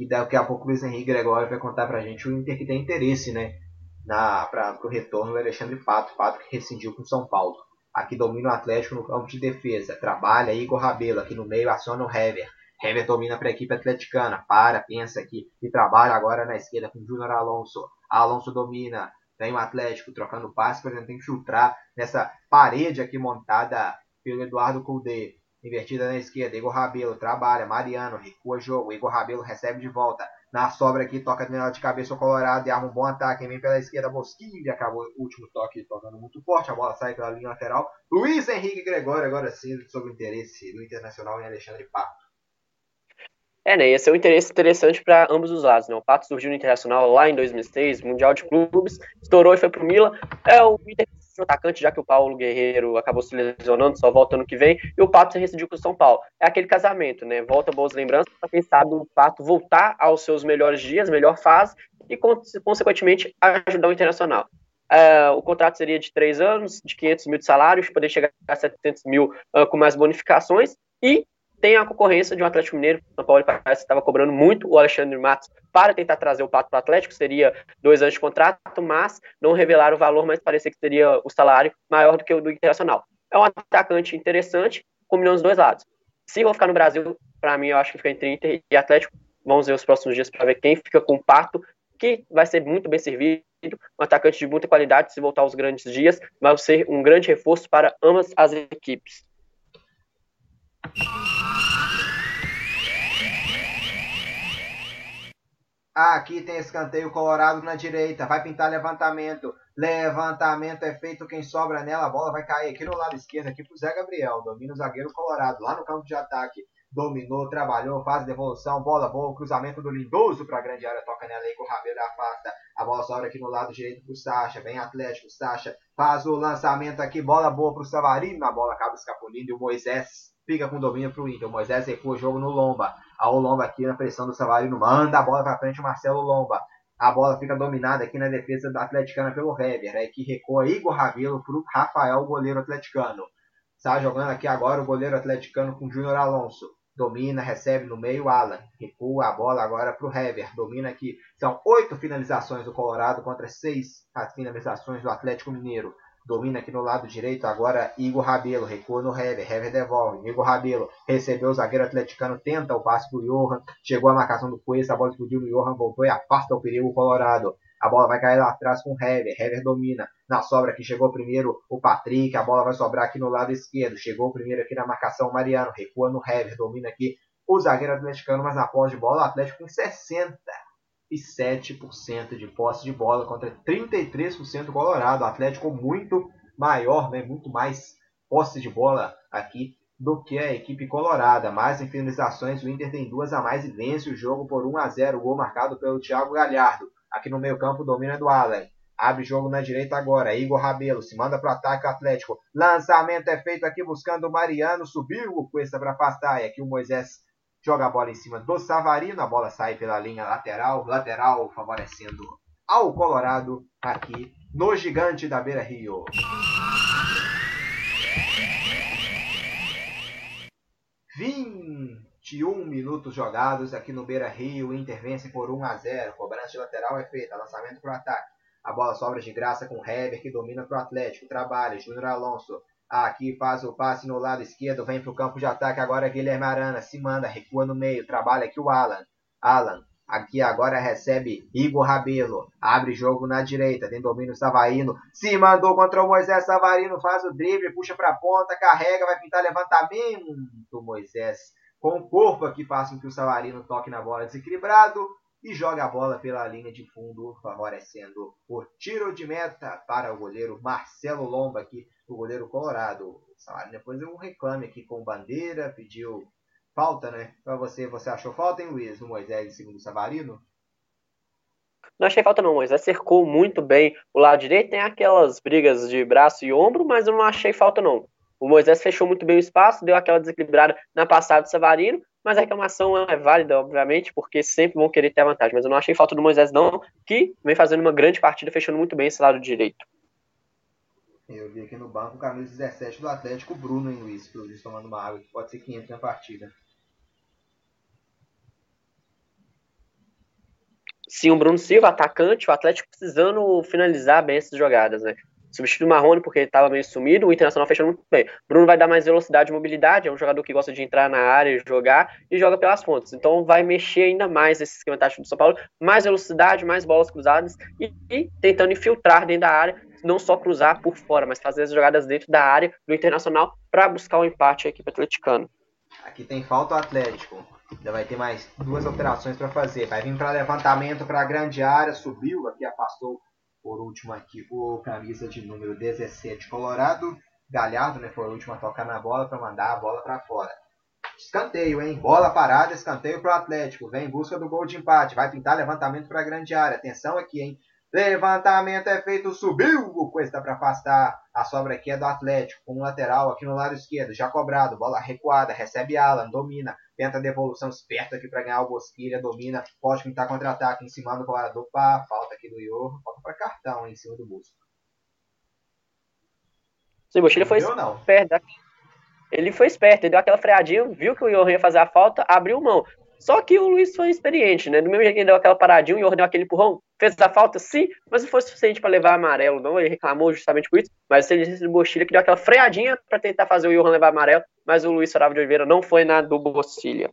Aqui daqui a pouco o Luiz Henrique Gregório vai contar para a gente o Inter que tem interesse né, para o retorno do Alexandre Pato, Pato que rescindiu com São Paulo. Aqui domina o Atlético no campo de defesa, trabalha Igor Rabelo, aqui no meio aciona o Hever. Hever domina para a equipe atleticana, para, pensa aqui e trabalha agora na esquerda com Júnior Alonso. Alonso domina, vem o Atlético trocando passe, por exemplo, tem que filtrar nessa parede aqui montada pelo Eduardo Cudê. Invertida na esquerda, Igor Rabelo trabalha, Mariano recua jogo, Igor Rabelo recebe de volta. Na sobra aqui, toca de cabeça o Colorado e arma um bom ataque. Vem pela esquerda, Bosquilha acabou o último toque tocando muito forte. A bola sai pela linha lateral. Luiz Henrique Gregório, agora sim, sobre o interesse do Internacional em Alexandre Pato. É, né? Esse é um interesse interessante para ambos os lados, né? O Pato surgiu no Internacional lá em 2006, Mundial de Clubes, estourou e foi pro Milan. É o Inter atacante, já que o Paulo Guerreiro acabou se lesionando, só volta ano que vem, e o Pato se rescindiu com o São Paulo. É aquele casamento, né? Volta boas lembranças, para quem sabe o Pato voltar aos seus melhores dias, melhor fase, e consequentemente ajudar o Internacional. Uh, o contrato seria de três anos, de 500 mil de salários, poder chegar a 700 mil uh, com mais bonificações, e tem a concorrência de um Atlético Mineiro. O São Paulo parece que estava cobrando muito o Alexandre Matos para tentar trazer o Pato para o Atlético. Seria dois anos de contrato, mas não revelaram o valor, mas parecia que seria o salário maior do que o do Internacional. É um atacante interessante, combinando os dois lados. Se vão ficar no Brasil, para mim, eu acho que fica entre Inter e Atlético. Vamos ver os próximos dias para ver quem fica com o Pato, que vai ser muito bem servido. Um atacante de muita qualidade, se voltar aos grandes dias, vai ser um grande reforço para ambas as equipes. Ah, aqui tem escanteio colorado na direita. Vai pintar levantamento. Levantamento é feito. Quem sobra nela, a bola vai cair aqui no lado esquerdo, aqui pro Zé Gabriel. Domina o zagueiro colorado lá no campo de ataque. Dominou, trabalhou, faz devolução, bola boa, cruzamento do Lindoso para a grande área, toca nela aí com o Rabelo afasta. A bola sobra aqui no lado direito pro Sacha, vem Atlético, Sacha faz o lançamento aqui, bola boa pro Savarino, a bola acaba escapulindo e o Moisés fica com domínio pro Inter. O Moisés recua o jogo no Lomba. Ao Lomba aqui na pressão do Savarino. Manda a bola para frente o Marcelo Lomba. A bola fica dominada aqui na defesa da atleticana pelo Weber. Aí que recua Igor Rabelo pro Rafael, goleiro atleticano. Está jogando aqui agora o goleiro atleticano com Júnior Alonso. Domina, recebe no meio Alan. Recua a bola agora para o Hever. Domina aqui. São oito finalizações do Colorado contra seis finalizações do Atlético Mineiro. Domina aqui no lado direito agora Igor Rabelo. Recua no Hever. Hever devolve. Igor Rabelo recebeu o zagueiro atleticano. Tenta o passe para o Johan. Chegou a marcação do Cuesta. A bola explodiu no Johan. Voltou e afasta o perigo Colorado. A bola vai cair lá atrás com o Hever. Hever domina. Na sobra que chegou primeiro o Patrick. A bola vai sobrar aqui no lado esquerdo. Chegou primeiro aqui na marcação o Mariano. Recua no Hever. Domina aqui o zagueiro atleticano. Mas na pós de bola o Atlético com 60 7% de posse de bola contra 33% Colorado. O Atlético muito maior, né, muito mais posse de bola aqui do que a equipe colorada. Mais em finalizações, o Inter tem duas a mais e vence o jogo por 1 a 0. gol marcado pelo Thiago Galhardo. Aqui no meio campo, domina do Allen. Abre jogo na direita agora. Igor Rabelo se manda para o ataque Atlético. Lançamento é feito aqui buscando o Mariano. Subiu o Cuesta para afastar. E aqui o Moisés joga a bola em cima do Savarino, a bola sai pela linha lateral, lateral favorecendo ao Colorado aqui no gigante da Beira Rio. Vinte um minutos jogados aqui no Beira Rio, Inter vence por 1 a 0. Cobrança de lateral é feita, lançamento para o ataque. A bola sobra de graça com Heber que domina para o Atlético. Trabalha, Júnior Alonso Aqui faz o passe no lado esquerdo, vem para o campo de ataque agora Guilherme Arana, se manda, recua no meio, trabalha aqui o Alan. Alan, aqui agora recebe Igor Rabelo, abre jogo na direita, tem domínio Savarino, se mandou contra o Moisés Savarino, faz o drible, puxa para a ponta, carrega, vai pintar levantamento, Moisés. Com o corpo aqui faz com que o Savarino toque na bola desequilibrado, e joga a bola pela linha de fundo, favorecendo o tiro de meta para o goleiro Marcelo Lomba, aqui, o goleiro colorado. O depois eu reclame aqui com bandeira, pediu falta, né? Para você, você achou falta, hein, Luiz, no Moisés segundo Savarino? Não achei falta não, Moisés cercou muito bem o lado direito, tem aquelas brigas de braço e ombro, mas eu não achei falta não. O Moisés fechou muito bem o espaço, deu aquela desequilibrada na passada do Savarino, mas a reclamação é válida, obviamente, porque sempre vão querer ter a vantagem. Mas eu não achei falta do Moisés, não, que vem fazendo uma grande partida, fechando muito bem esse lado direito. Eu vi aqui no banco o camisa 17 do Atlético, Bruno, hein, Luiz, pelo visto, tomando uma água, que pode ser que entre na partida. Sim, o Bruno Silva, atacante, o Atlético precisando finalizar bem essas jogadas, né? Substitui o Marrone porque ele estava meio sumido, o Internacional fechando muito bem. Bruno vai dar mais velocidade e mobilidade, é um jogador que gosta de entrar na área e jogar, e joga pelas pontas. Então vai mexer ainda mais esse esquema tático do São Paulo, mais velocidade, mais bolas cruzadas e, e tentando infiltrar dentro da área, não só cruzar por fora, mas fazer as jogadas dentro da área do Internacional para buscar o um empate a equipe atleticana. Aqui tem falta o Atlético. Ainda vai ter mais duas alterações para fazer. Vai vir para levantamento para a grande área, subiu, aqui afastou por último aqui o camisa de número 17 Colorado. Galhardo, né, foi o último a tocar na bola para mandar a bola para fora. Escanteio, hein? Bola parada, escanteio para o Atlético. Vem em busca do gol de empate. Vai pintar levantamento para a grande área. Atenção aqui, hein? Levantamento é feito, subiu. O Cuesta para afastar. A sobra aqui é do Atlético. Com um lateral aqui no lado esquerdo. Já cobrado. Bola recuada. Recebe Alan. Domina. Tenta a devolução esperta aqui para ganhar o Bosquilha. Domina. Pode pintar contra-ataque em cima do colarador. Pá, falta aqui do Ior. Falta para cartão em cima do Busco. Sim, o Bosquilha foi esperto. Ele foi esperto. Ele deu aquela freadinha. Viu que o Ior ia fazer a falta. Abriu mão. Só que o Luiz foi experiente, né? Do mesmo jeito que ele deu aquela paradinha, o Ior deu aquele empurrão, fez a falta, sim, mas não foi suficiente para levar amarelo, não. Ele reclamou justamente por isso, mas o Celestino do Bostilha que deu aquela freadinha para tentar fazer o Johan levar amarelo, mas o Luiz Sorava de Oliveira não foi na do Bostilha.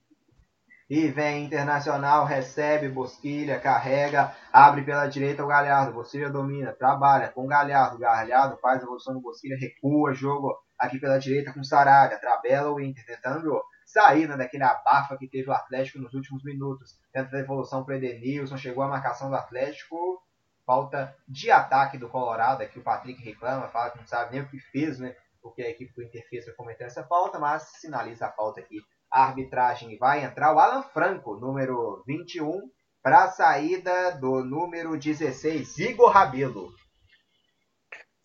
E vem Internacional, recebe Bosquilha, carrega, abre pela direita o Galhardo. Bosquilha domina, trabalha com o Galhardo. Galhardo faz a evolução do Bosquilha, recua, jogo aqui pela direita com Sarabia. Trabela o Inter, tentando saída daquele abafa que teve o Atlético nos últimos minutos. Tenta a devolução para Edenilson, chegou a marcação do Atlético. Falta de ataque do Colorado, aqui o Patrick reclama, fala que não sabe nem o que fez, né? Porque a equipe do Inter fez cometer essa falta, mas sinaliza a falta aqui. A arbitragem vai entrar o Alan Franco, número 21, para a saída do número 16, Igor Rabelo.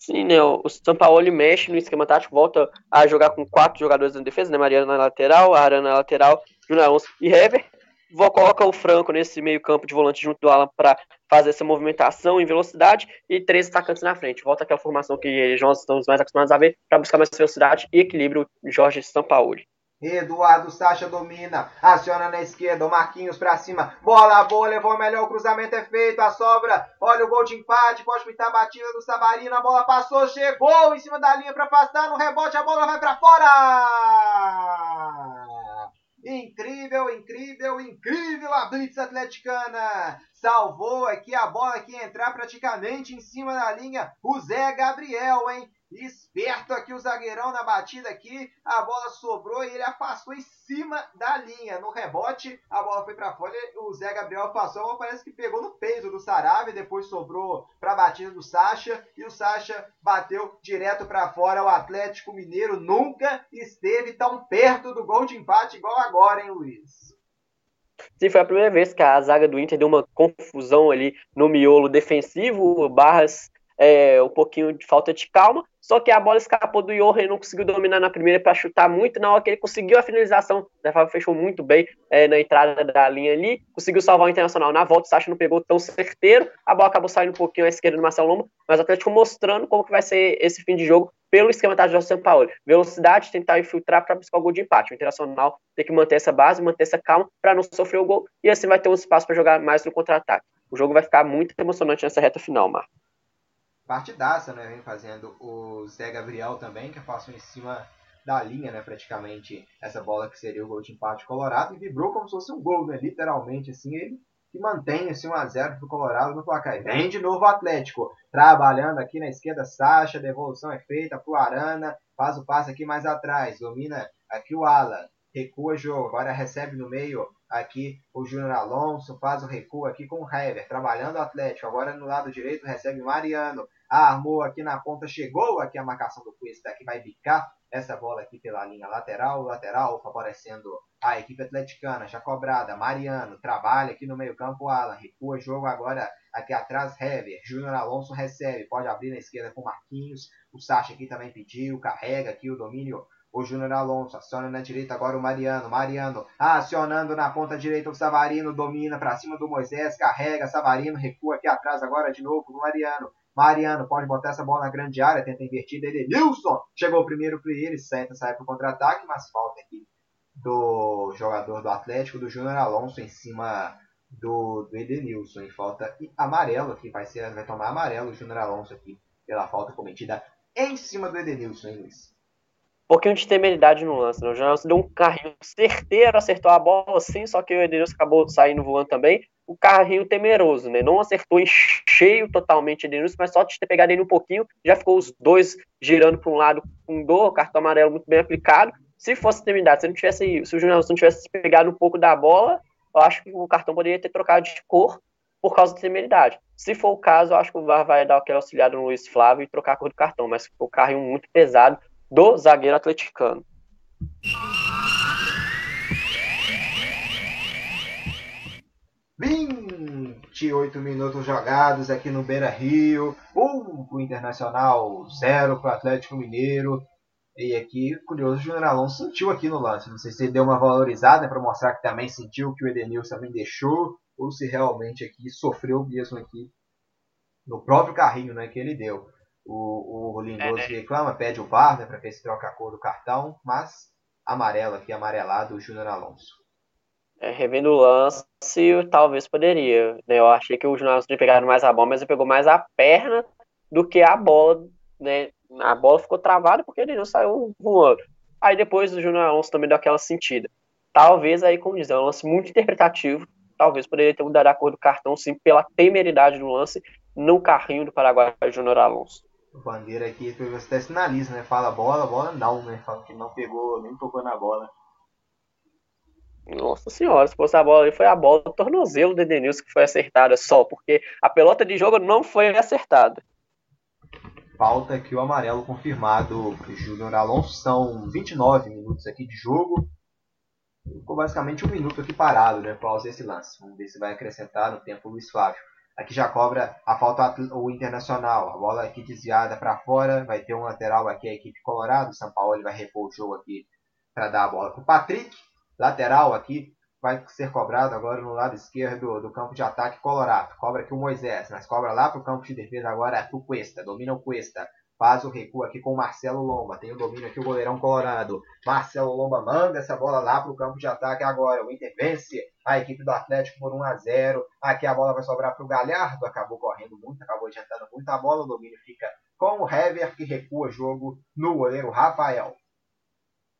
Sim, né? O São Paulo mexe no esquema tático, volta a jogar com quatro jogadores na defesa, né? Mariano na lateral, Arana na lateral, Júnior e Hever. Vou colocar o Franco nesse meio-campo de volante junto do Alan para fazer essa movimentação em velocidade e três atacantes na frente. Volta aquela formação que nós estamos mais acostumados a ver para buscar mais velocidade e equilíbrio Jorge Sampaoli. Eduardo Sacha domina, aciona na esquerda, o Marquinhos pra cima, bola boa, levou melhor, o cruzamento é feito, a sobra, olha o gol de empate, pode pintar a batida do Savarino, a bola passou, chegou em cima da linha para afastar, no rebote a bola vai para fora! Incrível, incrível, incrível a blitz atleticana. Salvou aqui a bola que entrar praticamente em cima da linha. O Zé Gabriel, hein? Esperto aqui o zagueirão na batida aqui. A bola sobrou e ele afastou em cima da linha. No rebote, a bola foi para fora. O Zé Gabriel passou, parece que pegou no peito do Sarave. Depois sobrou para a batida do Sacha. E o Sacha bateu direto para fora. O Atlético Mineiro nunca esteve tão perto do gol de empate igual agora, hein, Luiz? Sim, foi a primeira vez que a zaga do Inter deu uma confusão ali no miolo defensivo. Barras é, um pouquinho de falta de calma, só que a bola escapou do Johan e não conseguiu dominar na primeira para chutar muito. Na hora que ele conseguiu a finalização, Fábio fechou muito bem é, na entrada da linha ali, conseguiu salvar o Internacional. Na volta, o Sacha não pegou tão certeiro, a bola acabou saindo um pouquinho à esquerda do Marcelo Lomba, mas o Atlético mostrando como que vai ser esse fim de jogo pelo esquema tático do São Paulo. Velocidade, tentar infiltrar para buscar o gol de empate. O Internacional tem que manter essa base, manter essa calma para não sofrer o gol e assim vai ter um espaço para jogar mais no contra-ataque. O jogo vai ficar muito emocionante nessa reta final, Marco partidaça, né? Vem fazendo o Zé Gabriel também, que passou em cima da linha, né? Praticamente essa bola que seria o gol de empate colorado e vibrou como se fosse um gol, né? Literalmente, assim, ele que mantém esse 1x0 pro Colorado no placar. E vem de novo o Atlético, trabalhando aqui na esquerda, Sacha, devolução é feita pro Arana, faz o passe aqui mais atrás, domina aqui o Alan, recua o jogo, agora recebe no meio aqui o Júnior Alonso, faz o recuo aqui com o Hever, trabalhando o Atlético, agora no lado direito recebe Mariano, armou aqui na ponta, chegou aqui a marcação do Cuesta, que vai bicar essa bola aqui pela linha lateral, lateral, favorecendo a equipe atleticana, já cobrada, Mariano, trabalha aqui no meio campo, Alan, recua jogo agora aqui atrás, Hever, Júnior Alonso recebe, pode abrir na esquerda com Marquinhos, o Sacha aqui também pediu, carrega aqui o domínio o Júnior Alonso aciona na direita agora o Mariano. Mariano acionando na ponta direita o Savarino. Domina para cima do Moisés. Carrega. Savarino recua aqui atrás agora de novo o Mariano. Mariano pode botar essa bola na grande área. Tenta invertir. Edenilson chegou primeiro para ele. Senta, sai para o contra-ataque. Mas falta aqui do jogador do Atlético, do Júnior Alonso, em cima do, do Edenilson. E falta amarelo aqui. Vai, ser, vai tomar amarelo o Júnior Alonso aqui pela falta cometida em cima do Edenilson, hein, Luiz? Pouquinho de temeridade no lance. Né? O deu um carrinho certeiro, acertou a bola sim, só que o Edenilson acabou saindo voando também. O carrinho temeroso, né? Não acertou em cheio totalmente Edenilson, mas só de ter pegado ele um pouquinho, já ficou os dois girando para um lado com dor, cartão amarelo muito bem aplicado. Se fosse temeridade, se não tivesse, se o jornalista não tivesse pegado um pouco da bola, eu acho que o cartão poderia ter trocado de cor por causa da temeridade. Se for o caso, eu acho que o VAR vai dar aquela auxiliada no Luiz Flávio e trocar a cor do cartão, mas ficou o carrinho muito pesado do zagueiro atleticano. Vinte oito minutos jogados aqui no Beira Rio. Um para o Internacional, zero para o Atlético Mineiro. E aqui, curioso, o Júnior Alonso sentiu aqui no lance. Não sei se ele deu uma valorizada para mostrar que também sentiu que o Edenilson também deixou, ou se realmente aqui sofreu mesmo aqui no próprio carrinho né, que ele deu. O, o Lindoso é, né? reclama, pede o VAR né, para ver se troca a cor do cartão, mas amarelo aqui, amarelado, o Júnior Alonso. É, revendo o lance, talvez poderia. Né? Eu achei que o Júnior Alonso tinha pegado mais a bola, mas ele pegou mais a perna do que a bola. Né? A bola ficou travada porque ele não saiu voando. Aí depois o Júnior Alonso também deu aquela sentida. Talvez aí, como diz, é um lance muito interpretativo. Talvez poderia ter mudado a cor do cartão, sim, pela temeridade do lance no carrinho do Paraguai Júnior Alonso. O Bandeira aqui, você até sinaliza, né? Fala bola, bola não, né? Fala que não pegou, nem tocou na bola. Nossa senhora, se fosse a bola ali, foi a bola do tornozelo do Edenilson que foi acertada só, porque a pelota de jogo não foi acertada. Falta aqui o amarelo confirmado para o Júnior Alonso. São 29 minutos aqui de jogo. Ficou basicamente um minuto aqui parado, né? Pausa esse lance. Vamos ver se vai acrescentar no tempo o Luiz Flávio. Aqui já cobra a falta o Internacional. A bola aqui desviada para fora. Vai ter um lateral aqui a equipe Colorado. São Paulo vai repor o jogo aqui para dar a bola para o Patrick. Lateral aqui vai ser cobrado agora no lado esquerdo do campo de ataque Colorado. Cobra aqui o Moisés, mas cobra lá para o campo de defesa agora é o Cuesta. Domina o Cuesta. Faz o recuo aqui com o Marcelo Lomba. Tem o domínio aqui o goleirão colorado. Marcelo Lomba manda essa bola lá para o campo de ataque agora. O Inter vence a equipe do Atlético por 1 a 0. Aqui a bola vai sobrar para o Galhardo. Acabou correndo muito, acabou adiantando muito a bola. O domínio fica com o Hever que recua o jogo no goleiro Rafael.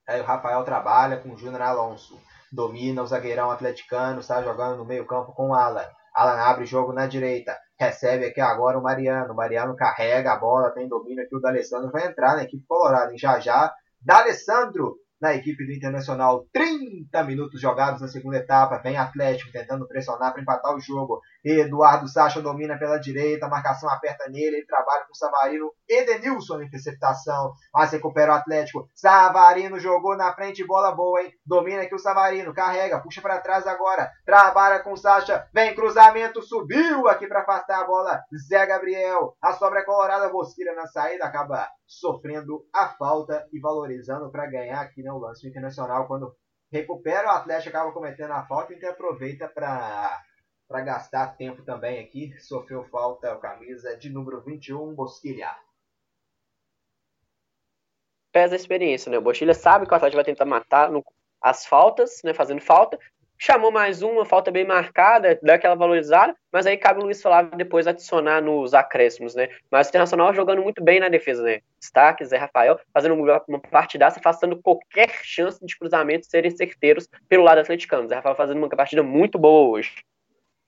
Aí o Rafael trabalha com o Júnior Alonso. Domina o zagueirão atleticano, está jogando no meio campo com o Alan. Alan abre o jogo na direita. Recebe aqui agora o Mariano. O Mariano carrega a bola, tem domínio aqui. O D'Alessandro vai entrar na equipe colorada. Já já, D'Alessandro na equipe do Internacional. 30 minutos jogados na segunda etapa. Vem Atlético tentando pressionar para empatar o jogo. Eduardo Sacha domina pela direita. Marcação aperta nele. Ele trabalha com o Savarino. Edenilson na interceptação. Mas recupera o Atlético. Savarino jogou na frente. Bola boa, hein? Domina aqui o Savarino. Carrega. Puxa para trás agora. Trabalha com o Sacha. Vem cruzamento. Subiu aqui para afastar a bola. Zé Gabriel. A sobra é colorada. Bosquilha na saída. Acaba sofrendo a falta e valorizando para ganhar aqui né, o lance internacional. Quando recupera, o Atlético acaba cometendo a falta e então aproveita para gastar tempo também aqui. Sofreu falta o camisa de número 21, Bosquilha. Pesa a experiência, né? O Bosquilha sabe que o Atlético vai tentar matar no, as faltas, né? Fazendo falta, chamou mais uma, falta bem marcada, dá aquela valorizada, mas aí cabe o Luiz Flávio depois adicionar nos acréscimos, né? Mas o Internacional jogando muito bem na defesa, né? Destaque, Zé Rafael, fazendo uma partidaça, afastando qualquer chance de cruzamento serem certeiros pelo lado atleticano. Zé Rafael fazendo uma partida muito boa hoje.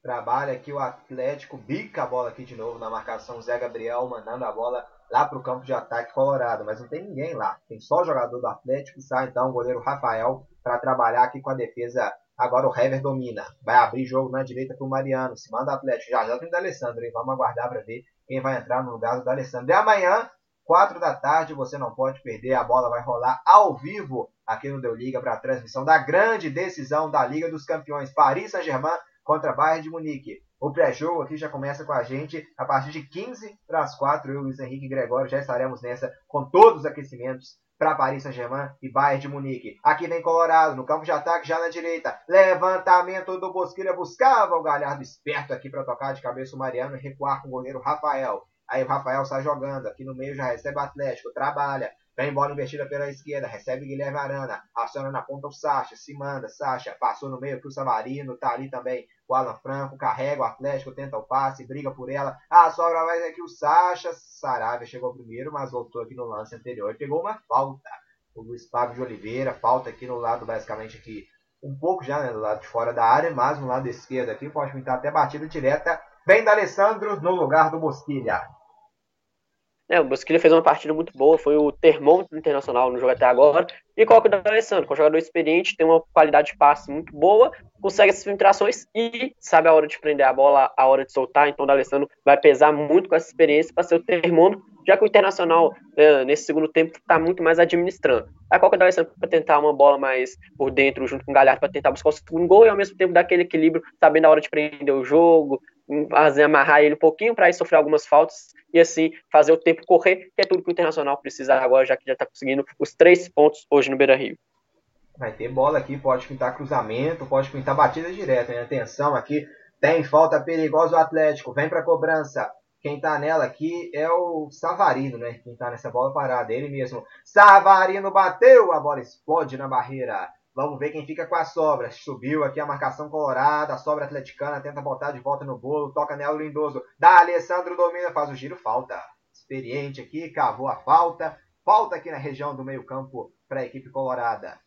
Trabalha aqui o Atlético, bica a bola aqui de novo na marcação, Zé Gabriel mandando a bola lá para o campo de ataque colorado, mas não tem ninguém lá. Tem só o jogador do Atlético, sai então o goleiro Rafael para trabalhar aqui com a defesa Agora o Hever domina. Vai abrir jogo na direita para o Mariano. Se manda o Atlético. Já já tem o D'Alessandro, hein? Vamos aguardar para ver quem vai entrar no lugar do D'Alessandro. E amanhã quatro da tarde. Você não pode perder. A bola vai rolar ao vivo aqui no Deu Liga para a transmissão da grande decisão da Liga dos Campeões. Paris Saint-Germain contra Bayern de Munique. O pré-jogo aqui já começa com a gente a partir de 15 para as 4. Eu, Luiz Henrique e Gregório já estaremos nessa com todos os aquecimentos para Paris Saint-Germain e Bayern de Munique. Aqui vem Colorado, no campo de ataque já na direita. Levantamento do Bosquilha, buscava o Galhardo esperto aqui para tocar de cabeça o Mariano e recuar com o goleiro Rafael. Aí o Rafael sai jogando, aqui no meio já recebe o Atlético, trabalha, Vem bola investida pela esquerda, recebe Guilherme Arana, aciona na ponta o Sacha, se manda, Sacha, passou no meio pro Savarino, tá ali também o Alan Franco, carrega o Atlético, tenta o passe, briga por ela, a sobra vai aqui o Sacha, Saravia chegou primeiro, mas voltou aqui no lance anterior e pegou uma falta. O Luiz Fábio de Oliveira, falta aqui no lado, basicamente aqui, um pouco já, né, do lado de fora da área, mas no lado esquerdo aqui, pode pintar até batida direta, vem da Alessandro no lugar do Bosquilha. É, o Bosquilha fez uma partida muito boa, foi o termômetro internacional no jogo até agora. E coloca o Alessandro, que é um jogador experiente, tem uma qualidade de passe muito boa, consegue essas filtrações e sabe a hora de prender a bola, a hora de soltar. Então o Alessandro vai pesar muito com essa experiência para ser o termômetro, já que o Internacional, né, nesse segundo tempo, está muito mais administrando. Aí coloca o Alessandro para tentar uma bola mais por dentro, junto com o Galhardo, para tentar buscar o segundo gol e ao mesmo tempo dar aquele equilíbrio, sabendo a hora de prender o jogo, fazer amarrar ele um pouquinho para ir sofrer algumas faltas e assim fazer o tempo correr, que é tudo que o Internacional precisa agora, já que já está conseguindo os três pontos hoje no Beira Rio. Vai ter bola aqui, pode pintar cruzamento, pode pintar batida direta. Hein? Atenção aqui, tem falta perigosa o Atlético, vem para cobrança. Quem tá nela aqui é o Savarino, né? Quem tá nessa bola parada, ele mesmo. Savarino bateu, a bola explode na barreira. Vamos ver quem fica com a sobra. Subiu aqui a marcação colorada. A sobra atleticana tenta botar de volta no bolo. Toca nela o Lindoso. Da Alessandro domina, faz o giro. Falta. Experiente aqui, cavou a falta. Falta aqui na região do meio-campo para a equipe colorada.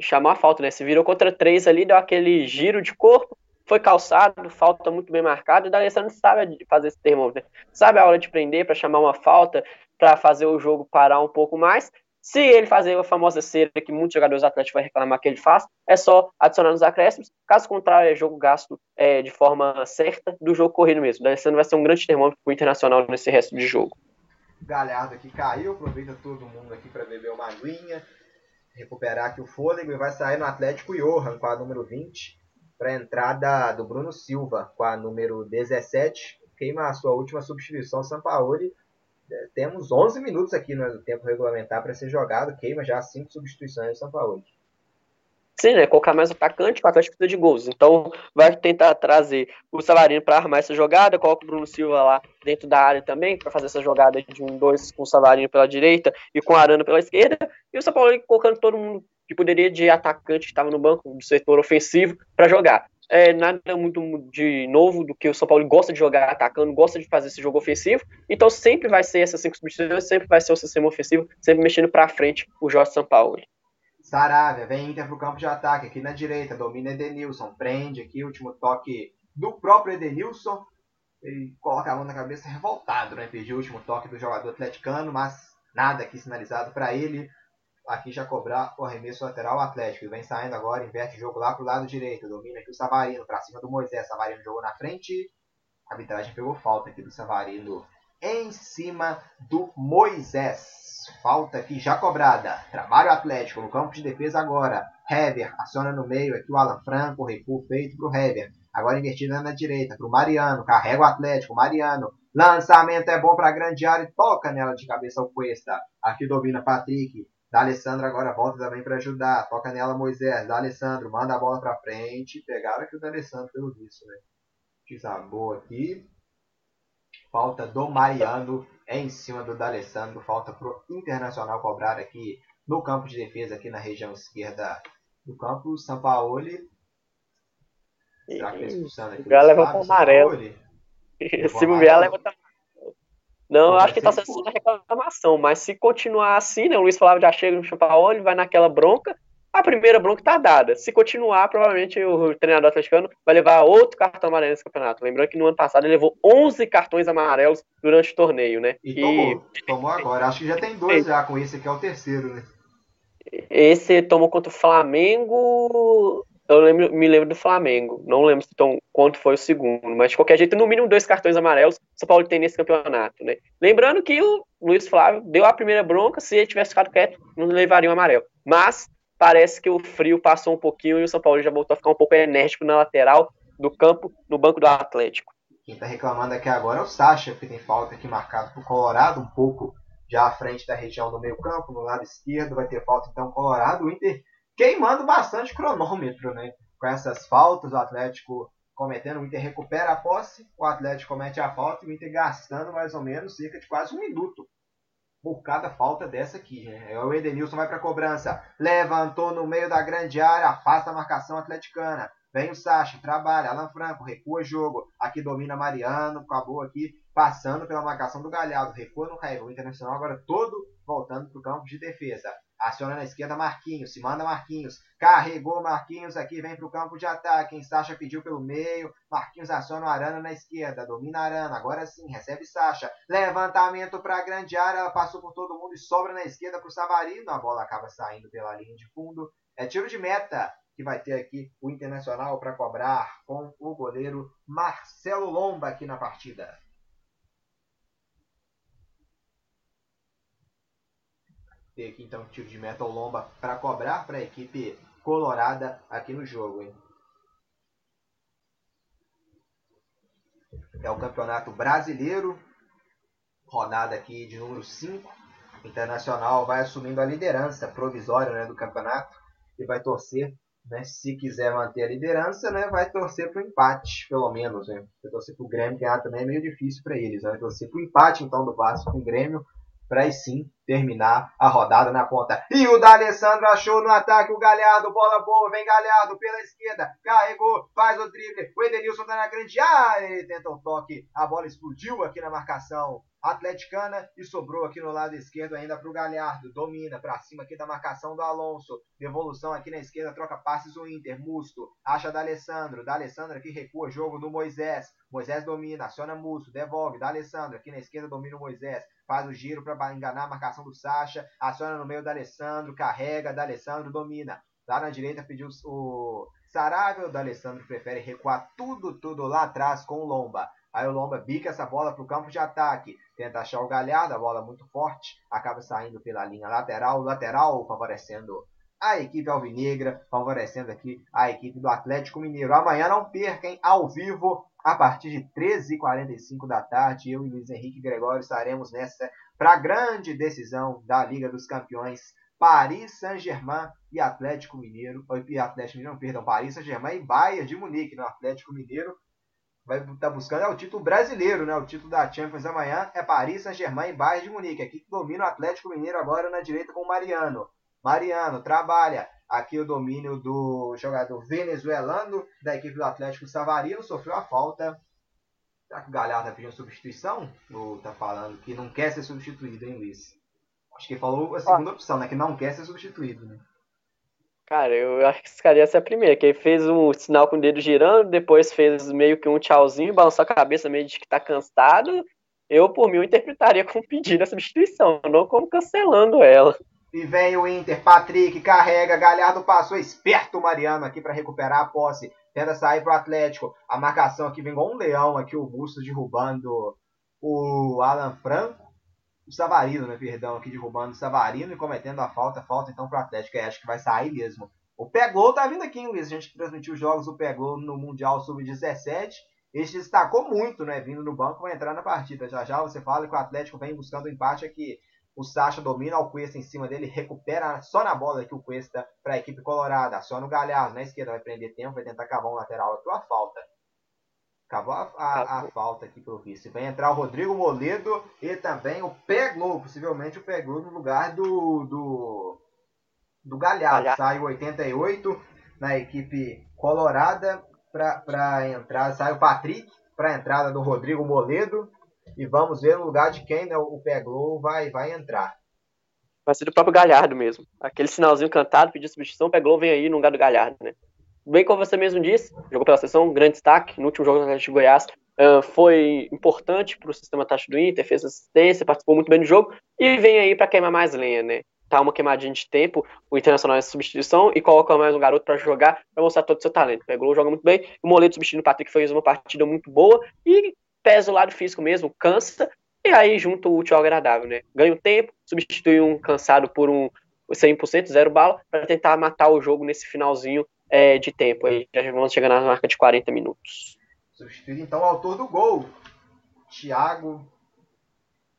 Chamou a falta, né? Se virou contra três ali, deu aquele giro de corpo. Foi calçado, falta muito bem marcada. O Alessandro sabe fazer esse termômetro. Né? Sabe a hora de prender para chamar uma falta, para fazer o jogo parar um pouco mais se ele fazer a famosa cera que muitos jogadores atléticos vão reclamar que ele faz, é só adicionar nos acréscimos. Caso contrário, é jogo gasto é, de forma certa do jogo corrido mesmo. O D'Alessandro vai ser um grande termômetro para o Internacional nesse resto de jogo. Galhardo aqui caiu, aproveita todo mundo aqui para beber uma aguinha, recuperar aqui o fôlego e vai sair no Atlético Johan com a número 20 para a entrada do Bruno Silva com a número 17. Queima a sua última substituição, Sampaoli temos 11 minutos aqui no tempo regulamentar para ser jogado, queima já cinco substituições do São Paulo. Sim, né? Colocar mais atacante, o Atlético precisa de gols. Então vai tentar trazer o Savarino para armar essa jogada, coloca o Bruno Silva lá dentro da área também, para fazer essa jogada de um dois com o Savarino pela direita e com o Arana pela esquerda. E o São Paulo colocando todo mundo que poderia de atacante que estava no banco do setor ofensivo para jogar é nada muito de novo do que o São Paulo gosta de jogar atacando, gosta de fazer esse jogo ofensivo. Então sempre vai ser essas cinco substituições, sempre vai ser o sistema ofensivo, sempre mexendo para frente o Jorge São Paulo. Saravia, vem Inter pro campo de ataque, aqui na direita, domina Edenilson, prende aqui, último toque do próprio Edenilson. Ele coloca a mão na cabeça revoltado, né? Pediu o último toque do jogador atleticano, mas nada aqui sinalizado para ele aqui já cobrar o arremesso lateral Atlético. Vem saindo agora, inverte o jogo lá pro lado direito. Domina aqui o Savarino para cima do Moisés. Savarino jogou na frente. A arbitragem pegou falta aqui do Savarino em cima do Moisés. Falta aqui já cobrada. Trabalho Atlético no campo de defesa agora. Hever aciona no meio aqui o Alan Franco. Recuo feito pro Hever. Agora invertida na direita pro Mariano. Carrega o Atlético. Mariano. Lançamento é bom para grande área e toca nela de cabeça o Cuesta. Aqui domina Patrick. Da Alessandro agora volta também para ajudar. Toca nela Moisés. Da Alessandro manda a bola para frente. Pegaram aqui o da Alessandro pelo visto, né? Desabou aqui. Falta do Mariano em cima do D'Alessandro. Falta pro Internacional cobrar aqui no campo de defesa, aqui na região esquerda do campo. Sampaoli. Será que tá expulsando aqui? O leva para amarelo. Se bobear, leva não, eu acho que está sendo uma reclamação, mas se continuar assim, né, o Luiz Flávio já chega no Champaoli, vai naquela bronca, a primeira bronca está dada. Se continuar, provavelmente o treinador atleticano vai levar outro cartão amarelo nesse campeonato. Lembrando que no ano passado ele levou 11 cartões amarelos durante o torneio, né? E, e... Tomou, tomou agora. Acho que já tem dois já com esse aqui, é o terceiro, né? Esse tomou contra o Flamengo eu lembro, me lembro do Flamengo. Não lembro então, quanto foi o segundo, mas de qualquer jeito, no mínimo dois cartões amarelos o São Paulo tem nesse campeonato, né? Lembrando que o Luiz Flávio deu a primeira bronca, se ele tivesse ficado quieto, não levaria um amarelo. Mas parece que o frio passou um pouquinho e o São Paulo já voltou a ficar um pouco enérgico na lateral do campo, no banco do Atlético. Quem tá reclamando aqui agora é o Sacha, que tem falta aqui marcado pro Colorado, um pouco já à frente da região do meio campo, no lado esquerdo, vai ter falta então Colorado. O Inter queimando bastante cronômetro, né? Com essas faltas, o Atlético cometendo, o Inter recupera a posse, o Atlético comete a falta e o Inter gastando mais ou menos cerca de quase um minuto por cada falta dessa aqui. Né? O Edenilson vai para a cobrança, levantou no meio da grande área, afasta a marcação atleticana. Vem o Sacha, trabalha, Alan Franco, recua jogo. Aqui domina Mariano, acabou aqui passando pela marcação do Galhardo. Recua no Cairo. O Internacional agora todo voltando para o campo de defesa. Aciona na esquerda Marquinhos, se manda Marquinhos. Carregou Marquinhos aqui, vem para o campo de ataque. Sacha pediu pelo meio. Marquinhos aciona o Arana na esquerda. Domina Arana, agora sim, recebe Sacha. Levantamento para a grande área. Passou por todo mundo e sobra na esquerda para o Savarino. A bola acaba saindo pela linha de fundo. É tiro de meta que vai ter aqui o Internacional para cobrar com o goleiro Marcelo Lomba aqui na partida. Tem aqui então tiro de meta o Lomba para cobrar para a equipe colorada aqui no jogo. Hein? É o Campeonato Brasileiro, rodada aqui de número 5. Internacional vai assumindo a liderança provisória né, do campeonato e vai torcer né, se quiser manter a liderança, né, vai torcer para o empate, pelo menos. Né? Vai torcer para o Grêmio ganhar também é meio difícil para eles. Né? Vai torcer para o empate, então, do Vasco com o Grêmio, para sim terminar a rodada na ponta. E o D'Alessandro achou no ataque o Galhardo, bola boa, vem Galhardo pela esquerda, carregou, faz o drible, o Edenilson tá na grande área, ele tenta o toque, a bola explodiu aqui na marcação atleticana e sobrou aqui no lado esquerdo ainda para o Galhardo. Domina para cima aqui da marcação do Alonso. Devolução aqui na esquerda, troca passes o Inter. Musto acha da Alessandro. Da Alessandro aqui recua jogo do Moisés. Moisés domina, aciona Musto, devolve. Da Alessandro aqui na esquerda domina o Moisés. Faz o giro para enganar a marcação do Sacha. Aciona no meio da Alessandro, carrega. Da Alessandro domina. Lá na direita pediu o Sarável. Da Alessandro prefere recuar tudo, tudo lá atrás com o Lomba. Aí o Lomba bica essa bola para o campo de ataque. Tenta achar o Galhardo, a bola muito forte. Acaba saindo pela linha lateral. Lateral favorecendo a equipe alvinegra, favorecendo aqui a equipe do Atlético Mineiro. Amanhã não percam ao vivo, a partir de 13h45 da tarde. Eu e Luiz Henrique Gregório estaremos nessa para a grande decisão da Liga dos Campeões. Paris Saint-Germain e Atlético Mineiro, Atlético Mineiro, perdão, Paris Saint-Germain e Bayern de Munique, no Atlético Mineiro vai estar tá buscando é o título brasileiro, né? O título da Champions amanhã é Paris Saint-Germain e Bayern de Munique. Aqui que domina o Atlético Mineiro agora na direita com o Mariano. Mariano trabalha aqui o domínio do jogador venezuelano da equipe do Atlético Savarino, sofreu a falta. Será que o Galhardo tá pedindo substituição? Ou tá falando que não quer ser substituído, hein, Luiz? Acho que ele falou a segunda ah. opção, né? Que não quer ser substituído, né? Cara, eu acho que esse cara ia ser a primeira, que ele fez um sinal com o dedo girando, depois fez meio que um tchauzinho, balançou a cabeça meio de que tá cansado. Eu, por mim, eu interpretaria como pedindo a substituição, não como cancelando ela. E vem o Inter, Patrick carrega, Galhardo passou, esperto o Mariano aqui para recuperar a posse. Tenta sair pro Atlético. A marcação aqui vem igual um leão aqui, o Busto derrubando o Alan Franco o Savarino, né, perdão, aqui derrubando o Savarino e cometendo a falta, falta então pro Atlético, acho que vai sair mesmo. O Pegol tá vindo aqui, hein, Luiz? A gente transmitiu os jogos do Pegol no Mundial Sub-17. Ele destacou muito, né? Vindo no banco, vai entrar na partida. Já já você fala que o Atlético vem buscando o empate aqui. O Sacha domina o Cuesta em cima dele, recupera só na bola aqui o Cuesta para a equipe colorada. Só no Galhardo na esquerda, vai prender tempo, vai tentar cavar um lateral aqui, a falta. Acabou a, a, a, falta aqui pro vice. Vai entrar o Rodrigo Moledo e também o Peglo, possivelmente o Peglo no lugar do, do, do Galhardo. Sai o 88 na equipe colorada para entrar. Sai o Patrick para a entrada do Rodrigo Moledo. E vamos ver no lugar de quem né, o Peglo vai, vai entrar. Vai ser do próprio Galhardo mesmo. Aquele sinalzinho cantado, pedir substituição, o Peglo vem aí no lugar do Galhardo, né? bem como você mesmo disse, jogou pela seleção, grande destaque no último jogo do Atlético de Goiás, uh, foi importante para o sistema tático do Inter, fez assistência, participou muito bem do jogo e vem aí para queimar mais lenha, né? tá uma queimadinha de tempo, o Internacional nessa substituição e coloca mais um garoto para jogar, para mostrar todo o seu talento. Pegou, joga muito bem. O Moledo substituindo o Patrick fez uma partida muito boa e pesa o lado físico mesmo, cansa, e aí junto o útil ao agradável, né? Ganha o tempo, substitui um cansado por um 100%, zero bala, para tentar matar o jogo nesse finalzinho é, de tempo. Aí já vamos chegar na marca de 40 minutos. Substitui então o autor do gol, Thiago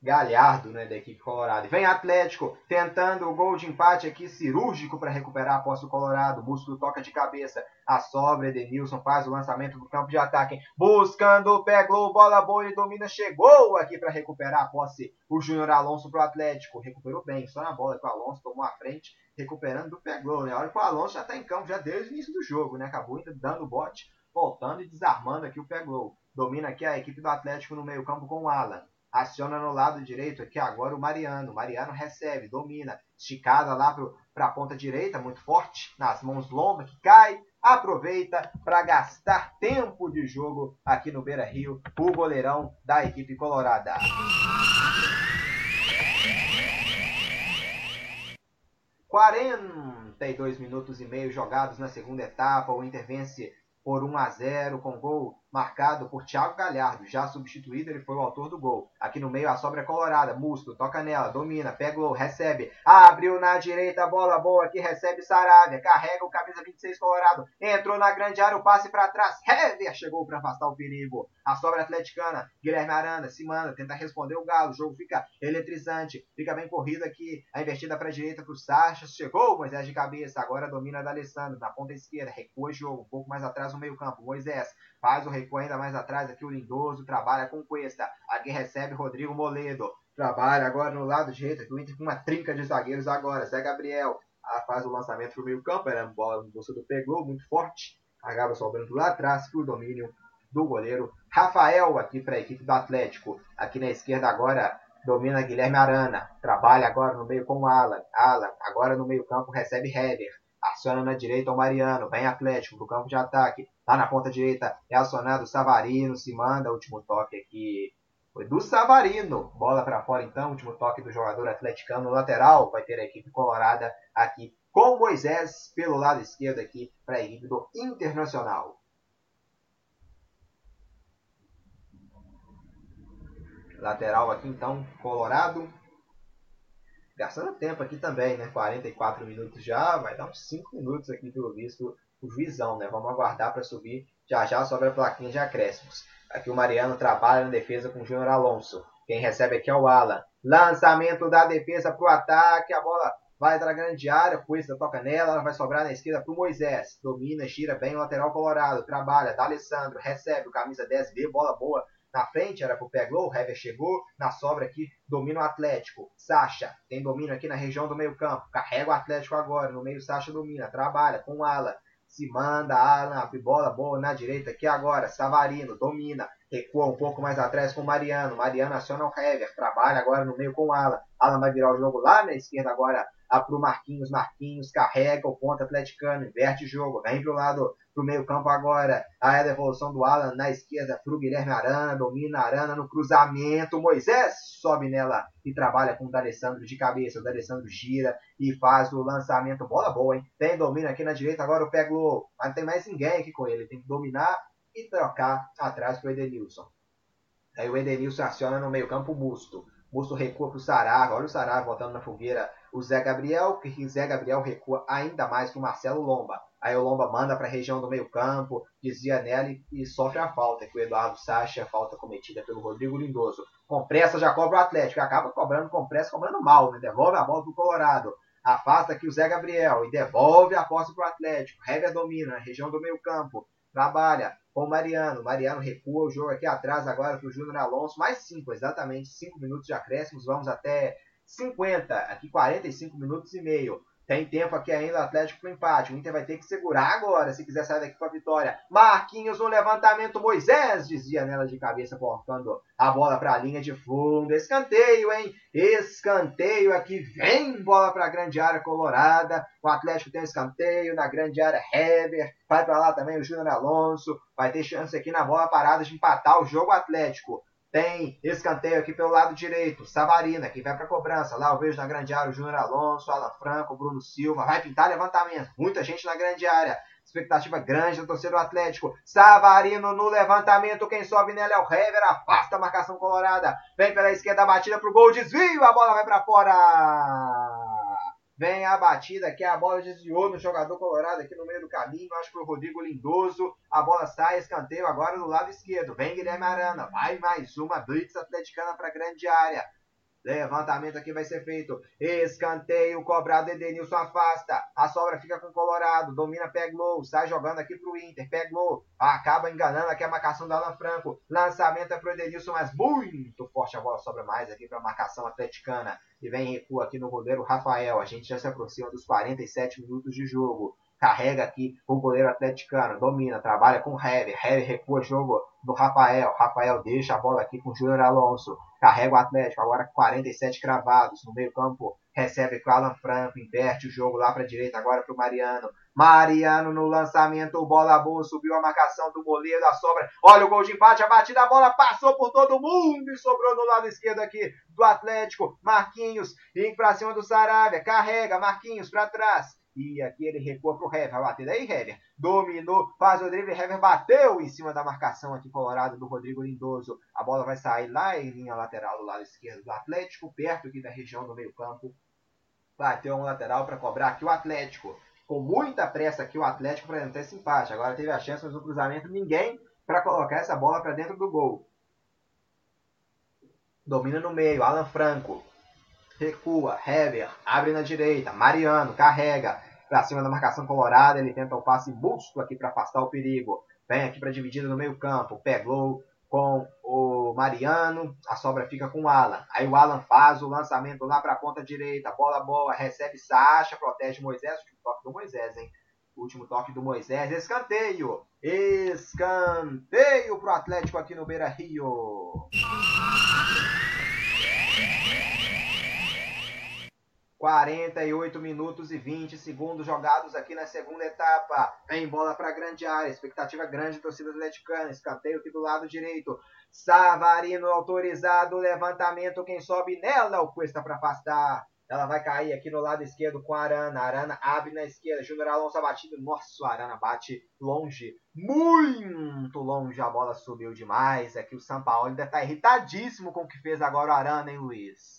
Galhardo, né, da equipe colorada. Vem Atlético tentando o gol de empate aqui cirúrgico para recuperar a posse do Colorado. Músculo toca de cabeça. A sobra, Edenilson faz o lançamento do campo de ataque. Buscando, pegou, bola boa e domina. Chegou aqui para recuperar a posse. O Júnior Alonso para o Atlético. Recuperou bem, só na bola que o Alonso tomou a frente, recuperando do pegou, né? Olha que o Alonso já está em campo já desde o início do jogo, né? Acabou ainda dando bote, voltando e desarmando aqui o pegou. Domina aqui a equipe do Atlético no meio-campo com o Alan. Aciona no lado direito aqui agora o Mariano. Mariano recebe, domina. Esticada lá para a ponta direita, muito forte. Nas mãos longas que cai. Aproveita para gastar tempo de jogo aqui no Beira Rio. O goleirão da equipe colorada. Quarenta e dois minutos e meio jogados na segunda etapa. O Inter vence por 1 a 0 com gol marcado por Thiago Galhardo, já substituído, ele foi o autor do gol. Aqui no meio a sobra é colorada, Músculo, toca nela, domina, pega o recebe, abriu na direita, bola boa aqui, recebe Saravia, carrega o camisa 26 colorado, entrou na grande área, o passe para trás, Hever chegou para afastar o perigo. A sobra atleticana, Guilherme Arana se manda, tenta responder o Galo, o jogo fica eletrizante, fica bem corrido aqui, a invertida para a direita para o Sacha, chegou Moisés de cabeça, agora domina da Alessandro, na ponta esquerda, recua o jogo, um pouco mais atrás no meio campo, Moisés faz o recuo ainda mais atrás aqui o Lindoso, trabalha com Cuesta, aqui recebe Rodrigo Moledo, trabalha agora no lado direito aqui o Inter com uma trinca de zagueiros agora, Zé Gabriel, ah, faz o lançamento para o meio campo, era bola no bolso do pegou, muito forte, acaba sobrando lá atrás para o domínio do goleiro Rafael aqui para a equipe do Atlético, aqui na esquerda agora domina Guilherme Arana, trabalha agora no meio com o Alan, Alan agora no meio campo recebe Heber, aciona na direita o Mariano, vem Atlético pro campo de ataque, lá na ponta direita é acionado Savarino, se manda, último toque aqui foi do Savarino, bola para fora então, último toque do jogador atleticano no lateral, vai ter a equipe colorada aqui com Moisés pelo lado esquerdo aqui para a equipe do Internacional. Lateral aqui então, Colorado, gastando tempo aqui também, né? 44 minutos já, vai dar uns 5 minutos aqui pelo visto o juizão, né? Vamos aguardar para subir já já sobre a plaquinha de acréscimos. Aqui o Mariano trabalha na defesa com o Júnior Alonso. Quem recebe aqui é o Alan. Lançamento da defesa para o ataque, a bola vai para a grande área, Cuesta toca nela, ela vai sobrar na esquerda para o Moisés. Domina, gira bem o lateral colorado, trabalha, da Alessandro, recebe o camisa 10 B, bola boa na frente era pro Peglow, o Hever chegou. Na sobra aqui, domina o Atlético. Sacha tem domínio aqui na região do meio campo. Carrega o Atlético agora. No meio, Sacha domina. Trabalha com o Alan. Se manda, Alan, abre bola boa na direita aqui agora. Savarino domina. Recua um pouco mais atrás com Mariano. Mariano aciona o Hever. Trabalha agora no meio com Alan. Alan vai virar o jogo lá na esquerda agora. Para o Marquinhos. Marquinhos carrega o ponto atleticano. Inverte o jogo. Vem pro lado para o meio campo agora. A devolução do Alan na esquerda para o Guilherme Arana. Domina Arana no cruzamento. Moisés sobe nela e trabalha com o D'Alessandro de cabeça. O D'Alessandro gira e faz o lançamento. Bola boa, hein? Tem domínio aqui na direita. Agora o Peglo. Mas não tem mais ninguém aqui com ele. Tem que dominar e trocar atrás para o Edenilson. Aí o Edenilson aciona no meio campo o Busto. Busto recua para o Sarava. Olha o Sarava voltando na fogueira. O Zé Gabriel, que Zé Gabriel recua ainda mais para o Marcelo Lomba. Aí o Lomba manda para a região do meio-campo, desvia nela e, sofre a falta, que o Eduardo Sacha, a falta cometida pelo Rodrigo Lindoso. Com pressa já cobra o Atlético, acaba cobrando com pressa, cobrando mal, né? Devolve a bola pro Colorado. Afasta aqui o Zé Gabriel e devolve a posse pro Atlético. Hever domina na região do meio-campo. Trabalha com o Mariano. Mariano recua o jogo aqui atrás agora para o Júnior Alonso. Mais 5, exatamente 5 minutos de acréscimos. Vamos até 50, aqui 45 minutos e meio. Tem tempo aqui ainda o Atlético para empate. O Inter vai ter que segurar agora se quiser sair daqui com a vitória. Marquinhos no levantamento. Moisés dizia nela de cabeça, colocando a bola para a linha de fundo. Escanteio, hein? Escanteio aqui. Vem bola para a grande área colorada. O Atlético tem escanteio na grande área. Heber. Vai para lá também o Júnior Alonso. Vai ter chance aqui na bola parada de empatar o jogo Atlético. Tem escanteio aqui pelo lado direito. Savarina, que vai para cobrança. Lá eu vejo na grande área o Júnior Alonso, Alan Franco, Bruno Silva. Vai pintar levantamento. Muita gente na grande área. Expectativa grande do Atlético. Savarino no levantamento. Quem sobe nela é o Hever. Afasta a marcação colorada. Vem pela esquerda, batida pro gol. Desvio. A bola vai para fora. Vem a batida aqui, a bola desviou no jogador colorado aqui no meio do caminho. Acho que o Rodrigo Lindoso. A bola sai, escanteio agora no lado esquerdo. Vem Guilherme Arana. Vai mais uma blitz atleticana para grande área. Levantamento aqui vai ser feito. Escanteio cobrado. Edenilson afasta. A sobra fica com o Colorado. Domina, pega low. Sai jogando aqui pro Inter. Pega low. Acaba enganando aqui a marcação do Alan Franco. Lançamento é pro Edenilson, mas muito forte a bola. Sobra mais aqui para a marcação atleticana. E vem recua aqui no goleiro Rafael. A gente já se aproxima dos 47 minutos de jogo carrega aqui o goleiro atleticano, domina, trabalha com o Hever, Hever recua jogo do Rafael, Rafael deixa a bola aqui com o Júnior Alonso, carrega o Atlético, agora 47 cravados no meio campo, recebe com o Alan Franco, inverte o jogo lá para a direita, agora para o Mariano, Mariano no lançamento, bola boa, subiu a marcação do goleiro da sobra, olha o gol de empate, a batida, a bola passou por todo mundo e sobrou no lado esquerdo aqui do Atlético, Marquinhos, indo para cima do Saravia, carrega, Marquinhos para trás, e aqui ele recua pro Hever. Vai bater daí, Hever. Dominou, faz o drible. Hever bateu em cima da marcação aqui colorado do Rodrigo Lindoso. A bola vai sair lá em linha lateral do lado esquerdo do Atlético, perto aqui da região do meio-campo. Bateu um lateral para cobrar aqui o Atlético. Com muita pressa aqui o Atlético para tentar esse empate. Agora teve a chance, mas no cruzamento ninguém para colocar essa bola para dentro do gol. Domina no meio, Alan Franco recua, Hever, abre na direita, Mariano, carrega, para cima da marcação colorada, ele tenta o passe busto aqui para afastar o perigo, vem aqui para dividida no meio campo, pegou com o Mariano, a sobra fica com o Alan, aí o Alan faz o lançamento lá para a ponta direita, bola boa, recebe Sacha, protege Moisés, o toque do Moisés, hein? Último toque do Moisés, escanteio, escanteio pro Atlético aqui no Beira Rio. 48 minutos e 20 segundos jogados aqui na segunda etapa. Em bola para grande área. Expectativa grande torcida atleticana. Escanteio aqui do lado direito. Savarino autorizado. Levantamento. Quem sobe nela? O Cuesta para afastar. Ela vai cair aqui no lado esquerdo com a Arana. Arana abre na esquerda. Júnior Alonso batido. Nossa, Arana bate longe. Muito longe. A bola subiu demais. Aqui o São Paulo ainda está irritadíssimo com o que fez agora o Arana, hein, Luiz?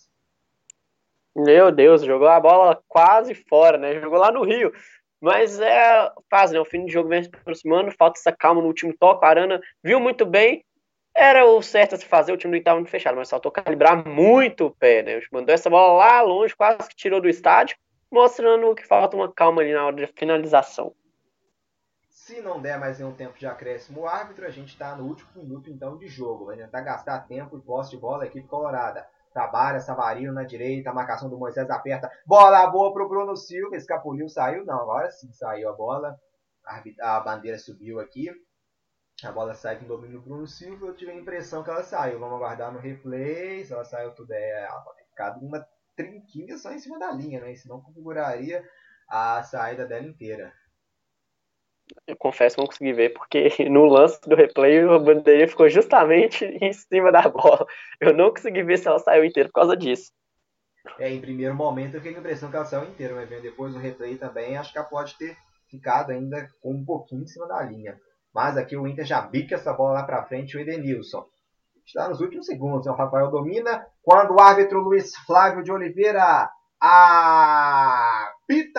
Meu Deus, jogou a bola quase fora, né? Jogou lá no Rio. Mas é fase, né? O fim de jogo vem se aproximando, falta essa calma no último toque. A Arana viu muito bem. Era o certo a se fazer, o time do estava muito fechado, mas faltou calibrar muito o pé, né? Mandou essa bola lá longe, quase que tirou do estádio, mostrando que falta uma calma ali na hora de finalização. Se não der mais nenhum tempo de acréscimo o árbitro, a gente está no último minuto então de jogo. Vai tentar gastar tempo e posse de bola a equipe colorada. Trabalha, Savarino na direita, a marcação do Moisés aperta. Bola boa pro Bruno Silva. Escapuliu, saiu. Não, agora sim saiu a bola. A, bandeira subiu aqui. A bola sai com domínio do Bruno Silva. Eu tive a impressão que ela saiu. Vamos aguardar no replay. Se ela saiu tudo é. Ela pode ter ficado uma trinquinha só em cima da linha, né? Senão configuraria a saída dela inteira eu confesso que não consegui ver, porque no lance do replay a bandeirinha ficou justamente em cima da bola. Eu não consegui ver se ela saiu inteira por causa disso. É, em primeiro momento eu fiquei com a impressão que ela saiu inteira, mas depois do replay também, acho que ela pode ter ficado ainda com um pouquinho em cima da linha. Mas aqui o Inter já bica essa bola lá pra frente, o Edenilson. Está nos últimos segundos, o Rafael domina. Quando o árbitro Luiz Flávio de Oliveira apita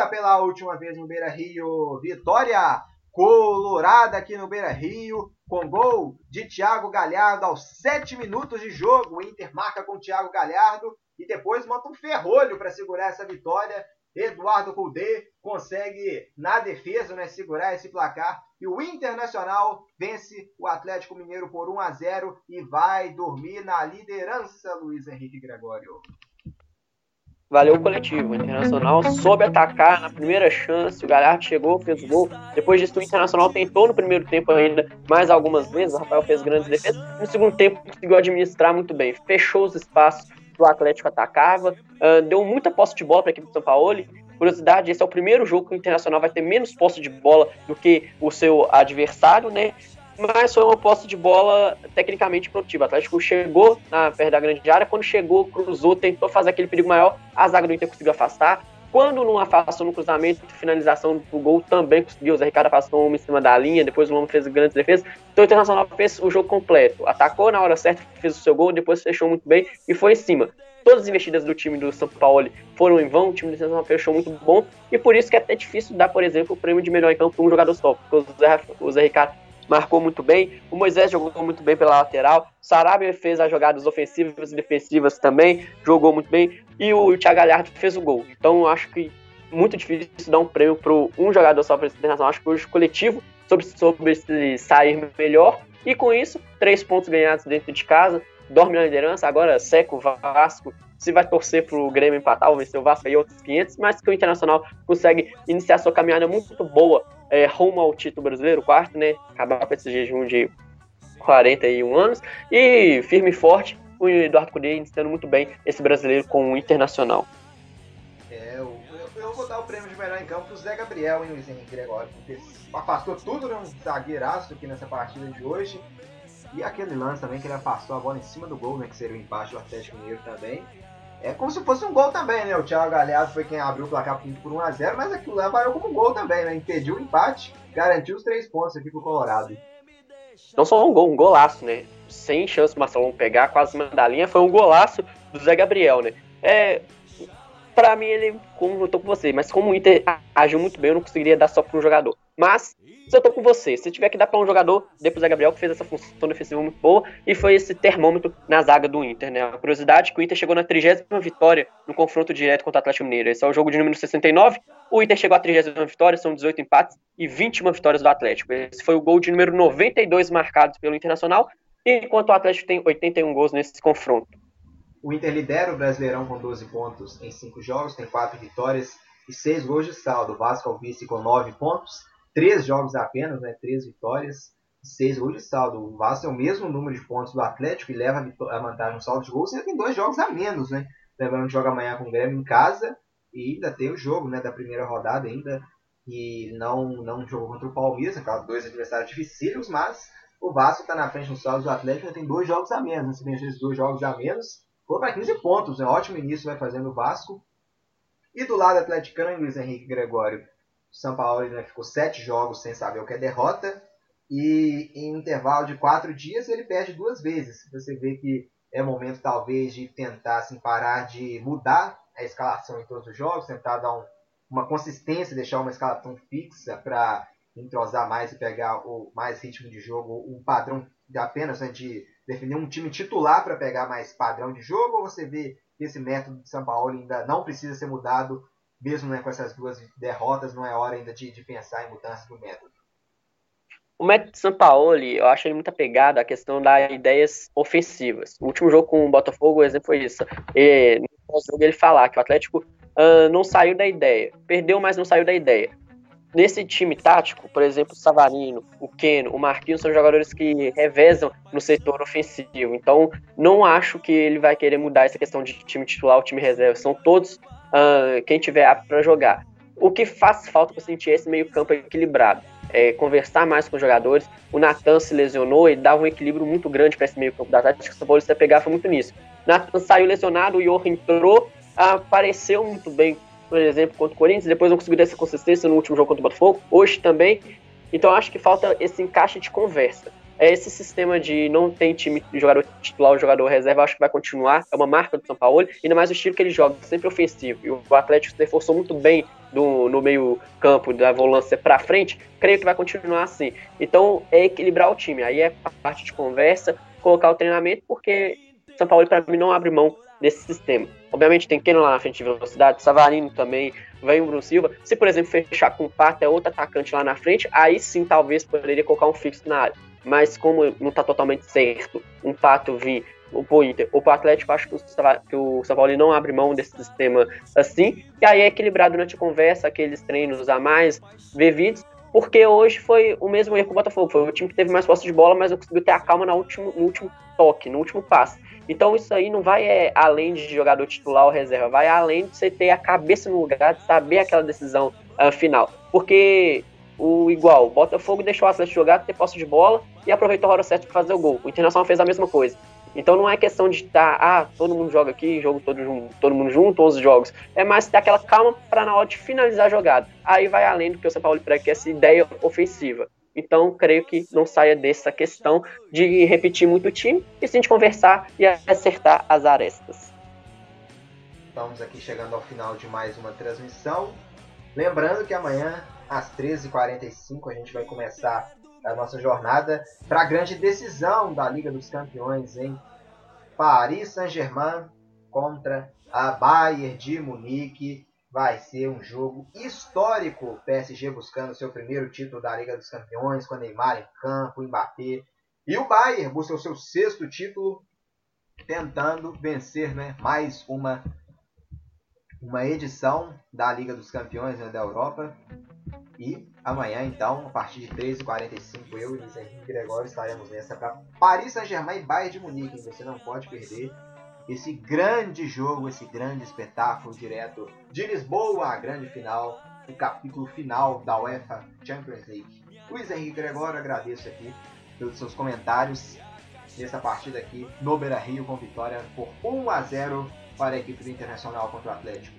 pela última vez no Beira Rio. Vitória colorada aqui no Beira Rio, com gol de Thiago Galhardo aos 7 minutos de jogo. O Inter marca com Thiago Galhardo e depois monta um ferrolho para segurar essa vitória. Eduardo Cudê consegue, na defesa, né, segurar esse placar. E o Internacional vence o Atlético Mineiro por 1 a 0 e vai dormir na liderança, Luiz Henrique Gregório valeu o coletivo. O Internacional soube atacar na primeira chance, o Galhardo chegou, fez o gol. Depois disso, o Internacional tentou no primeiro tempo ainda mais algumas vezes, o Rafael fez grandes defesas. No segundo tempo, conseguiu administrar muito bem, fechou os espaços que o Atlético atacava, uh, deu muita posse de bola para a equipe do São Paulo. Curiosidade, esse é o primeiro jogo que o Internacional vai ter menos posse de bola do que o seu adversário, né? Mas foi uma posse de bola tecnicamente produtiva. O Atlético chegou na perto da grande área, quando chegou, cruzou, tentou fazer aquele perigo maior, a zaga do Inter conseguiu afastar. Quando não afastou no cruzamento, finalização do gol também conseguiu. O Zé Ricardo afastou uma em cima da linha, depois o Lombo fez grandes defesas. Então o Internacional fez o jogo completo. Atacou na hora certa, fez o seu gol, depois fechou muito bem e foi em cima. Todas as investidas do time do São Paulo foram em vão, o time do Internacional fechou muito bom. E por isso que é até difícil dar, por exemplo, o prêmio de melhor em campo para um jogador só. Porque o Zé, o Zé Ricardo marcou muito bem. O Moisés jogou muito bem pela lateral. Sarabia fez as jogadas ofensivas e defensivas também, jogou muito bem. E o Thiago Galhardo fez o gol. Então acho que muito difícil dar um prêmio para um jogador só para esse internacional. Acho que o coletivo sobre, sobre se sair melhor. E com isso, três pontos ganhados dentro de casa, dorme na liderança. Agora seca o Vasco. Se vai torcer para o Grêmio empatar ou vencer o Vasco aí outros 500, mas que o Internacional consegue iniciar sua caminhada muito boa é, rumo ao título brasileiro, quarto, né? Acabar com esse jejum de 41 anos. E firme e forte, o Eduardo Cudê iniciando muito bem esse brasileiro com o Internacional. É, eu, eu, vou dar o prêmio de melhor em campo pro Zé Gabriel, hein, Luiz Henrique Gregório, porque afastou tudo, né? Um zagueiraço aqui nessa partida de hoje. E aquele lance também que ele afastou a bola em cima do gol, né? Que seria o empate do Atlético Mineiro também. É como se fosse um gol também, né? O Thiago Galhardo foi quem abriu o placar por 1x0, mas aquilo lá valeu como gol também, né? Impediu o empate, garantiu os três pontos aqui pro Colorado. Não só um gol, um golaço, né? Sem chance do Marcelão pegar, quase da linha, foi um golaço do Zé Gabriel, né? É, pra mim, ele, como eu tô com você, mas como o Inter agiu muito bem, eu não conseguiria dar só pra um jogador. Mas, se eu tô com você, se tiver que dar pra um jogador, pro Zé Gabriel, que fez essa função defensiva muito boa, e foi esse termômetro na zaga do Inter, né? A curiosidade é que o Inter chegou na 30 vitória no confronto direto contra o Atlético Mineiro. Esse é o jogo de número 69. O Inter chegou à 30 vitória, são 18 empates e 21 vitórias do Atlético. Esse foi o gol de número 92 marcado pelo Internacional, enquanto o Atlético tem 81 gols nesse confronto. O Inter lidera o Brasileirão com 12 pontos em 5 jogos, tem 4 vitórias e 6 gols de saldo. O Vasco ao vice com 9 pontos, 3 jogos apenas, né, 3 vitórias e 6 gols de saldo. O Vasco tem o mesmo número de pontos do Atlético e leva a vantagem no saldo de gols, ainda tem 2 jogos a menos. Né? Lembrando que joga amanhã com o Grêmio em casa e ainda tem o jogo né, da primeira rodada ainda. E não, não jogou contra o Palmeiras, aquelas dois adversários dificílimos, mas o Vasco está na frente no saldo do Atlético, ainda tem dois jogos a menos. Né? Se vencer esses dois jogos a menos, foi para 15 pontos, né? Ótimo início vai fazendo o Vasco. E do lado atleticano, Luiz Henrique Gregório, o São Paulo né, ficou sete jogos sem saber o que é derrota. E em intervalo de quatro dias ele perde duas vezes. Você vê que é momento talvez de tentar assim, parar de mudar a escalação em todos os jogos, tentar dar um, uma consistência, deixar uma escalação fixa para entrosar mais e pegar o mais ritmo de jogo, um padrão de apenas né, de definir um time titular para pegar mais padrão de jogo ou você vê que esse método de São Paulo ainda não precisa ser mudado, mesmo né, com essas duas derrotas, não é hora ainda de, de pensar em mudança do método? O método de São Paulo, eu acho ele muito apegado à questão das ideias ofensivas. O último jogo com o Botafogo, o exemplo foi isso. E, no jogo ele falar que o Atlético uh, não saiu da ideia. Perdeu, mas não saiu da ideia nesse time tático, por exemplo, o Savarino, o Keno, o Marquinhos são jogadores que revezam no setor ofensivo. Então, não acho que ele vai querer mudar essa questão de time titular ou time reserva. São todos uh, quem tiver apto para jogar. O que faz falta para sentir esse meio-campo equilibrado. É, conversar mais com os jogadores. O Natan se lesionou e dava um equilíbrio muito grande para esse meio-campo da tática. O São Paulo se foi muito nisso. Natan saiu lesionado, o Johan entrou, apareceu muito bem por exemplo, contra o Corinthians, depois não conseguiu essa consistência no último jogo contra o Botafogo, hoje também. Então acho que falta esse encaixe de conversa. É esse sistema de não tem time jogador titular jogador reserva, acho que vai continuar. É uma marca do São Paulo, ainda mais o estilo que ele joga, sempre ofensivo. E o Atlético se reforçou muito bem do, no meio-campo, da volância para frente. Creio que vai continuar assim. Então é equilibrar o time. Aí é a parte de conversa, colocar o treinamento, porque São Paulo, para mim, não abre mão desse sistema. Obviamente tem Keno lá na frente de velocidade, Savarino também, vem o Bruno Silva. Se, por exemplo, fechar com o Pato, é outro atacante lá na frente, aí sim talvez poderia colocar um fixo na área. Mas como não está totalmente certo um Pato vir o Inter ou pro Atlético, acho que o, que o São Paulo não abre mão desse sistema assim. E aí é equilibrado durante a conversa, aqueles treinos a mais vividos, porque hoje foi o mesmo erro com o Botafogo. Foi o time que teve mais posse de bola, mas não conseguiu ter a calma no último, no último toque, no último passe. Então isso aí não vai é, além de jogador titular ou reserva, vai além de você ter a cabeça no lugar, de saber aquela decisão uh, final. Porque o igual. O Botafogo deixou o Atlético jogar, ter posse de bola e aproveitou a hora certa para fazer o gol. O Internacional fez a mesma coisa. Então não é questão de estar, tá, ah, todo mundo joga aqui, jogo todo, todo mundo junto, 11 jogos. É mais ter aquela calma para na hora de finalizar a jogada. Aí vai além do que o São Paulo prega, que é essa ideia ofensiva. Então, creio que não saia dessa questão de repetir muito o time e sim de conversar e acertar as arestas. Estamos aqui chegando ao final de mais uma transmissão. Lembrando que amanhã, às 13h45, a gente vai começar a nossa jornada para a grande decisão da Liga dos Campeões em Paris Saint-Germain contra a Bayern de Munique. Vai ser um jogo histórico. PSG buscando seu primeiro título da Liga dos Campeões, com Neymar em campo, Mbappé. E o Bayern busca o seu sexto título, tentando vencer né, mais uma, uma edição da Liga dos Campeões né, da Europa. E amanhã, então, a partir de 13h45, eu e Luiz Henrique Gregório estaremos nessa para Paris Saint-Germain e Bayern de Munique. Você não pode perder esse grande jogo, esse grande espetáculo direto de Lisboa, a grande final, o capítulo final da UEFA Champions League. Luiz Henrique Gregório, agradeço aqui pelos seus comentários nessa partida aqui no Beira Rio com vitória por 1 a 0 para a equipe do Internacional contra o Atlético.